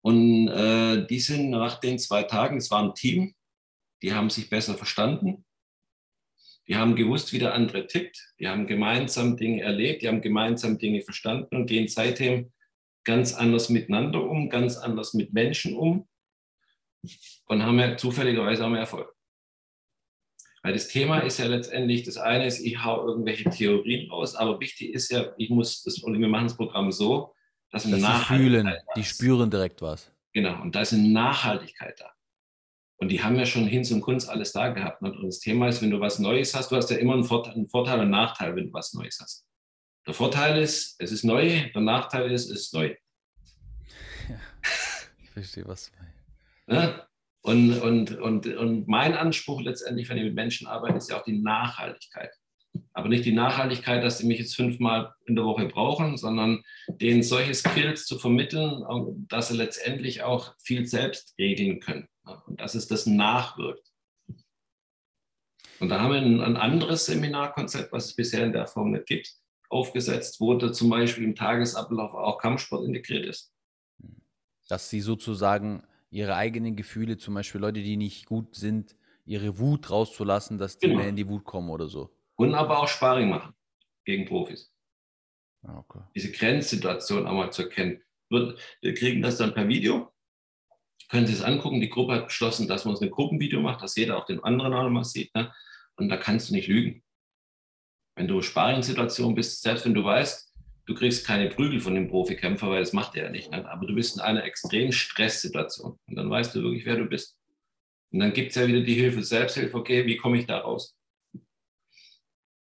Speaker 1: Und äh, die sind nach den zwei Tagen, es war ein Team, die haben sich besser verstanden. Die haben gewusst, wie der andere tickt. Die haben gemeinsam Dinge erlebt, die haben gemeinsam Dinge verstanden und gehen seitdem ganz anders miteinander um, ganz anders mit Menschen um und haben ja zufälligerweise auch mehr Erfolg. Weil das Thema ist ja letztendlich, das eine ist, ich hau irgendwelche Theorien raus, aber wichtig ist ja, ich muss das, und wir machen das Programm so, dass,
Speaker 2: dass sie fühlen, die spüren direkt was.
Speaker 1: Genau, und da ist eine Nachhaltigkeit da. Und die haben ja schon Hinz und Kunst alles da gehabt. Und das Thema ist, wenn du was Neues hast, du hast ja immer einen Vorteil, einen Vorteil und einen Nachteil, wenn du was Neues hast. Der Vorteil ist, es ist neu, der Nachteil ist, es ist neu.
Speaker 2: Ja, ich verstehe, was du meinst.
Speaker 1: Ja? Und, und, und, und mein Anspruch letztendlich, wenn ich mit Menschen arbeite, ist ja auch die Nachhaltigkeit. Aber nicht die Nachhaltigkeit, dass sie mich jetzt fünfmal in der Woche brauchen, sondern denen solche Skills zu vermitteln, dass sie letztendlich auch viel selbst regeln können. Und dass es das nachwirkt. Und da haben wir ein, ein anderes Seminarkonzept, was es bisher in der Form nicht gibt, aufgesetzt, wo da zum Beispiel im Tagesablauf auch Kampfsport integriert ist.
Speaker 2: Dass sie sozusagen ihre eigenen Gefühle, zum Beispiel Leute, die nicht gut sind, ihre Wut rauszulassen, dass die genau. mehr in die Wut kommen oder so.
Speaker 1: Und aber auch Sparring machen gegen Profis. Ah, okay. Diese Grenzsituation auch mal zu erkennen. Wir kriegen das dann per Video. Können Sie es angucken. Die Gruppe hat beschlossen, dass man uns ein Gruppenvideo macht, dass jeder auch den anderen auch nochmal sieht. Ne? Und da kannst du nicht lügen. Wenn du Sparringssituation bist, selbst wenn du weißt, du kriegst keine Prügel von dem Profikämpfer, weil das macht er ja nicht. Ne? Aber du bist in einer extremen Stresssituation. Und dann weißt du wirklich, wer du bist. Und dann gibt es ja wieder die Hilfe, Selbsthilfe, okay, wie komme ich da raus?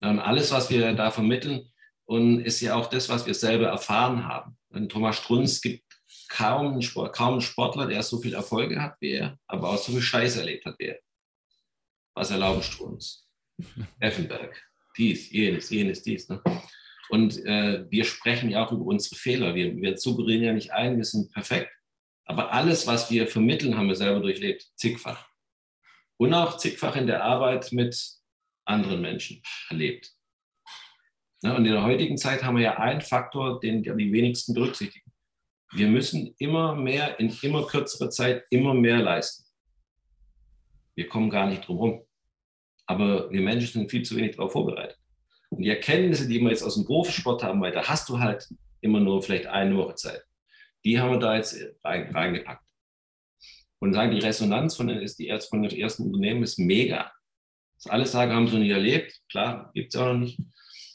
Speaker 1: Und alles, was wir da vermitteln, und ist ja auch das, was wir selber erfahren haben. Und Thomas Strunz gibt kaum einen, Sport, kaum einen Sportler, der so viele Erfolge hat wie er, aber auch so viel Scheiß erlebt hat wie er. Was erlauben Strunz? *laughs* Effenberg, dies, jenes, jenes, dies. Ne? Und äh, wir sprechen ja auch über unsere Fehler. Wir, wir suggerieren ja nicht ein, wir sind perfekt. Aber alles, was wir vermitteln, haben wir selber durchlebt, zigfach. Und auch zigfach in der Arbeit mit anderen Menschen erlebt. Ja, und in der heutigen Zeit haben wir ja einen Faktor, den die wenigsten berücksichtigen. Wir müssen immer mehr in immer kürzerer Zeit immer mehr leisten. Wir kommen gar nicht drum herum. Aber wir Menschen sind viel zu wenig darauf vorbereitet. Und die Erkenntnisse, die wir jetzt aus dem Profisport haben, weil da hast du halt immer nur vielleicht eine Woche Zeit. Die haben wir da jetzt reingepackt. Und sagen, die Resonanz von den, ist die von den ersten Unternehmen ist mega. Das alle sagen, haben sie noch nicht erlebt. Klar, gibt es auch noch nicht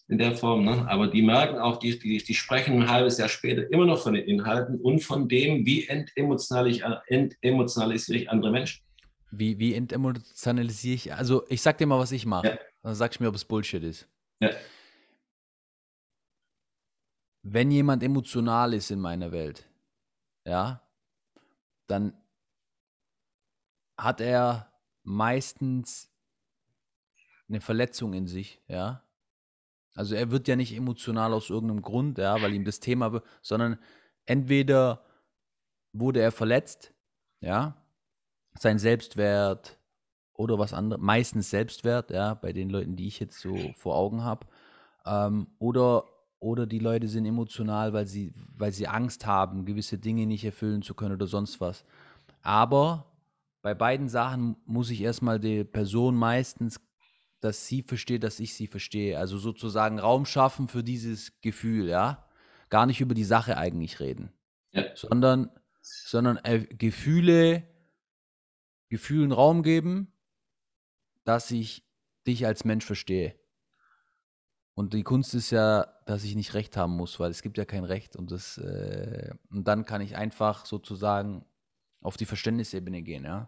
Speaker 1: in der Form. Ne? Aber die merken auch, die, die, die sprechen ein halbes Jahr später immer noch von den Inhalten und von dem, wie entemotionalisiere ich andere Menschen.
Speaker 2: Wie, wie entemotionalisiere ich? Also, ich sag dir mal, was ich mache. Ja. Dann sagst du mir, ob es Bullshit ist. Ja. Wenn jemand emotional ist in meiner Welt, ja, dann hat er meistens eine Verletzung in sich, ja. Also er wird ja nicht emotional aus irgendeinem Grund, ja, weil ihm das Thema, sondern entweder wurde er verletzt, ja, sein Selbstwert oder was anderes, meistens Selbstwert, ja, bei den Leuten, die ich jetzt so vor Augen habe, ähm, oder oder die Leute sind emotional, weil sie, weil sie Angst haben, gewisse Dinge nicht erfüllen zu können oder sonst was. Aber bei beiden Sachen muss ich erstmal die Person meistens dass sie versteht, dass ich sie verstehe. Also sozusagen Raum schaffen für dieses Gefühl, ja. Gar nicht über die Sache eigentlich reden. Ja. Sondern, sondern äh, Gefühle, Gefühlen Raum geben, dass ich dich als Mensch verstehe. Und die Kunst ist ja, dass ich nicht recht haben muss, weil es gibt ja kein Recht. Und, das, äh, und dann kann ich einfach sozusagen auf die Verständnisebene gehen, ja.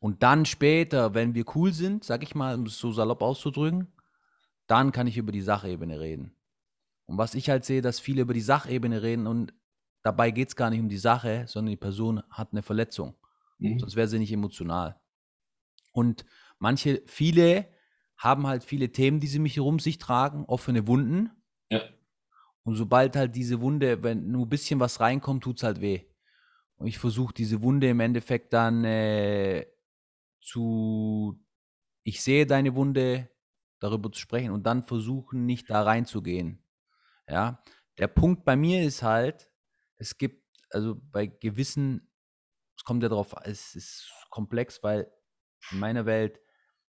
Speaker 2: Und dann später, wenn wir cool sind, sag ich mal, um es so salopp auszudrücken, dann kann ich über die Sachebene reden. Und was ich halt sehe, dass viele über die Sachebene reden und dabei geht es gar nicht um die Sache, sondern die Person hat eine Verletzung. Mhm. Sonst wäre sie nicht emotional. Und manche, viele haben halt viele Themen, die sie mich herum sich tragen, offene Wunden. Ja. Und sobald halt diese Wunde, wenn nur ein bisschen was reinkommt, tut es halt weh. Und ich versuche diese Wunde im Endeffekt dann äh, zu, ich sehe deine Wunde, darüber zu sprechen und dann versuchen, nicht da reinzugehen. Ja, der Punkt bei mir ist halt, es gibt, also bei gewissen, es kommt ja darauf, es ist komplex, weil in meiner Welt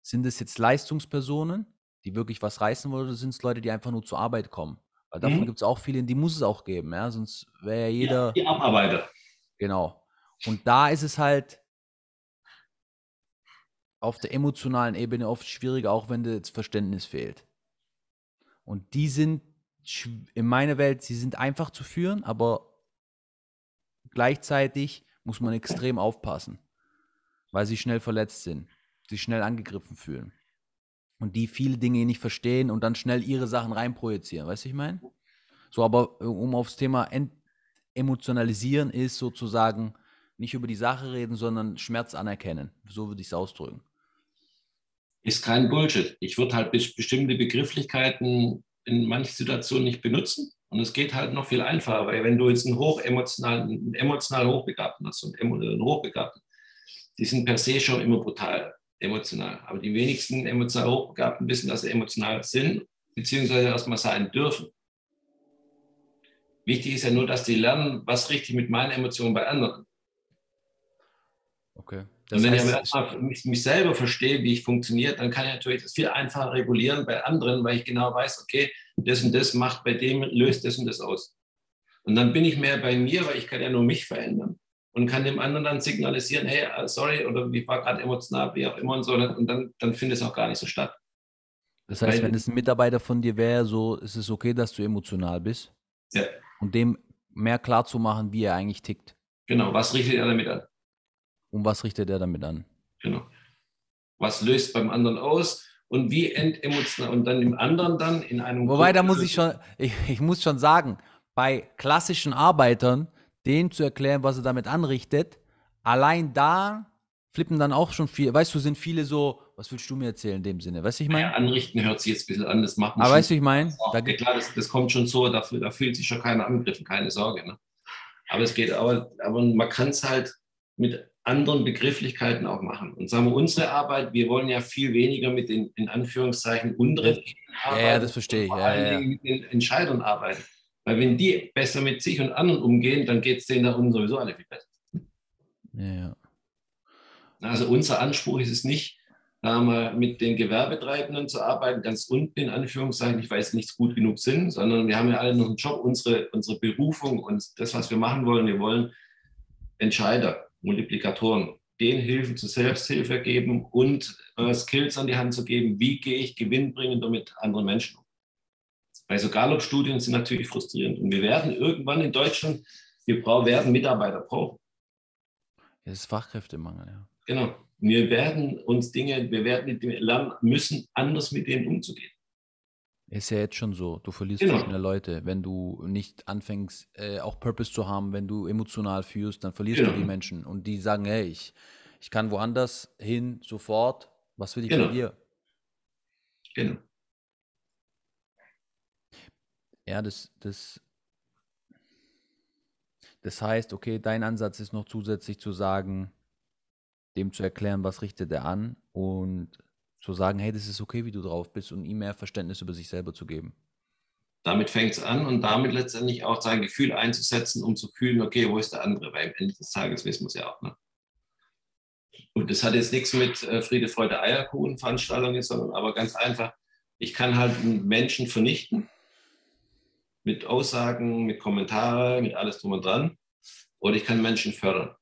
Speaker 2: sind es jetzt Leistungspersonen, die wirklich was reißen wollen, oder sind es Leute, die einfach nur zur Arbeit kommen? Weil davon mhm. gibt es auch viele, die muss es auch geben, ja, sonst wäre ja jeder. Ja,
Speaker 1: die Abarbeiter.
Speaker 2: Genau. Und da ist es halt, auf der emotionalen Ebene oft schwieriger, auch wenn das Verständnis fehlt. Und die sind in meiner Welt, sie sind einfach zu führen, aber gleichzeitig muss man extrem aufpassen, weil sie schnell verletzt sind, sich schnell angegriffen fühlen und die viele Dinge nicht verstehen und dann schnell ihre Sachen reinprojizieren. Weißt du, ich meine? So, aber äh, um aufs Thema emotionalisieren ist sozusagen nicht über die Sache reden, sondern Schmerz anerkennen. So würde ich es ausdrücken
Speaker 1: ist kein Bullshit. Ich würde halt bestimmte Begrifflichkeiten in manchen Situationen nicht benutzen. Und es geht halt noch viel einfacher, weil wenn du jetzt einen hochemotionalen, einen emotional Hochbegabten hast und einen Hochbegabten, die sind per se schon immer brutal emotional. Aber die wenigsten emotional Hochbegabten wissen, dass sie emotional sind, beziehungsweise erstmal sein dürfen. Wichtig ist ja nur, dass die lernen, was richtig mit meinen Emotionen bei anderen.
Speaker 2: Okay.
Speaker 1: Das und wenn heißt, ich erstmal mich, mich, selber verstehe, wie ich funktioniere, dann kann ich natürlich das viel einfacher regulieren bei anderen, weil ich genau weiß, okay, das und das macht bei dem, löst das und das aus. Und dann bin ich mehr bei mir, weil ich kann ja nur mich verändern und kann dem anderen dann signalisieren, hey, uh, sorry, oder ich war gerade emotional, wie auch immer und so, und dann, dann findet es auch gar nicht so statt.
Speaker 2: Das heißt, weil, wenn es ein Mitarbeiter von dir wäre, so ist es okay, dass du emotional bist. Ja. Und dem mehr klar zu machen, wie er eigentlich tickt.
Speaker 1: Genau, was richtet er damit an?
Speaker 2: Und was richtet er damit an?
Speaker 1: Genau. Was löst beim anderen aus? Und wie entemotional und dann im anderen dann in einem.
Speaker 2: Wobei, da muss ich schon, ich, ich muss schon sagen, bei klassischen Arbeitern, denen zu erklären, was er damit anrichtet, allein da flippen dann auch schon viele, weißt du, sind viele so, was willst du mir erzählen in dem Sinne? Weißt du, ich meine? Ja,
Speaker 1: anrichten hört sich jetzt ein bisschen an, das macht man
Speaker 2: Aber weißt du, ich meine?
Speaker 1: Da, ja, klar, das, das, kommt schon so, da, da, fühlt sich schon keiner angegriffen, keine Sorge. Ne? Aber es geht, aber, aber man kann es halt mit anderen Begrifflichkeiten auch machen. Und sagen wir, unsere Arbeit, wir wollen ja viel weniger mit den, in Anführungszeichen, unteren
Speaker 2: ja, arbeiten. Ja, das verstehe ich. Vor allen
Speaker 1: ja, Dingen mit den Entscheidern arbeiten. Weil wenn die besser mit sich und anderen umgehen, dann geht es denen da unten sowieso alle viel besser.
Speaker 2: Ja.
Speaker 1: Also unser Anspruch ist es nicht, mal mit den Gewerbetreibenden zu arbeiten, ganz unten in Anführungszeichen, ich weiß nichts gut genug sind, sondern wir haben ja alle noch einen Job, unsere, unsere Berufung und das, was wir machen wollen. Wir wollen Entscheider, Multiplikatoren, denen Hilfen zur Selbsthilfe geben und äh, Skills an die Hand zu geben, wie gehe ich gewinnbringender mit anderen Menschen um. Weil so Gallup-Studien sind natürlich frustrierend. Und wir werden irgendwann in Deutschland, wir brauchen, werden Mitarbeiter brauchen.
Speaker 2: Das ist Fachkräftemangel, ja.
Speaker 1: Genau. Wir werden uns Dinge, wir werden lernen müssen, anders mit denen umzugehen.
Speaker 2: Ist ja jetzt schon so. Du verlierst genau. schnell Leute. Wenn du nicht anfängst, äh, auch Purpose zu haben, wenn du emotional führst, dann verlierst genau. du die Menschen. Und die sagen, hey, ich, ich kann woanders hin, sofort. Was will ich genau. bei dir?
Speaker 1: Genau.
Speaker 2: Ja, das, das, das heißt, okay, dein Ansatz ist noch zusätzlich zu sagen, dem zu erklären, was richtet er an und zu sagen, hey, das ist okay, wie du drauf bist und ihm mehr Verständnis über sich selber zu geben.
Speaker 1: Damit fängt es an und damit letztendlich auch sein Gefühl einzusetzen, um zu fühlen, okay, wo ist der andere? Weil am Ende des Tages wissen wir es ja auch. Ne? Und das hat jetzt nichts mit äh, Friede, Freude, Eierkuchen Veranstaltungen, sondern aber ganz einfach, ich kann halt Menschen vernichten mit Aussagen, mit Kommentaren, mit alles drum und dran. Oder ich kann Menschen fördern.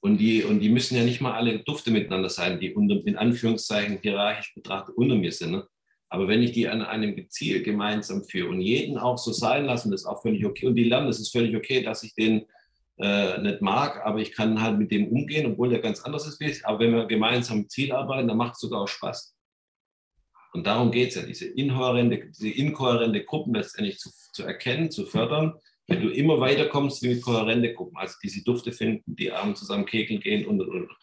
Speaker 1: Und die, und die müssen ja nicht mal alle Dufte miteinander sein, die unter, in Anführungszeichen hierarchisch betrachtet unter mir sind. Ne? Aber wenn ich die an einem Ziel gemeinsam führe und jeden auch so sein lassen, das ist auch völlig okay. Und die lernen, es ist völlig okay, dass ich den äh, nicht mag, aber ich kann halt mit dem umgehen, obwohl der ganz anders ist. Aber wenn wir gemeinsam Ziel arbeiten, dann macht es sogar auch Spaß. Und darum geht es ja, diese inhärente, diese inkohärente Gruppen letztendlich zu, zu erkennen, zu fördern, wenn du immer weiterkommst wie mit kohärente Gruppen, also die sie Dufte finden, die abends zusammen kegeln gehen und und und.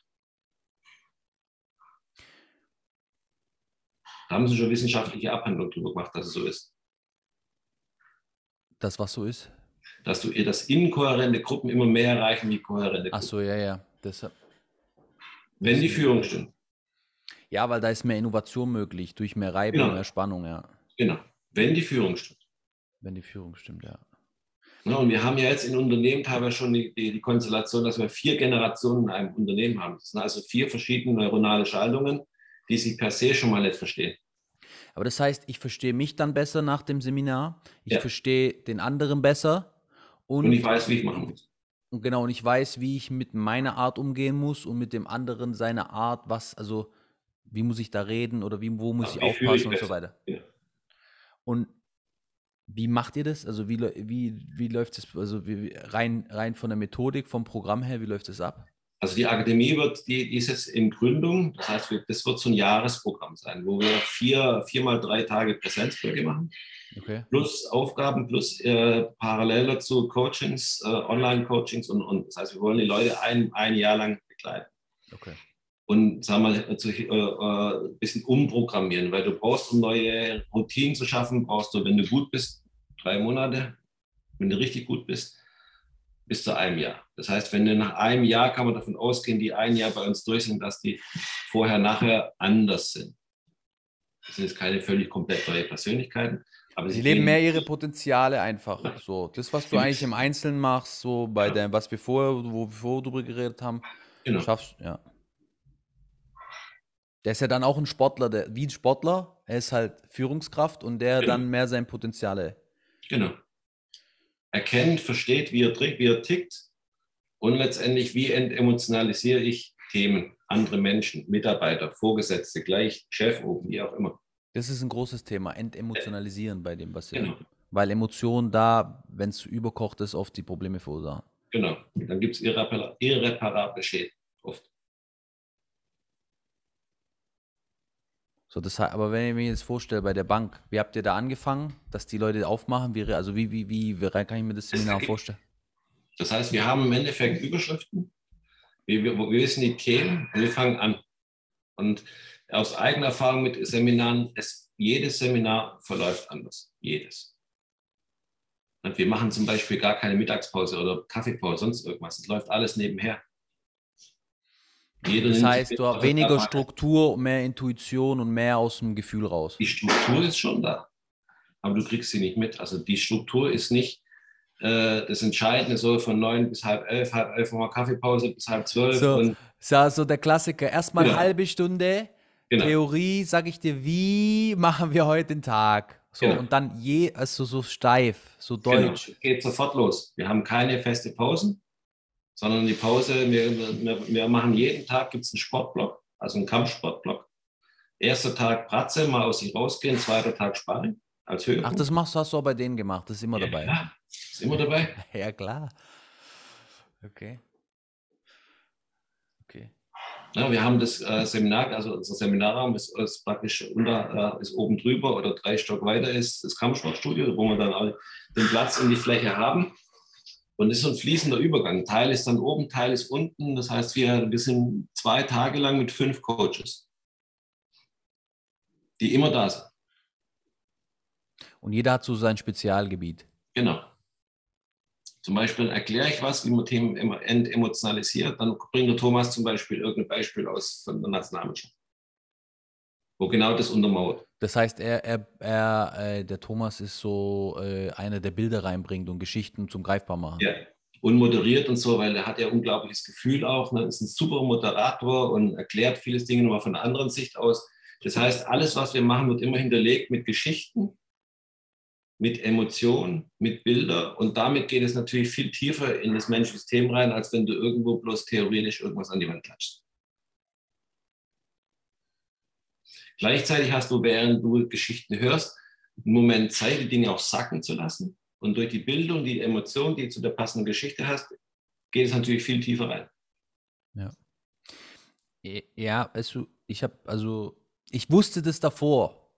Speaker 1: Da haben sie schon wissenschaftliche Abhandlungen darüber gemacht, dass es so ist.
Speaker 2: Das, was so ist?
Speaker 1: Dass du ihr das inkohärente Gruppen immer mehr erreichen wie kohärente
Speaker 2: Gruppen. Ach so, ja, ja.
Speaker 1: Deshalb. Wenn die Führung stimmt.
Speaker 2: Ja, weil da ist mehr Innovation möglich, durch mehr Reibung, genau. mehr Spannung, ja.
Speaker 1: Genau, wenn die Führung stimmt.
Speaker 2: Wenn die Führung stimmt, ja.
Speaker 1: Ja und wir haben ja jetzt in Unternehmen teilweise schon die, die, die, Konstellation, dass wir vier Generationen in einem Unternehmen haben. Das sind also vier verschiedene neuronale Schaltungen, die sich per se schon mal nicht verstehen.
Speaker 2: Aber das heißt, ich verstehe mich dann besser nach dem Seminar, ich ja. verstehe den anderen besser
Speaker 1: und, und ich weiß, wie ich machen muss.
Speaker 2: Und genau, und ich weiß, wie ich mit meiner Art umgehen muss und mit dem anderen seine Art, was, also wie muss ich da reden oder wie, wo muss ja, ich aufpassen ich und so weiter. Ja. Und wie macht ihr das? Also wie, wie, wie läuft es, also wie, rein, rein von der Methodik, vom Programm her, wie läuft es ab?
Speaker 1: Also die Akademie wird, die, die ist jetzt in Gründung, das heißt, das wird so ein Jahresprogramm sein, wo wir vier, viermal drei Tage Präsenzblöcke machen, okay. plus Aufgaben, plus äh, parallel dazu Coachings, äh, Online-Coachings und, und. Das heißt, wir wollen die Leute ein, ein Jahr lang begleiten. Okay und sagen wir mal, äh, äh, ein bisschen umprogrammieren, weil du brauchst, um neue Routinen zu schaffen, brauchst du, wenn du gut bist, drei Monate, wenn du richtig gut bist, bis zu einem Jahr. Das heißt, wenn du nach einem Jahr kann man davon ausgehen, die ein Jahr bei uns durch sind, dass die vorher, nachher anders sind. Das sind jetzt keine völlig komplett neue Persönlichkeiten.
Speaker 2: Aber sie, sie leben mehr ihre Potenziale einfach. Ja. So, das, was du eigentlich im Einzelnen machst, so bei ja. dem, was wir vorher, wo wir vorher drüber geredet haben, Genau. Schaffst, ja. Der ist ja dann auch ein Sportler, der, wie ein Sportler. Er ist halt Führungskraft und der genau. dann mehr sein Potenziale.
Speaker 1: Genau. Erkennt, versteht, wie er, wie er tickt und letztendlich, wie entemotionalisiere ich Themen, andere Menschen, Mitarbeiter, Vorgesetzte, gleich Chef oben, wie auch immer.
Speaker 2: Das ist ein großes Thema, entemotionalisieren bei dem, was ihr. Genau. Weil Emotionen da, wenn es überkocht ist, oft die Probleme verursachen.
Speaker 1: Genau. Dann gibt es irreparable Schäden oft.
Speaker 2: So, das, aber wenn ich mir jetzt vorstelle, bei der Bank, wie habt ihr da angefangen, dass die Leute aufmachen? Wie, also wie, wie, wie, wie kann ich mir das Seminar vorstellen?
Speaker 1: Das heißt, wir haben im Endeffekt Überschriften, wir, wir, wir wissen die Themen und wir fangen an. Und aus eigener Erfahrung mit Seminaren, es, jedes Seminar verläuft anders. Jedes. Und wir machen zum Beispiel gar keine Mittagspause oder Kaffeepause, sonst irgendwas. Es läuft alles nebenher.
Speaker 2: Das heißt, du hast weniger Struktur, mehr Intuition und mehr aus dem Gefühl raus.
Speaker 1: Die Struktur ist schon da, aber du kriegst sie nicht mit. Also die Struktur ist nicht äh, das Entscheidende, so von neun bis halb elf, halb elf mal Kaffeepause bis halb zwölf.
Speaker 2: So, und, so, so der Klassiker. Erstmal genau. halbe Stunde genau. Theorie, sag ich dir, wie machen wir heute den Tag? So, genau. und dann je, also so steif, so genau. deutsch.
Speaker 1: Genau. Geht sofort los. Wir haben keine feste Pausen sondern die Pause, wir, wir, wir machen jeden Tag gibt es einen Sportblock, also einen Kampfsportblock. Erster Tag Pratze, mal aus sich rausgehen, zweiter Tag Sparring als
Speaker 2: Höhepunkt. Ach, das machst du, hast du auch bei denen gemacht, das ist immer
Speaker 1: ja,
Speaker 2: dabei.
Speaker 1: Ja, ist immer dabei. *laughs*
Speaker 2: ja, klar. Okay.
Speaker 1: Okay. Ja, wir haben das äh, Seminar, also unser Seminarraum ist, ist praktisch unter, äh, ist oben drüber oder drei Stock weiter ist das Kampfsportstudio, wo wir dann den Platz in die Fläche haben. Und es ist so ein fließender Übergang. Teil ist dann oben, Teil ist unten. Das heißt, wir, wir sind zwei Tage lang mit fünf Coaches, die immer da sind.
Speaker 2: Und jeder hat so sein Spezialgebiet.
Speaker 1: Genau. Zum Beispiel erkläre ich was, wie man Themen entemotionalisiert. Dann bringt der Thomas zum Beispiel irgendein Beispiel aus von der Nationalmannschaft, wo genau das untermauert.
Speaker 2: Das heißt, er, er, er äh, der Thomas ist so äh, einer, der Bilder reinbringt und Geschichten zum Greifbar machen.
Speaker 1: Ja, und moderiert und so, weil er hat ja unglaubliches Gefühl auch. Ne? Ist ein super Moderator und erklärt vieles Dinge nochmal von einer anderen Sicht aus. Das heißt, alles, was wir machen, wird immer hinterlegt mit Geschichten, mit Emotionen, mit Bildern. Und damit geht es natürlich viel tiefer in das Menschensystem rein, als wenn du irgendwo bloß theoretisch irgendwas an die Wand klatschst. Gleichzeitig hast du, während du Geschichten hörst, einen Moment Zeit, die Dinge auch sacken zu lassen. Und durch die Bildung, die Emotion, die du zu der passenden Geschichte hast, geht es natürlich viel tiefer rein.
Speaker 2: Ja. Ja, also ich habe, also ich wusste das davor,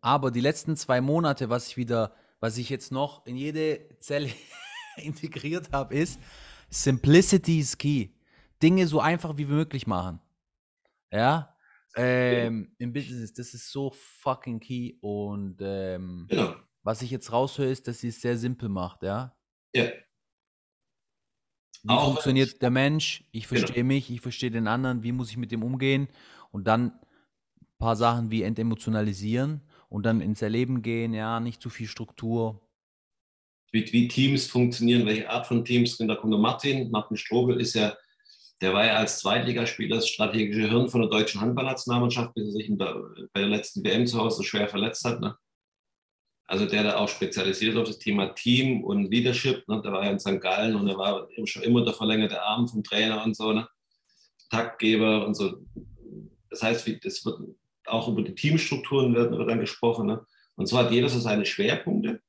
Speaker 2: aber die letzten zwei Monate, was ich wieder, was ich jetzt noch in jede Zelle *laughs* integriert habe, ist Simplicity is key. Dinge so einfach wie möglich machen. Ja, ähm, Im Business, das ist so fucking key. Und ähm, genau. was ich jetzt raushöre, ist, dass sie es sehr simpel macht, ja?
Speaker 1: Ja.
Speaker 2: Wie Auch funktioniert der Mensch? Ich genau. verstehe genau. mich, ich verstehe den anderen, wie muss ich mit dem umgehen? Und dann ein paar Sachen wie entemotionalisieren und dann ins Erleben gehen, ja, nicht zu viel Struktur.
Speaker 1: Wie, wie Teams funktionieren, welche Art von Teams. Da kommt der Martin. Martin Strobel ist ja der war ja als Zweitligaspieler das strategische Hirn von der deutschen Handballnationalmannschaft, bis er sich der, bei der letzten WM zu Hause schwer verletzt hat. Ne? Also der da auch spezialisiert auf das Thema Team und Leadership. Ne? Der war ja in St. Gallen und er war schon immer der verlängerte Arm vom Trainer und so, ne? Taktgeber und so. Das heißt, das wird auch über die Teamstrukturen wird, wird dann gesprochen. Ne? Und so hat jeder so seine Schwerpunkte.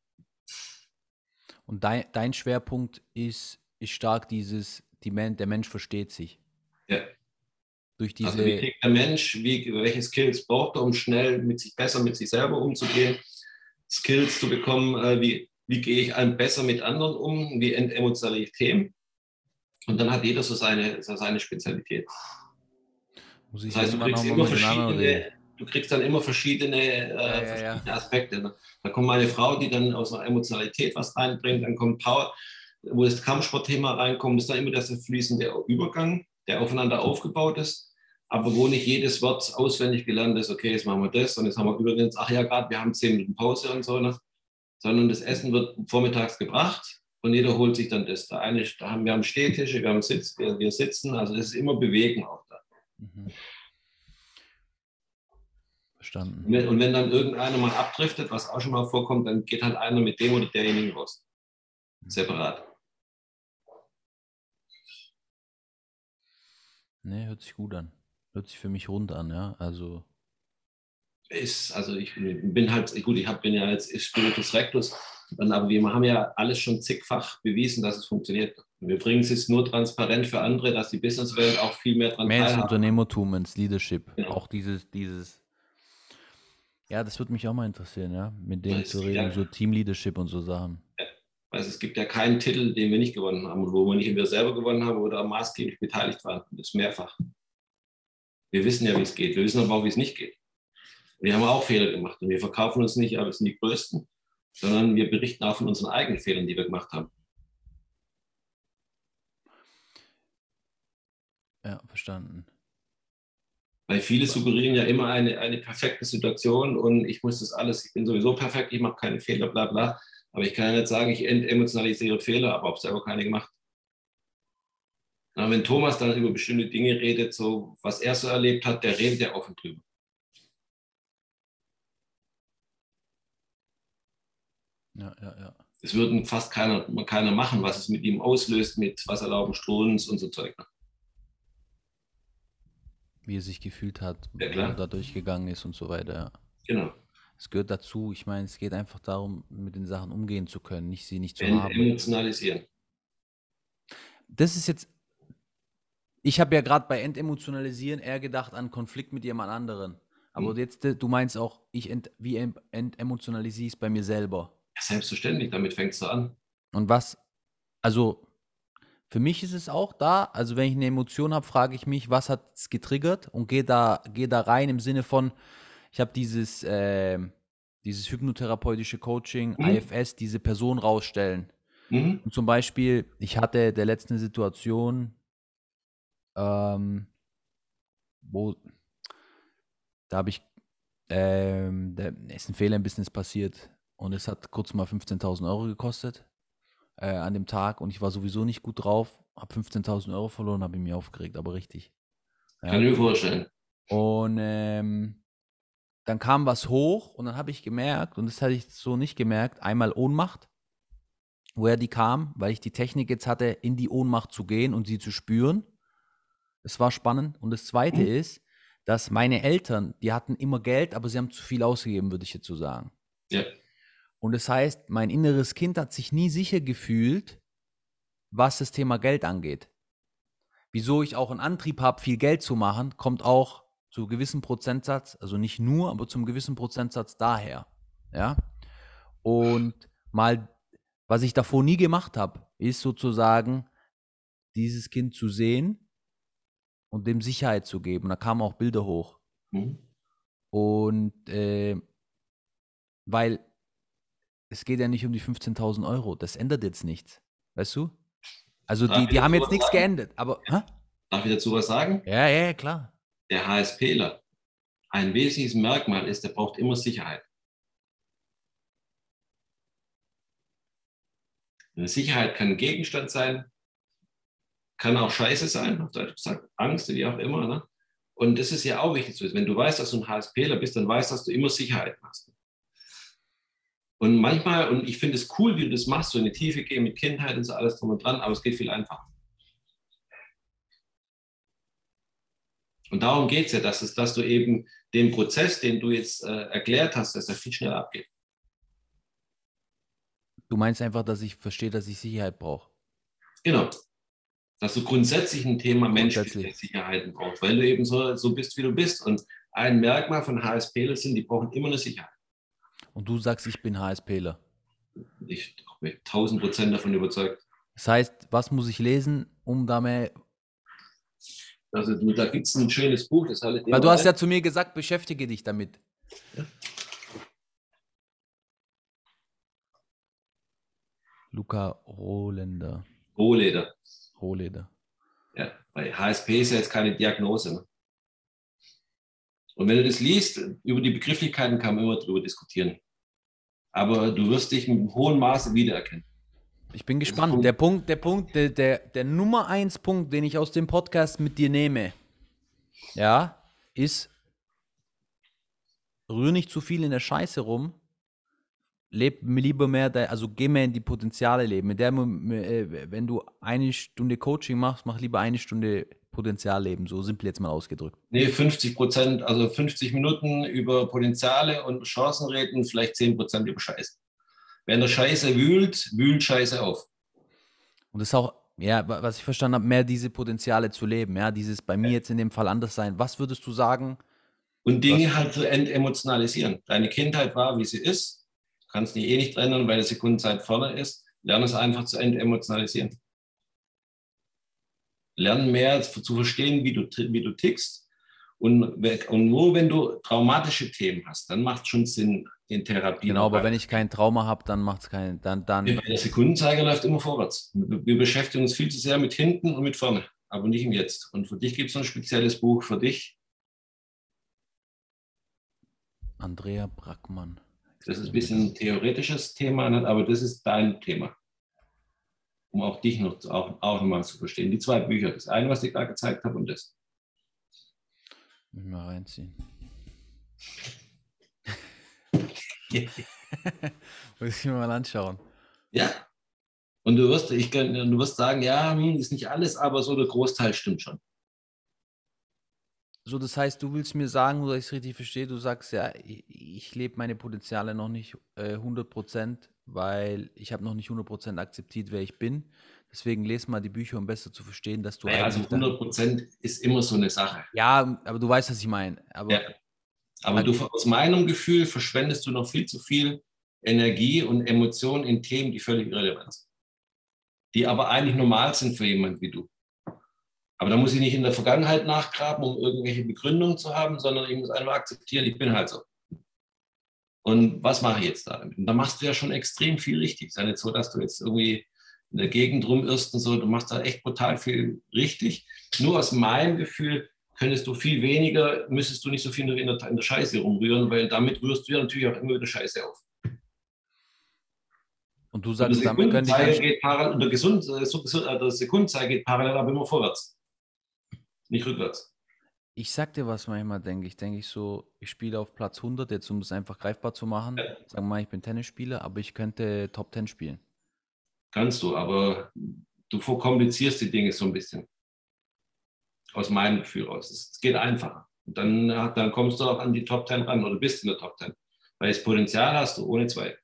Speaker 2: Und dein, dein Schwerpunkt ist, ist stark dieses die Men der Mensch versteht sich.
Speaker 1: Ja.
Speaker 2: Durch diese
Speaker 1: also wie tickt der Mensch, wie, welche Skills braucht er, um schnell mit sich besser mit sich selber umzugehen, Skills zu bekommen, äh, wie, wie gehe ich einem besser mit anderen um, wie emotionale Themen. Und dann hat jeder so seine, so seine Spezialität.
Speaker 2: Muss ich das heißt, du kriegst, immer verschiedene,
Speaker 1: du kriegst dann immer verschiedene, äh, ja, ja, verschiedene ja. Aspekte. Da kommt mal eine Frau, die dann aus einer Emotionalität was reinbringt, dann kommt Power, wo das Kampfsportthema reinkommt, ist dann immer das fließende Übergang, der aufeinander aufgebaut ist, aber wo nicht jedes Wort auswendig gelernt ist, okay, jetzt machen wir das und jetzt haben wir übrigens, ach ja, gerade, wir haben zehn Minuten Pause und so, ne? sondern das Essen wird vormittags gebracht und jeder holt sich dann das. Der eine, da haben, wir haben Stehtische, wir haben Sitz, wir, wir sitzen, also es ist immer Bewegen auch da. Mhm.
Speaker 2: Verstanden.
Speaker 1: Und wenn, und wenn, dann irgendeiner mal abdriftet, was auch schon mal vorkommt, dann geht halt einer mit dem oder derjenigen raus. Mhm. Separat.
Speaker 2: Nee, hört sich gut an. Hört sich für mich rund an, ja. Also.
Speaker 1: Ist, also ich bin halt, gut, ich hab, bin ja jetzt Spiritus Rectus, aber wir haben ja alles schon zigfach bewiesen, dass es funktioniert. Wir bringen es jetzt nur transparent für andere, dass die Businesswelt auch viel mehr
Speaker 2: dran Mehr ins Unternehmertum, ins Leadership. Genau. Auch dieses, dieses. Ja, das würde mich auch mal interessieren, ja, mit denen zu reden, ja, so Team-Leadership und so Sachen.
Speaker 1: Ja. Also es gibt ja keinen Titel, den wir nicht gewonnen haben und wo wir nicht wir selber gewonnen haben oder maßgeblich beteiligt waren. Das ist mehrfach. Wir wissen ja, wie es geht. Wir wissen aber auch, wie es nicht geht. Wir haben auch Fehler gemacht und wir verkaufen uns nicht als die Größten, sondern wir berichten auch von unseren eigenen Fehlern, die wir gemacht haben.
Speaker 2: Ja, verstanden.
Speaker 1: Weil viele suggerieren ja immer eine, eine perfekte Situation und ich muss das alles, ich bin sowieso perfekt, ich mache keine Fehler, bla bla. Aber ich kann ja nicht sagen, ich emotionalisiere Fehler, aber habe selber keine gemacht. Na, wenn Thomas dann über bestimmte Dinge redet, so was er so erlebt hat, der redet ja offen drüber.
Speaker 2: Ja, ja, ja.
Speaker 1: Es würden fast keiner, keiner machen, was es mit ihm auslöst, mit Wasserlauben, Strudens und so Zeug. Ne?
Speaker 2: Wie er sich gefühlt hat,
Speaker 1: ja, wo er
Speaker 2: da durchgegangen ist und so weiter. Ja.
Speaker 1: Genau
Speaker 2: es gehört dazu. Ich meine, es geht einfach darum, mit den Sachen umgehen zu können, nicht sie nicht zu
Speaker 1: haben. Emotionalisieren.
Speaker 2: Das ist jetzt. Ich habe ja gerade bei Entemotionalisieren eher gedacht an Konflikt mit jemand anderen. Aber hm. jetzt, du meinst auch, ich ent, wie entemotionalisiere es bei mir selber.
Speaker 1: Ja, selbstverständlich, damit fängst du an.
Speaker 2: Und was, also für mich ist es auch da, also wenn ich eine Emotion habe, frage ich mich, was hat es getriggert und gehe da, geh da rein im Sinne von, ich habe dieses, äh, dieses hypnotherapeutische Coaching, mhm. IFS, diese Person rausstellen. Mhm. Und zum Beispiel, ich hatte der letzten Situation, ähm, wo, da habe ich, ähm, da ist ein Fehler im Business passiert und es hat kurz mal 15.000 Euro gekostet äh, an dem Tag und ich war sowieso nicht gut drauf, habe 15.000 Euro verloren, habe ich mich aufgeregt, aber richtig.
Speaker 1: Ja. Kann ich mir vorstellen.
Speaker 2: Und ähm, dann kam was hoch und dann habe ich gemerkt, und das hatte ich so nicht gemerkt, einmal Ohnmacht, woher die kam, weil ich die Technik jetzt hatte, in die Ohnmacht zu gehen und sie zu spüren. Es war spannend. Und das Zweite mhm. ist, dass meine Eltern, die hatten immer Geld, aber sie haben zu viel ausgegeben, würde ich jetzt so sagen.
Speaker 1: Ja.
Speaker 2: Und das heißt, mein inneres Kind hat sich nie sicher gefühlt, was das Thema Geld angeht. Wieso ich auch einen Antrieb habe, viel Geld zu machen, kommt auch zu gewissen Prozentsatz, also nicht nur, aber zum gewissen Prozentsatz daher. Ja. Und mal, was ich davor nie gemacht habe, ist sozusagen, dieses Kind zu sehen und dem Sicherheit zu geben. Da kamen auch Bilder hoch. Mhm. Und äh, weil es geht ja nicht um die 15.000 Euro, das ändert jetzt nichts. Weißt du? Also die, die haben jetzt nichts sagen? geändert, aber. Hä?
Speaker 1: Darf ich dazu was sagen?
Speaker 2: Ja, ja, klar
Speaker 1: der HSPler ein wesentliches Merkmal ist, der braucht immer Sicherheit. Eine Sicherheit kann ein Gegenstand sein, kann auch Scheiße sein, auf Deutsch gesagt, Angst, wie auch immer. Ne? Und das ist ja auch wichtig zu wissen. Wenn du weißt, dass du ein HSPler bist, dann weißt du, dass du immer Sicherheit hast. Und manchmal, und ich finde es cool, wie du das machst, so in die Tiefe gehen mit Kindheit und so alles drum und dran, aber es geht viel einfacher. Und darum geht es ja, dass, es, dass du eben den Prozess, den du jetzt äh, erklärt hast, dass er viel schneller abgeht.
Speaker 2: Du meinst einfach, dass ich verstehe, dass ich Sicherheit brauche.
Speaker 1: Genau. Dass du grundsätzlich ein Thema menschliche Sicherheiten brauchst, weil du eben so, so bist, wie du bist. Und ein Merkmal von HSPler sind, die brauchen immer eine Sicherheit.
Speaker 2: Und du sagst, ich bin HSPler.
Speaker 1: Ich bin tausend Prozent davon überzeugt.
Speaker 2: Das heißt, was muss ich lesen, um da mehr
Speaker 1: also da gibt es ein schönes Buch, das
Speaker 2: halt Weil du hast ja zu mir gesagt, beschäftige dich damit. Ja. Luca Rohlender.
Speaker 1: Rohleder.
Speaker 2: Rohleder.
Speaker 1: Ja, bei HSP ist ja jetzt keine Diagnose. Ne? Und wenn du das liest, über die Begrifflichkeiten kann man immer drüber diskutieren. Aber du wirst dich mit hohen Maße wiedererkennen.
Speaker 2: Ich bin gespannt. Der Punkt, der Punkt, der, der, der Nummer eins Punkt, den ich aus dem Podcast mit dir nehme, ja, ist, rühr nicht zu viel in der Scheiße rum, leb lieber mehr, also geh mehr in die Potenziale leben. Mit der, äh, wenn du eine Stunde Coaching machst, mach lieber eine Stunde Potenzial leben, so simpel jetzt mal ausgedrückt.
Speaker 1: Nee, 50 Prozent, also 50 Minuten über Potenziale und Chancen reden, vielleicht 10 Prozent über Scheiße. Wenn der Scheiße wühlt, wühlt Scheiße auf.
Speaker 2: Und das ist auch, ja, was ich verstanden habe, mehr diese Potenziale zu leben, ja, dieses bei mir jetzt in dem Fall anders sein. Was würdest du sagen?
Speaker 1: Und Dinge was? halt zu entemotionalisieren. Deine Kindheit war, wie sie ist kannst dich eh nicht ändern, weil die Sekundenzeit vorne ist. Lerne es einfach zu emotionalisieren. Lerne mehr zu verstehen, wie du, wie du tickst. Und, und nur wenn du traumatische Themen hast, dann macht es schon Sinn in Therapie.
Speaker 2: Genau, aber wenn ich kein Trauma habe, dann macht es keinen. Dann, dann
Speaker 1: der Sekundenzeiger läuft immer vorwärts. Wir beschäftigen uns viel zu sehr mit hinten und mit vorne, aber nicht im Jetzt. Und für dich gibt es ein spezielles Buch für dich.
Speaker 2: Andrea Brackmann.
Speaker 1: Das ist ein bisschen ein theoretisches Thema, aber das ist dein Thema. Um auch dich noch auch, auch nochmal zu verstehen. Die zwei Bücher, das eine, was ich gerade gezeigt habe und das.
Speaker 2: Mal reinziehen. *laughs* Muss ich mir mal anschauen.
Speaker 1: Ja. Und du wirst, ich, du wirst sagen, ja, hm, ist nicht alles, aber so der Großteil stimmt schon.
Speaker 2: So, das heißt, du willst mir sagen, oder ich es richtig verstehe, du sagst ja, ich, ich lebe meine Potenziale noch nicht äh, 100%, weil ich habe noch nicht 100% akzeptiert, wer ich bin. Deswegen lese mal die Bücher, um besser zu verstehen, dass du
Speaker 1: naja, Also 100% ist immer so eine Sache.
Speaker 2: Ja, aber du weißt, was ich meine. Aber, ja.
Speaker 1: aber du, aus meinem Gefühl verschwendest du noch viel zu viel Energie und Emotionen in Themen, die völlig irrelevant sind. Die aber eigentlich normal sind für jemanden wie du. Aber da muss ich nicht in der Vergangenheit nachgraben, um irgendwelche Begründungen zu haben, sondern ich muss einfach akzeptieren, ich bin halt so. Und was mache ich jetzt da damit? Und da machst du ja schon extrem viel richtig. Es ist ja nicht so, dass du jetzt irgendwie in der Gegend rumirrst und so, du machst da echt brutal viel richtig. Nur aus meinem Gefühl könntest du viel weniger, müsstest du nicht so viel in der, in der Scheiße rumrühren, weil damit rührst du ja natürlich auch immer wieder Scheiße auf.
Speaker 2: Und du sagst, und damit könnte ich.
Speaker 1: Geht parallel, der, Gesund, äh, äh, der Sekundenzeit geht parallel aber immer vorwärts nicht rückwärts.
Speaker 2: Ich sag dir, was manchmal denke. Ich denke ich so, ich spiele auf Platz 100, jetzt um es einfach greifbar zu machen. Ja. Sagen wir mal, ich bin Tennisspieler, aber ich könnte Top 10 spielen.
Speaker 1: Kannst du, aber du verkomplizierst die Dinge so ein bisschen. Aus meinem Gefühl raus. Es geht einfacher. Und dann, dann kommst du auch an die Top 10 ran oder bist in der Top 10. Weil das Potenzial hast du ohne zwei.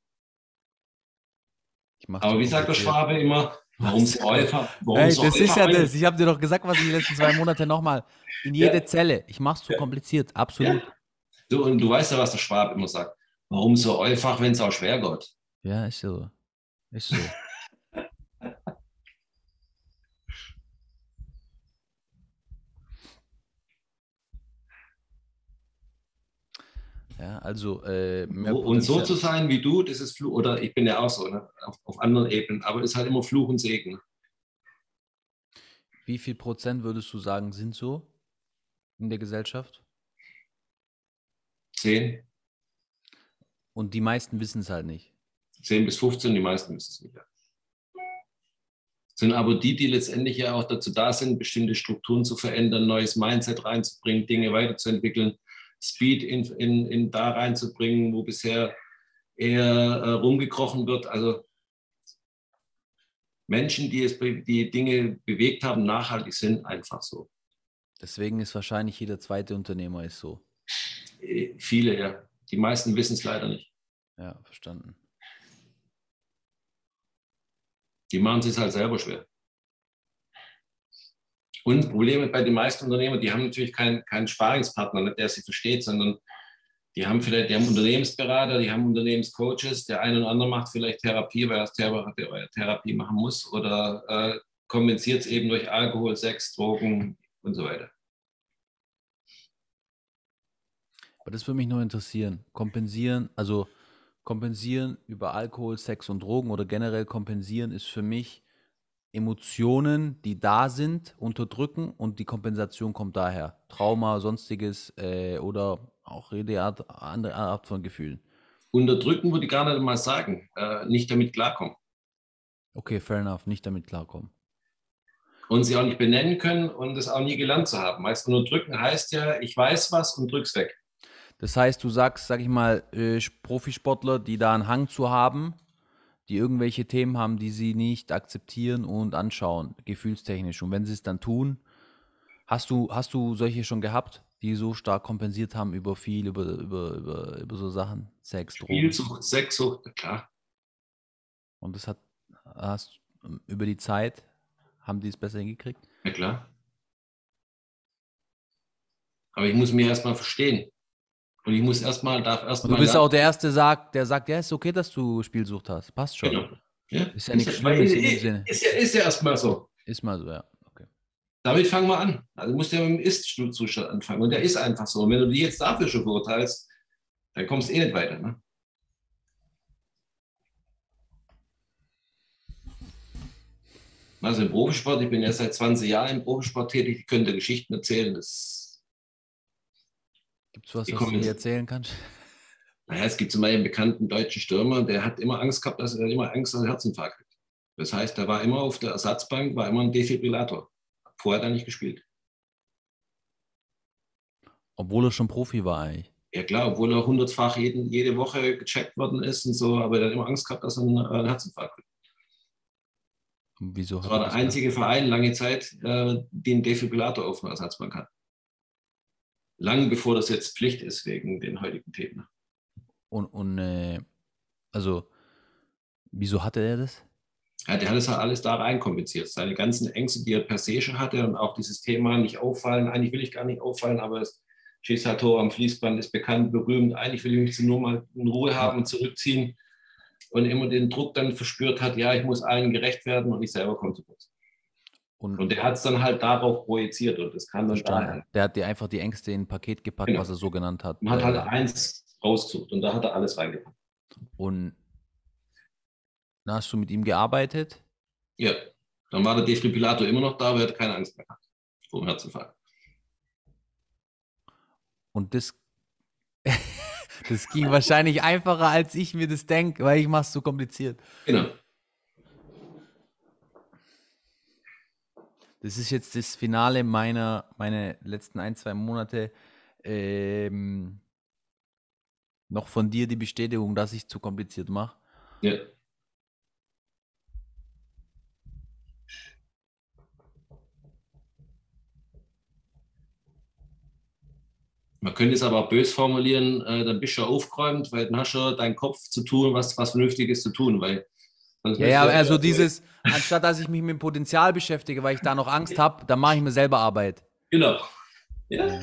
Speaker 1: Aber wie sagt der Schwabe immer, Warum so einfach? Warum
Speaker 2: das ist ja das. Ich habe dir doch gesagt, was ich die letzten zwei Monate nochmal. In jede ja. Zelle. Ich mache es zu ja. kompliziert. Absolut. Ja.
Speaker 1: Du, und du weißt ja, was der Schwab immer sagt. Warum so einfach, wenn es auch schwer geht?
Speaker 2: Ja, ist so. Ist so. Ja, also äh,
Speaker 1: und so zu sein wie du, das ist Fluch, oder ich bin ja auch so, ne? auf, auf anderen Ebenen, aber es ist halt immer Fluch und Segen.
Speaker 2: Wie viel Prozent würdest du sagen, sind so in der Gesellschaft?
Speaker 1: Zehn.
Speaker 2: Und die meisten wissen es halt nicht.
Speaker 1: 10 bis 15, die meisten wissen es nicht. Ja. Sind aber die, die letztendlich ja auch dazu da sind, bestimmte Strukturen zu verändern, neues Mindset reinzubringen, Dinge weiterzuentwickeln, Speed in, in, in da reinzubringen, wo bisher eher äh, rumgekrochen wird. Also Menschen, die, es, die Dinge bewegt haben, nachhaltig sind, einfach so.
Speaker 2: Deswegen ist wahrscheinlich jeder zweite Unternehmer ist so.
Speaker 1: Äh, viele, ja. Die meisten wissen es leider nicht.
Speaker 2: Ja, verstanden.
Speaker 1: Die machen es sich halt selber schwer. Und Probleme bei den meisten Unternehmern, die haben natürlich keinen, keinen Sparingspartner, der sie versteht, sondern die haben vielleicht, die haben Unternehmensberater, die haben Unternehmenscoaches, der eine oder andere macht vielleicht Therapie, weil er Therapie machen muss oder äh, kompensiert es eben durch Alkohol, Sex, Drogen und so weiter.
Speaker 2: Aber das würde mich nur interessieren. Kompensieren, also kompensieren über Alkohol, Sex und Drogen oder generell kompensieren ist für mich Emotionen, die da sind, unterdrücken und die Kompensation kommt daher. Trauma, sonstiges äh, oder auch jede Art, andere Art von Gefühlen.
Speaker 1: Unterdrücken würde ich gar nicht mal sagen, äh, nicht damit klarkommen.
Speaker 2: Okay, fair enough, nicht damit klarkommen.
Speaker 1: Und sie auch nicht benennen können und es auch nie gelernt zu haben. Meist nur drücken heißt ja, ich weiß was und drück's weg.
Speaker 2: Das heißt, du sagst, sag ich mal, äh, Profisportler, die da einen Hang zu haben, die irgendwelche Themen haben, die sie nicht akzeptieren und anschauen, gefühlstechnisch. Und wenn sie es dann tun, hast du, hast du solche schon gehabt, die so stark kompensiert haben über viel, über, über, über, über so Sachen, Sex,
Speaker 1: Spielsucht, Sexsucht, klar.
Speaker 2: Und das hat, hast über die Zeit, haben die es besser hingekriegt?
Speaker 1: Ja, klar. Aber ich muss mir erstmal verstehen. Und ich muss erstmal, darf erstmal.
Speaker 2: Du bist auch der Erste, sagt, der sagt, ja, ist okay, dass du Spielsucht hast. Passt schon. Genau.
Speaker 1: Ja? Ist ja nichts Schlimmes in dem Sinne. Ist ja, ist ja erstmal so.
Speaker 2: Ist mal so, ja. Okay.
Speaker 1: Damit fangen wir an. Also du musst ja mit dem Ist-Zustand anfangen. Und der ist einfach so. Und wenn du dich jetzt dafür schon beurteilst, dann kommst du eh nicht weiter. Ne? Also im Profisport, ich bin ja seit 20 Jahren im Profisport tätig, ich könnte Geschichten erzählen. Das
Speaker 2: Gibt es was, was du mir erzählen kannst?
Speaker 1: Naja, es gibt zum Beispiel einen bekannten deutschen Stürmer, der hat immer Angst gehabt, dass er immer Angst, er Herzinfarkt hat. Das heißt, er war immer auf der Ersatzbank, war immer ein Defibrillator. Vorher hat er nicht gespielt.
Speaker 2: Obwohl er schon Profi war eigentlich.
Speaker 1: Ja klar, obwohl er hundertfach jeden, jede Woche gecheckt worden ist und so, aber er hat immer Angst gehabt, dass er einen, einen Herzinfarkt hat.
Speaker 2: wieso
Speaker 1: das war der einzige Verein lange Zeit, äh, den Defibrillator auf der Ersatzbank hat lang bevor das jetzt Pflicht ist wegen den heutigen Themen.
Speaker 2: Und, und äh, also, wieso hatte er das?
Speaker 1: Ja, der hat es halt alles da reinkompliziert. Seine ganzen Ängste, die er per se schon hatte und auch dieses Thema nicht auffallen. Eigentlich will ich gar nicht auffallen, aber das Chisato am Fließband ist bekannt, berühmt. Eigentlich will ich mich nur mal in Ruhe haben und zurückziehen und immer den Druck dann verspürt hat, ja, ich muss allen gerecht werden und ich selber komme zu kurz. Und, und der hat es dann halt darauf projiziert und das kann dann
Speaker 2: daher. Der hat dir einfach die Ängste in ein Paket gepackt, genau. was er so genannt hat.
Speaker 1: Man hat halt eins rausgesucht und da hat er alles reingepackt.
Speaker 2: Und dann hast du mit ihm gearbeitet?
Speaker 1: Ja, dann war der Defibrillator immer noch da, aber er hat keine Angst mehr gehabt vor dem Herzinfarkt.
Speaker 2: Und das, *laughs* das ging wahrscheinlich einfacher, als ich mir das denke, weil ich mache es so kompliziert.
Speaker 1: Genau.
Speaker 2: Das ist jetzt das Finale meiner meine letzten ein, zwei Monate. Ähm, noch von dir die Bestätigung, dass ich zu kompliziert mache.
Speaker 1: Ja. Man könnte es aber auch bös formulieren, äh, dann bist du aufgeräumt, weil dann hast du deinen Kopf zu tun, was, was Vernünftiges zu tun, weil
Speaker 2: ja, ja, also dieses, anstatt dass ich mich mit dem Potenzial beschäftige, weil ich da noch Angst habe, dann mache ich mir selber Arbeit.
Speaker 1: Genau. Ja.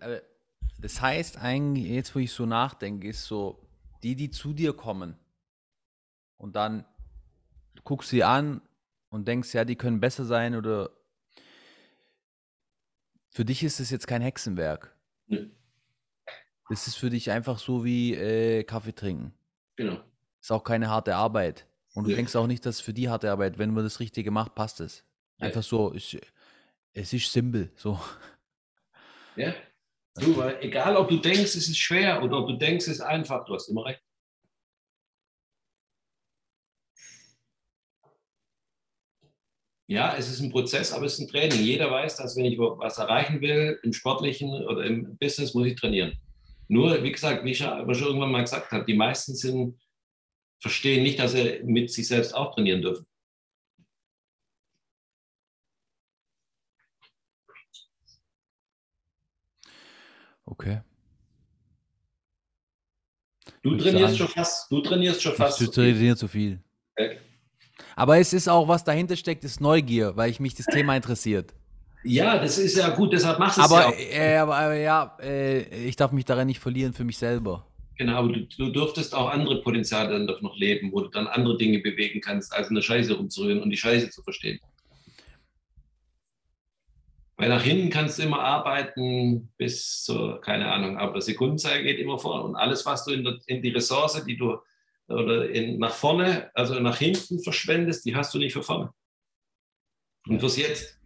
Speaker 2: Äh, das heißt eigentlich, jetzt wo ich so nachdenke, ist so, die, die zu dir kommen und dann du guckst sie an und denkst, ja, die können besser sein oder für dich ist es jetzt kein Hexenwerk. Nee. Das ist für dich einfach so wie äh, Kaffee trinken.
Speaker 1: Genau.
Speaker 2: Ist auch keine harte Arbeit. Und du nee. denkst auch nicht, dass für die harte Arbeit, wenn man das Richtige macht, passt es. Einfach so, ist, es ist simpel. So.
Speaker 1: Ja. Du, egal ob du denkst, es ist schwer oder ob du denkst, es ist einfach, du hast immer recht. Ja, es ist ein Prozess, aber es ist ein Training. Jeder weiß, dass wenn ich was erreichen will, im Sportlichen oder im Business, muss ich trainieren. Nur, wie gesagt, wie ich schon irgendwann mal gesagt habe, die meisten sind, verstehen nicht, dass sie mit sich selbst auch trainieren dürfen.
Speaker 2: Okay.
Speaker 1: Du trainierst schon fast, du trainierst schon fast.
Speaker 2: Du trainierst zu viel. Okay. Aber es ist auch, was dahinter steckt, ist Neugier, weil ich mich das Thema interessiert.
Speaker 1: Ja, das ist ja gut, deshalb machst du
Speaker 2: es ja auch. Äh, aber, aber ja, äh, ich darf mich daran nicht verlieren für mich selber.
Speaker 1: Genau, aber du, du dürftest auch andere Potenziale dann doch noch leben, wo du dann andere Dinge bewegen kannst, als eine Scheiße rumzurühren und die Scheiße zu verstehen. Weil nach hinten kannst du immer arbeiten bis zur, keine Ahnung, aber Sekundenzahl geht immer vor. Und alles, was du in, der, in die Ressource, die du oder in, nach vorne, also nach hinten verschwendest, die hast du nicht für vorne. Und fürs Jetzt.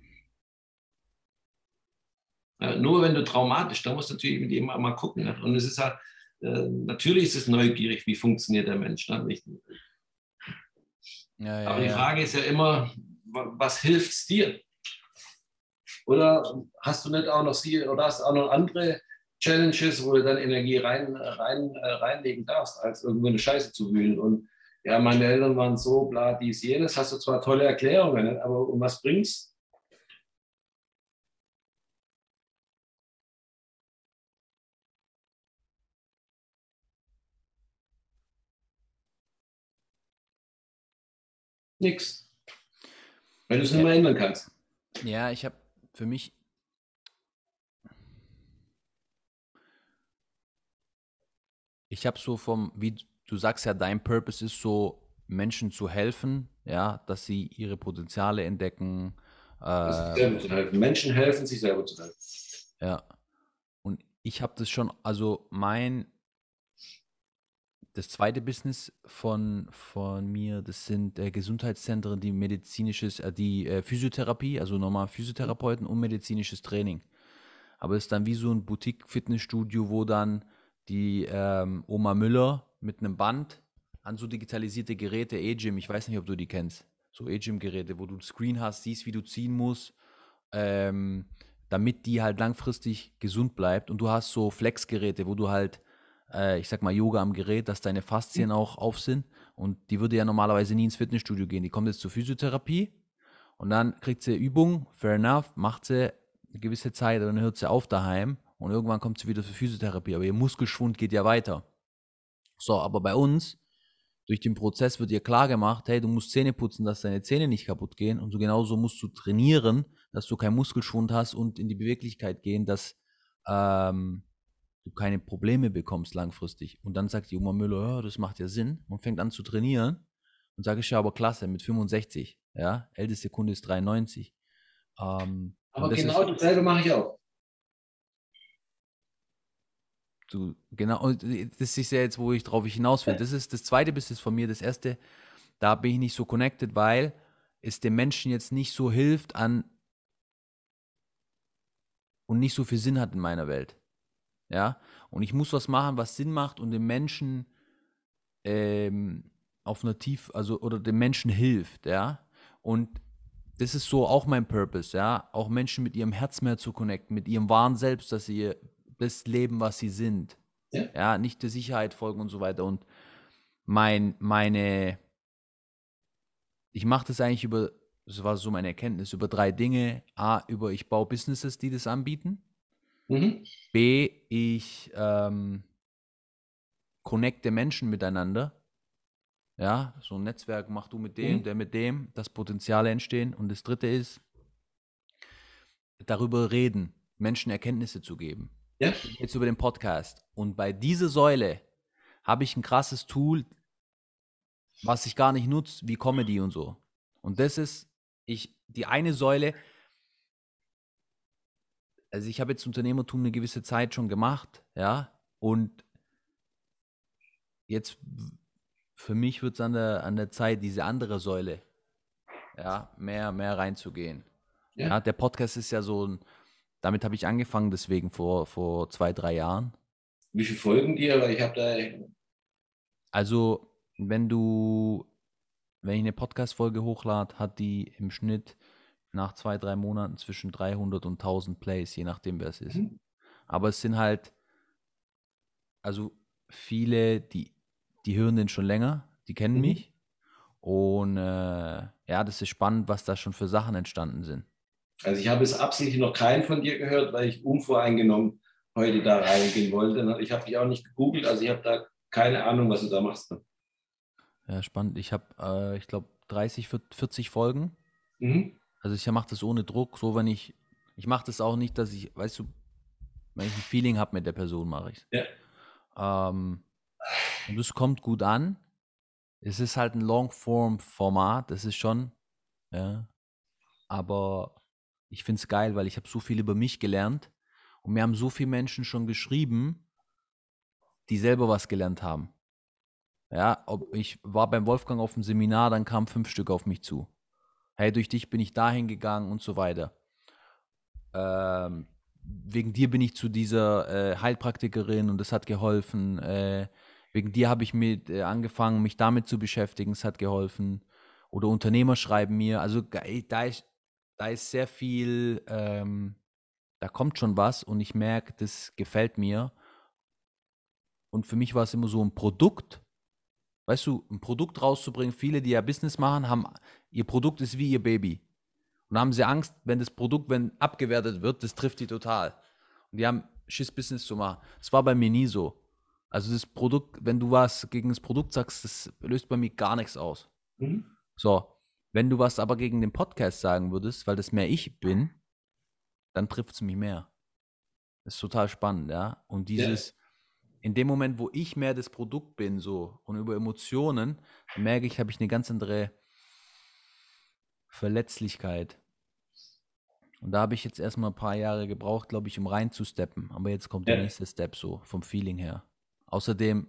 Speaker 1: Ja, nur wenn du traumatisch, da musst du natürlich mit jedem mal gucken. Ne? Und es ist halt, äh, natürlich ist es neugierig, wie funktioniert der Mensch. Ne? Nicht, ja, ja, Aber die Frage ist ja immer, was hilft es dir? Oder hast du nicht auch noch sie oder hast auch noch andere Challenges, wo du dann Energie rein, rein, äh, reinlegen darfst, als irgendwo eine Scheiße zu wühlen. Und ja, meine Eltern waren so, bla, dies, jenes, hast du zwar tolle Erklärungen, aber um was bringt's? Nix. Weil du es nicht mehr ändern kannst.
Speaker 2: Ja, ich habe für mich. Ich habe so vom, wie du sagst ja, dein Purpose ist so, Menschen zu helfen, ja, dass sie ihre Potenziale entdecken.
Speaker 1: Äh, selber zu helfen. Menschen helfen, sich selber zu helfen.
Speaker 2: Ja. Und ich habe das schon, also mein das zweite Business von, von mir, das sind äh, Gesundheitszentren, die medizinisches, äh, die äh, Physiotherapie, also normal Physiotherapeuten und medizinisches Training. Aber es ist dann wie so ein Boutique-Fitnessstudio, wo dann die ähm, Oma Müller mit einem Band an so digitalisierte Geräte, E-Gym, ich weiß nicht, ob du die kennst, so E-Gym-Geräte, wo du ein Screen hast, siehst, wie du ziehen musst, ähm, damit die halt langfristig gesund bleibt. Und du hast so Flex-Geräte, wo du halt äh, ich sag mal, Yoga am Gerät, dass deine Faszien mhm. auch auf sind. Und die würde ja normalerweise nie ins Fitnessstudio gehen. Die kommt jetzt zur Physiotherapie und dann kriegt sie Übung, fair enough, macht sie eine gewisse Zeit und dann hört sie auf daheim und irgendwann kommt sie wieder zur Physiotherapie. Aber ihr Muskelschwund geht ja weiter. So, aber bei uns, durch den Prozess wird ihr klar gemacht, hey, du musst Zähne putzen, dass deine Zähne nicht kaputt gehen. Und so genauso musst du trainieren, dass du keinen Muskelschwund hast und in die Beweglichkeit gehen, dass ähm, du keine Probleme bekommst langfristig. Und dann sagt die Oma Müller, oh, das macht ja Sinn und fängt an zu trainieren. Und sage ich ja, aber klasse, mit 65. Ja, älteste Kunde ist 93.
Speaker 1: Ähm, aber genau ist, dasselbe mache ich auch.
Speaker 2: Du, genau, das ist ja jetzt, wo ich drauf hinaus will. Das ist das zweite Business von mir. Das erste, da bin ich nicht so connected, weil es dem Menschen jetzt nicht so hilft an und nicht so viel Sinn hat in meiner Welt. Ja, und ich muss was machen, was Sinn macht und dem Menschen ähm, auf einer Tief, also oder dem Menschen hilft, ja, und das ist so auch mein Purpose, ja, auch Menschen mit ihrem Herz mehr zu connecten, mit ihrem wahren Selbst, dass sie das leben, was sie sind, ja, ja nicht der Sicherheit folgen und so weiter und mein, meine, ich mache das eigentlich über, das war so meine Erkenntnis, über drei Dinge. A, über ich baue Businesses, die das anbieten. Mhm. B, ich ähm, connecte Menschen miteinander. Ja, so ein Netzwerk mach du mit dem, mhm. der mit dem, dass Potenziale entstehen. Und das dritte ist, darüber reden, Menschen Erkenntnisse zu geben. Ja. Jetzt über den Podcast. Und bei dieser Säule habe ich ein krasses Tool, was ich gar nicht nutze, wie Comedy und so. Und das ist, ich, die eine Säule, also ich habe jetzt Unternehmertum eine gewisse Zeit schon gemacht, ja, und jetzt für mich wird es an der, an der Zeit, diese andere Säule, ja, mehr, mehr reinzugehen. Ja. ja der Podcast ist ja so ein, damit habe ich angefangen, deswegen vor, vor zwei, drei Jahren.
Speaker 1: Wie viele Folgen dir? Weil ich habe da.
Speaker 2: Also, wenn du, wenn ich eine Podcast-Folge hochlade, hat die im Schnitt nach zwei, drei Monaten zwischen 300 und 1000 Plays, je nachdem, wer es ist. Mhm. Aber es sind halt, also viele, die, die hören den schon länger, die kennen mhm. mich. Und äh, ja, das ist spannend, was da schon für Sachen entstanden sind.
Speaker 1: Also ich habe es absichtlich noch keinen von dir gehört, weil ich unvoreingenommen heute da reingehen wollte. Ich habe dich auch nicht gegoogelt, also ich habe da keine Ahnung, was du da machst.
Speaker 2: Ja, spannend. Ich habe, äh, ich glaube, 30, 40 Folgen. Mhm. Also ich mache das ohne Druck, so wenn ich, ich mache das auch nicht, dass ich, weißt du, wenn ich ein Feeling habe mit der Person, mache ich es. Ja. Ähm, und es kommt gut an. Es ist halt ein Longform-Format, das ist schon, ja. Aber ich finde es geil, weil ich habe so viel über mich gelernt und mir haben so viele Menschen schon geschrieben, die selber was gelernt haben. Ja, ob ich war beim Wolfgang auf dem Seminar, dann kamen fünf Stück auf mich zu hey, durch dich bin ich dahin gegangen und so weiter. Ähm, wegen dir bin ich zu dieser äh, Heilpraktikerin und das hat geholfen. Äh, wegen dir habe ich mit äh, angefangen, mich damit zu beschäftigen, es hat geholfen. Oder Unternehmer schreiben mir. Also da ist, da ist sehr viel, ähm, da kommt schon was und ich merke, das gefällt mir. Und für mich war es immer so ein Produkt. Weißt du, ein Produkt rauszubringen. Viele, die ja Business machen, haben, ihr Produkt ist wie ihr Baby. Und haben sie Angst, wenn das Produkt, wenn abgewertet wird, das trifft die total. Und die haben Schiss, Business zu machen. Das war bei mir nie so. Also das Produkt, wenn du was gegen das Produkt sagst, das löst bei mir gar nichts aus. Mhm. So, wenn du was aber gegen den Podcast sagen würdest, weil das mehr ich bin, dann trifft es mich mehr. Das ist total spannend, ja. Und dieses, ja. in dem Moment, wo ich mehr das Produkt bin, so und über Emotionen, merke ich, habe ich eine ganz andere Verletzlichkeit. Und da habe ich jetzt erstmal ein paar Jahre gebraucht, glaube ich, um reinzusteppen. Aber jetzt kommt ja. der nächste Step so, vom Feeling her. Außerdem,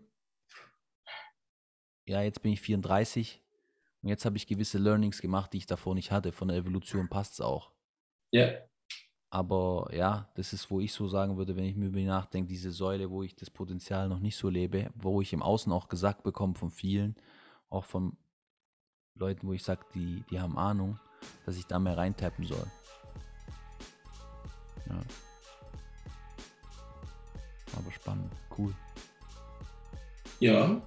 Speaker 2: ja, jetzt bin ich 34 und jetzt habe ich gewisse Learnings gemacht, die ich davor nicht hatte. Von der Evolution passt es auch.
Speaker 1: Ja.
Speaker 2: Aber ja, das ist, wo ich so sagen würde, wenn ich mir über die nachdenke, diese Säule, wo ich das Potenzial noch nicht so lebe, wo ich im Außen auch gesagt bekomme von vielen, auch von Leuten, wo ich sage, die, die haben Ahnung, dass ich da mehr reintappen soll. Ja. Aber spannend, cool.
Speaker 1: Ja.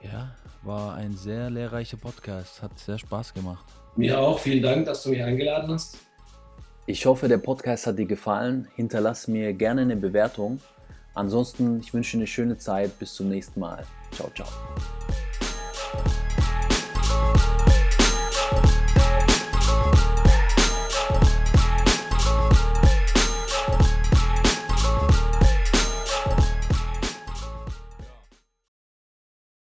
Speaker 2: Ja, war ein sehr lehrreicher Podcast. Hat sehr Spaß gemacht.
Speaker 1: Mir auch. Vielen Dank, dass du mich eingeladen hast.
Speaker 2: Ich hoffe, der Podcast hat dir gefallen. Hinterlass mir gerne eine Bewertung. Ansonsten, ich wünsche dir eine schöne Zeit. Bis zum nächsten Mal. Ciao, ciao.